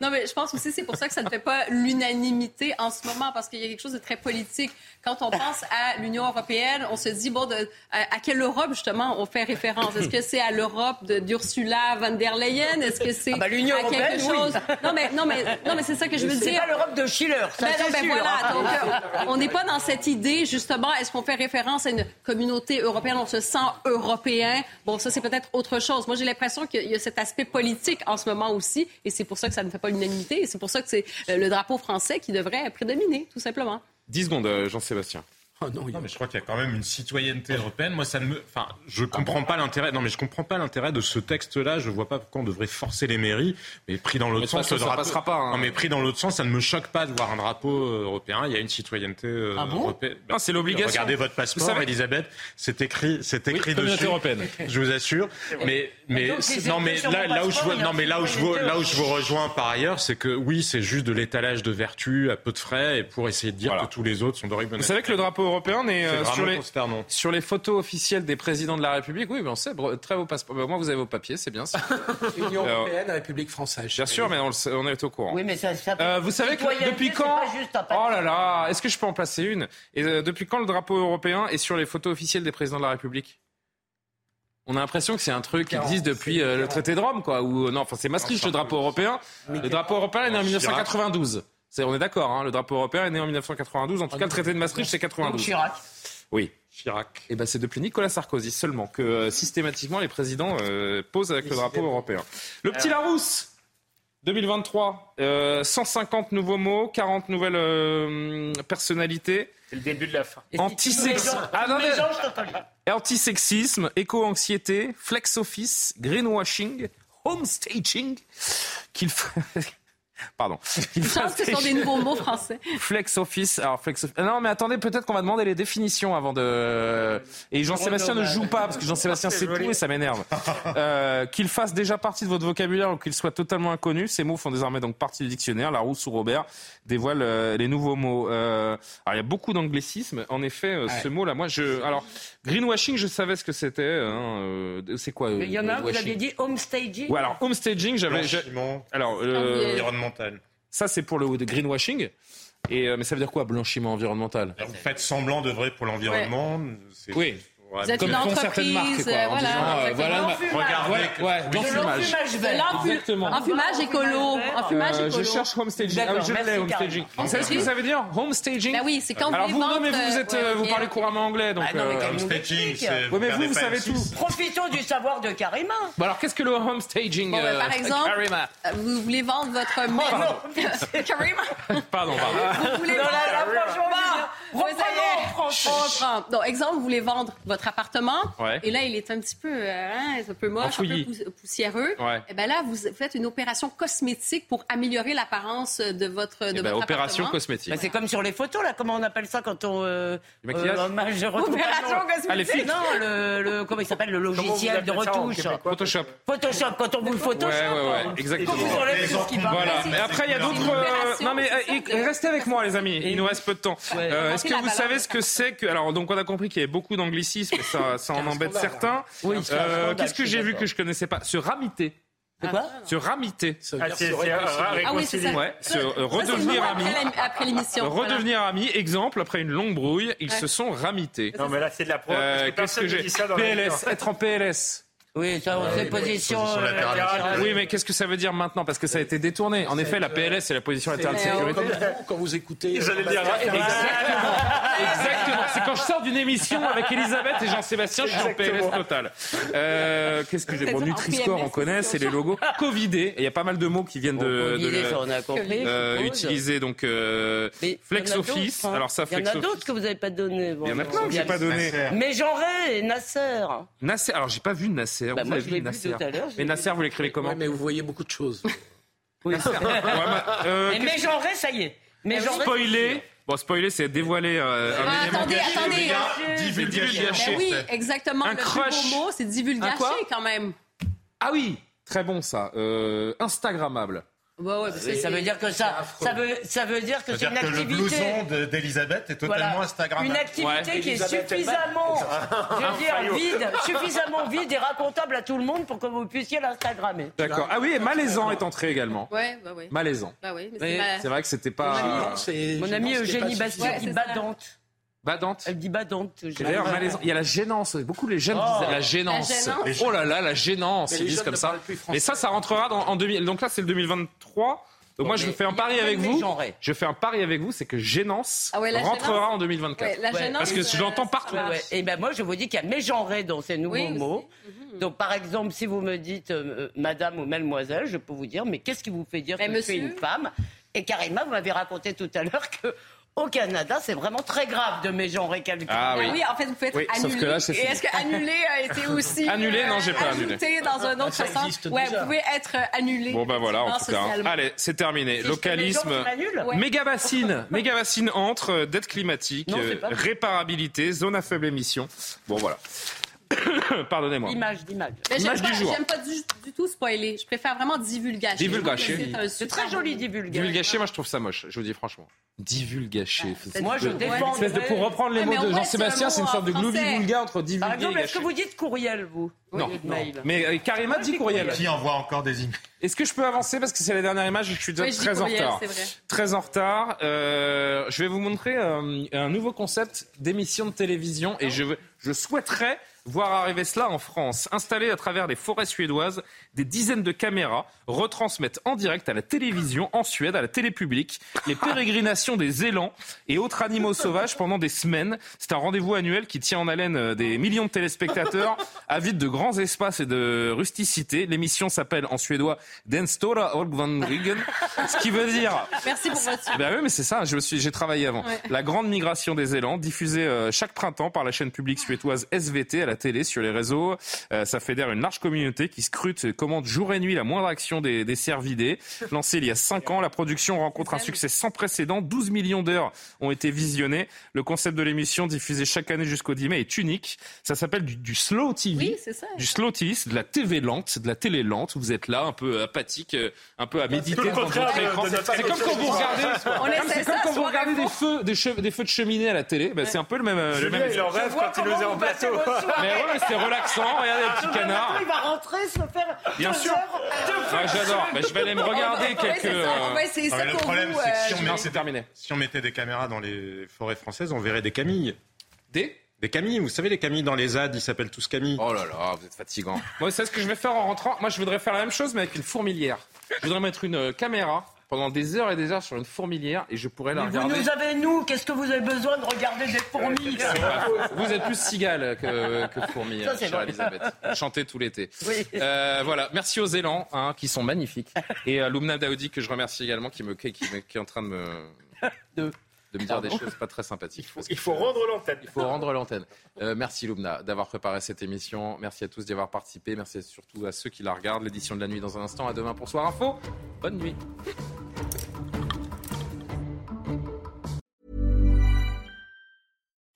Non, mais je pense aussi c'est pour ça que ça ne fait pas l'unanimité en ce moment, parce qu'il y a quelque chose de très politique. Quand on pense à l'Union européenne, on se dit, bon, de, à, à, quelle Europe, justement, on fait référence? Est-ce que c'est à l'Europe d'Ursula von der Leyen? Est-ce que c'est ah bah, l'Union à quelque chose? Oui. Non, mais, non, mais, non, mais c'est ça que je veux dire. C'est pas l'Europe de Schiller, ça ben, c'est ben, sûr. Voilà, donc, euh, on n'est pas dans cette idée, justement, est-ce qu'on fait référence à une communauté européenne? On se sent européen. Bon, ça, c'est peut-être autre chose. Moi, j'ai l'impression qu'il y a cet aspect politique en ce moment aussi, et c'est pour ça que ça ne fait pas l'unanimité, et c'est pour ça que c'est le drapeau français qui devrait prédominer, tout simplement. 10 secondes, Jean-Sébastien. Oh non, non, mais je crois qu'il y a quand même une citoyenneté européenne. Moi, ça ne me, enfin, je comprends pas l'intérêt. Non, mais je comprends pas l'intérêt de ce texte-là. Je vois pas pourquoi on devrait forcer les mairies. Mais pris dans l'autre sens, ça, drapeau... passera pas. Hein. Non, mais pris dans l'autre sens, ça ne me choque pas de voir un drapeau européen. Il y a une citoyenneté euh, ah bon européenne. Non, c'est l'obligation. Regardez votre passeport, savez... Elisabeth. C'est écrit, c'est écrit oui, dessus. européenne. Je vous assure. Mais, mais, Donc, non, mais là, là où je vois, non, mais là où je vois, là où je vous rejoins par ailleurs, c'est que oui, c'est juste de l'étalage de vertu à peu de frais et pour essayer de dire voilà. que tous les autres sont d'horribles. Vous savez que le drapeau européen est, euh, sur les, sur les photos officielles des présidents de la République, oui, ben on sait, très beau passeport. Ben, moi, vous avez vos papiers, c'est bien. Union européenne, République française. Bien sûr, mais on, le, on, est au courant. Oui, mais ça, ça euh, vous savez que depuis quand Oh là là, est-ce que je peux en placer une? Et euh, depuis quand le drapeau européen est sur les photos officielles des présidents de la République? On a l'impression que c'est un truc qui existe depuis euh, le traité de Rome, quoi. Ou non, enfin c'est Maastricht le drapeau européen. Le drapeau européen est né en 1992. Est, on est d'accord, hein, le drapeau européen est né en 1992. En tout cas, le traité de Maastricht, c'est 92. Chirac. Oui. Chirac. Et ben c'est depuis Nicolas Sarkozy seulement que euh, systématiquement les présidents euh, posent avec le drapeau européen. Le petit Larousse. 2023, euh, 150 nouveaux mots, 40 nouvelles euh, personnalités. C'est le début de la fin. Antisexisme, ah, non, mais... antisexisme, éco-anxiété, flex office, greenwashing, homestaging, qu'il Pardon. Je pense que ce sont des nouveaux mots français. Flex Office. Alors, Flex Office. Non, mais attendez, peut-être qu'on va demander les définitions avant de. Et Jean-Sébastien ne joue pas, parce que Jean-Sébastien sait tout et ça m'énerve. Euh, qu'il fasse déjà partie de votre vocabulaire ou qu'il soit totalement inconnu, ces mots font désormais donc partie du dictionnaire. Larousse ou Robert dévoile euh, les nouveaux mots. Euh, alors, il y a beaucoup d'anglicisme. En effet, euh, ouais. ce mot-là, moi, je. Alors, greenwashing, je savais ce que c'était. Hein, c'est quoi il y en a un, vous l'aviez dit, homestaging. Ouais, alors, homestaging, j'avais. Alors, environnemental. Ça, c'est pour le greenwashing. Et, euh, mais ça veut dire quoi, blanchiment environnemental? Vous faites semblant d'œuvrer pour l'environnement. Ouais. Oui. Vous êtes une entreprise, marques, quoi, en voilà. Disant, euh, voilà regardez, ouais, ouais, l'enfumage. Enfumage écolo. Enfumage euh, écolo. Je cherche homestaging. Ah, je l'ai, homestaging. Vous savez ce que ça veut dire Homestaging Ben oui, c'est quand Alors vous non, mais vous, vous êtes, euh, vous parlez couramment anglais, donc. Ah non, mais euh, Homestaging, c'est. Oui, mais vous, vous savez tout. Profitons du savoir de Karima. Bon, alors qu'est-ce que le homestaging Bon, ben, par euh, exemple, Karima euh, vous voulez vendre votre maison. Karima. Pardon, pardon. Vous voulez vendre. Comprend. Donc, exemple, vous voulez vendre votre appartement, et là, il est un petit peu, euh, hein, un peu moche, un peu poussiéreux. Et eh bien là, vous faites une opération cosmétique pour améliorer l'apparence de votre, de eh ben, votre opération cosmétique. Ben, c'est comme sur les photos, là, comment on appelle ça quand on... Euh, le maquillage euh, Opération cosmétique Non, le, le, comment il s'appelle, le logiciel de retouche. Photoshop. Photoshop, quand on vous le Photoshop. Ouais, ouais, ouais, exactement. Voilà. Mais après, il y a d'autres... Non, mais restez avec moi, les amis. Il nous reste peu de temps. Est-ce que vous savez ce que c'est que... Alors, donc, on a compris qu'il y avait beaucoup d'anglicismes, et ça, ça en embête certains. Qu'est-ce que j'ai vu que je connaissais pas? Se ramiter. quoi? Se ramiter. Ah, c'est ah oui, ça. Ouais, se redevenir ami. Après l'émission. Redevenir ami. Exemple, après une longue brouille, ils se sont ramités. Non, mais là, c'est de la preuve. Qu'est-ce que j'ai? PLS, être en PLS. Oui, ça, c'est position. oui, mais qu'est-ce que ça veut dire maintenant Parce que ça a été détourné. En effet, la PLS, c'est la position latérale de sécurité. Quand vous écoutez. J'allais dire. Exactement. Exactement. C'est quand je sors d'une émission avec Elisabeth et Jean-Sébastien, je suis en PLS total. Euh, qu'est-ce que j'ai Bon, Nutri-Score, on connaît, c'est les logos. Covidé. Il y a pas mal de mots qui viennent de, de, euh, utiliser. Donc, euh, Flex Office. Hein. Alors ça, Il y en a d'autres que vous n'avez pas donné. Il y en a plein que j'ai pas donné. Mais Jean-Ray et Nasser. Nasser. Alors, j'ai pas vu Nasser. Bah, tout à l'heure. Mais Nasser, vous l'écrivez comment Mais vous voyez beaucoup de choses. Oui. euh, mais Ray, ça y est. Mais Jean spoiler. Bon, spoiler, c'est dévoiler euh, un ah, élément attendez, attendez. Divulgacher. oui, exactement. Un le crush. plus beau mot, c'est divulgacher quand même. Ah oui, très bon ça. Euh, Instagrammable. Bah ouais, oui, ça veut dire que ça, ça veut, ça veut dire que c'est une que activité. Le blouson d'Elisabeth est totalement Voilà. Instagrammable. Une activité Ouais. qui est suffisamment, je veux dire, faillot. vide, suffisamment vide et racontable à tout le monde pour que vous puissiez l'Instagrammer. D'accord. Ah oui, et malaisant est entré également. Ouais, bah oui. Malaisant. Bah oui, c'est vrai que c'était pas Mon je amie pense qu'il y a Eugénie Bastien Ouais, dit c'est ça. Badante. Elle dit badante. D'ailleurs, malaisant. Il y a la gênance. Beaucoup les jeunes Oh. disent la gênance. La gênance. Oh là là, la gênance. Ils disent comme ça. Et ça, ça rentrera dans, en 2000. Donc là, c'est le 2023. Donc moi, je fais un pari avec vous. Je fais un pari avec vous, c'est que gênance Ah ouais, rentrera gênance. en 2024. Ouais, la Ouais, gênance, Parce que euh, je l'entends ça partout. Ouais. Et ben moi, je vous dis qu'il y a mégenré dans ces nouveaux Oui, aussi. mots. Donc, par exemple, si vous me dites euh, Madame ou Mademoiselle, je peux vous dire, mais qu'est-ce qui vous fait dire Mais que je suis monsieur une femme? Et Karima, vous m'avez raconté tout à l'heure que au Canada, c'est vraiment très grave de mégenrer quelqu'un. Ah oui. Oui, en fait, vous pouvez être Oui, sauf annulé. que là, c'est Et est-ce que annulé a été aussi Annulé, non, j'ai pas ajouté annulé. dans un autre sens Ouais, vous pouvez être euh, annulé. Bon bah voilà, en tout cas. socialement. Allez, c'est terminé. Si Localisme. les gens, on annule Ouais. Mégabassine, mégabassine entre euh, dette climatique, Non, euh, réparabilité, zone à faible émission. Bon voilà. Pardonnez-moi. Image d'image. Mais j'aime Image pas, du jour. j'aime pas du, du tout spoiler. Je préfère vraiment divulgacher. Divulgacher. C'est très joli divulgacher. Divulgacher, moi je trouve ça moche, je vous dis franchement. Divulgacher. Moi, je défends. de, pour reprendre les mots de Jean-Sébastien, c'est c'est un une sorte de gloubi-boulga entre Par divulguer exemple, et est-ce que vous dites courriel, vous Non, non. mail? Mais euh, Karima dit courriel. Qui envoie encore des emails? Est-ce que je peux avancer parce que c'est la dernière image et je suis déjà Oui, très en courriel, retard. c'est vrai. Très en retard. Je vais vous montrer euh, un nouveau concept d'émission de télévision et je, veux- je souhaiterais voir arriver cela en France. Installé à travers les forêts suédoises, des dizaines de caméras retransmettent en direct à la télévision en Suède, à la télé publique, les pérégrinations des élans et autres animaux sauvages pendant des semaines. C'est un rendez-vous annuel qui tient en haleine euh, des millions de téléspectateurs avides de grands espaces et de rusticité. L'émission s'appelle en suédois Den Stora Olgvandrigen, ce qui veut dire Merci pour votre ben oui, mais c'est ça, je me suis, j'ai travaillé avant. Ouais. La grande migration des élans, diffusée euh, chaque printemps par la chaîne publique suédoise SVT à la télé, sur les réseaux. Euh, ça fédère une large communauté qui scrute commande jour et nuit la moindre action des, des cervidés. Lancée il y a 5 ans, la production rencontre un succès sans précédent. 12 millions d'heures ont été visionnées. Le concept de l'émission, diffusé chaque année jusqu'au 10 mai, est unique. Ça s'appelle du, du slow TV. Oui, c'est ça. Du slow TV, c'est de la TV lente, de la télé lente. Vous êtes là, un peu apathique, euh, un peu à méditer le C'est comme quand vous regardez, c'est ça comme quand vous regardez des feux, des, che- des feux de cheminée à la télé. Ben, c'est un peu le même. euh, le même il en rêve quand il nous est comment en soirées. Mais ouais, c'est relaxant. Regardez les petits canards. Il va rentrer se faire Bien sûr. Ah, J'adore. Je vais aller me regarder quelques. c'est ça, on va essayer Non, ça mais le pour problème, vous. c'est que euh, si on Non, met- c'est terminé. Si on mettait des caméras dans les forêts françaises, on verrait des camilles. Des? Des camilles, vous savez, les camilles dans les ZAD, ils s'appellent tous camilles. Oh là là, vous êtes fatigant. Moi, c'est ce que je vais faire en rentrant. Moi, je voudrais faire la même chose, mais avec une fourmilière. Je voudrais mettre une euh, caméra pendant des heures et des heures sur une fourmilière et je pourrais la Mais vous nous avez, nous, qu'est-ce que vous avez besoin de regarder des fourmis Vous êtes plus cigale que, que fourmi, Ça, chère. Elisabeth. Chantez tout l'été. Oui. Euh, voilà, merci aux élans, hein, qui sont magnifiques. Et à Lumna Daoudi, que je remercie également, qui, me, qui, qui est en train de me... De. De me dire des choses pas très sympathiques. Il faut, rendre l'antenne. Il faut rendre l'antenne. Euh, merci Loubna d'avoir préparé cette émission. Merci à tous d'y avoir participé. Merci surtout à ceux qui la regardent. L'édition de la nuit dans un instant. À demain pour Soir Info. Bonne nuit.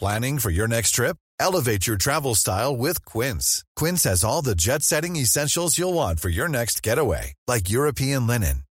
Planning for your next trip? Elevate your travel style with Quince. Quince has all the jet-setting essentials you'll want for your next getaway, like European linen,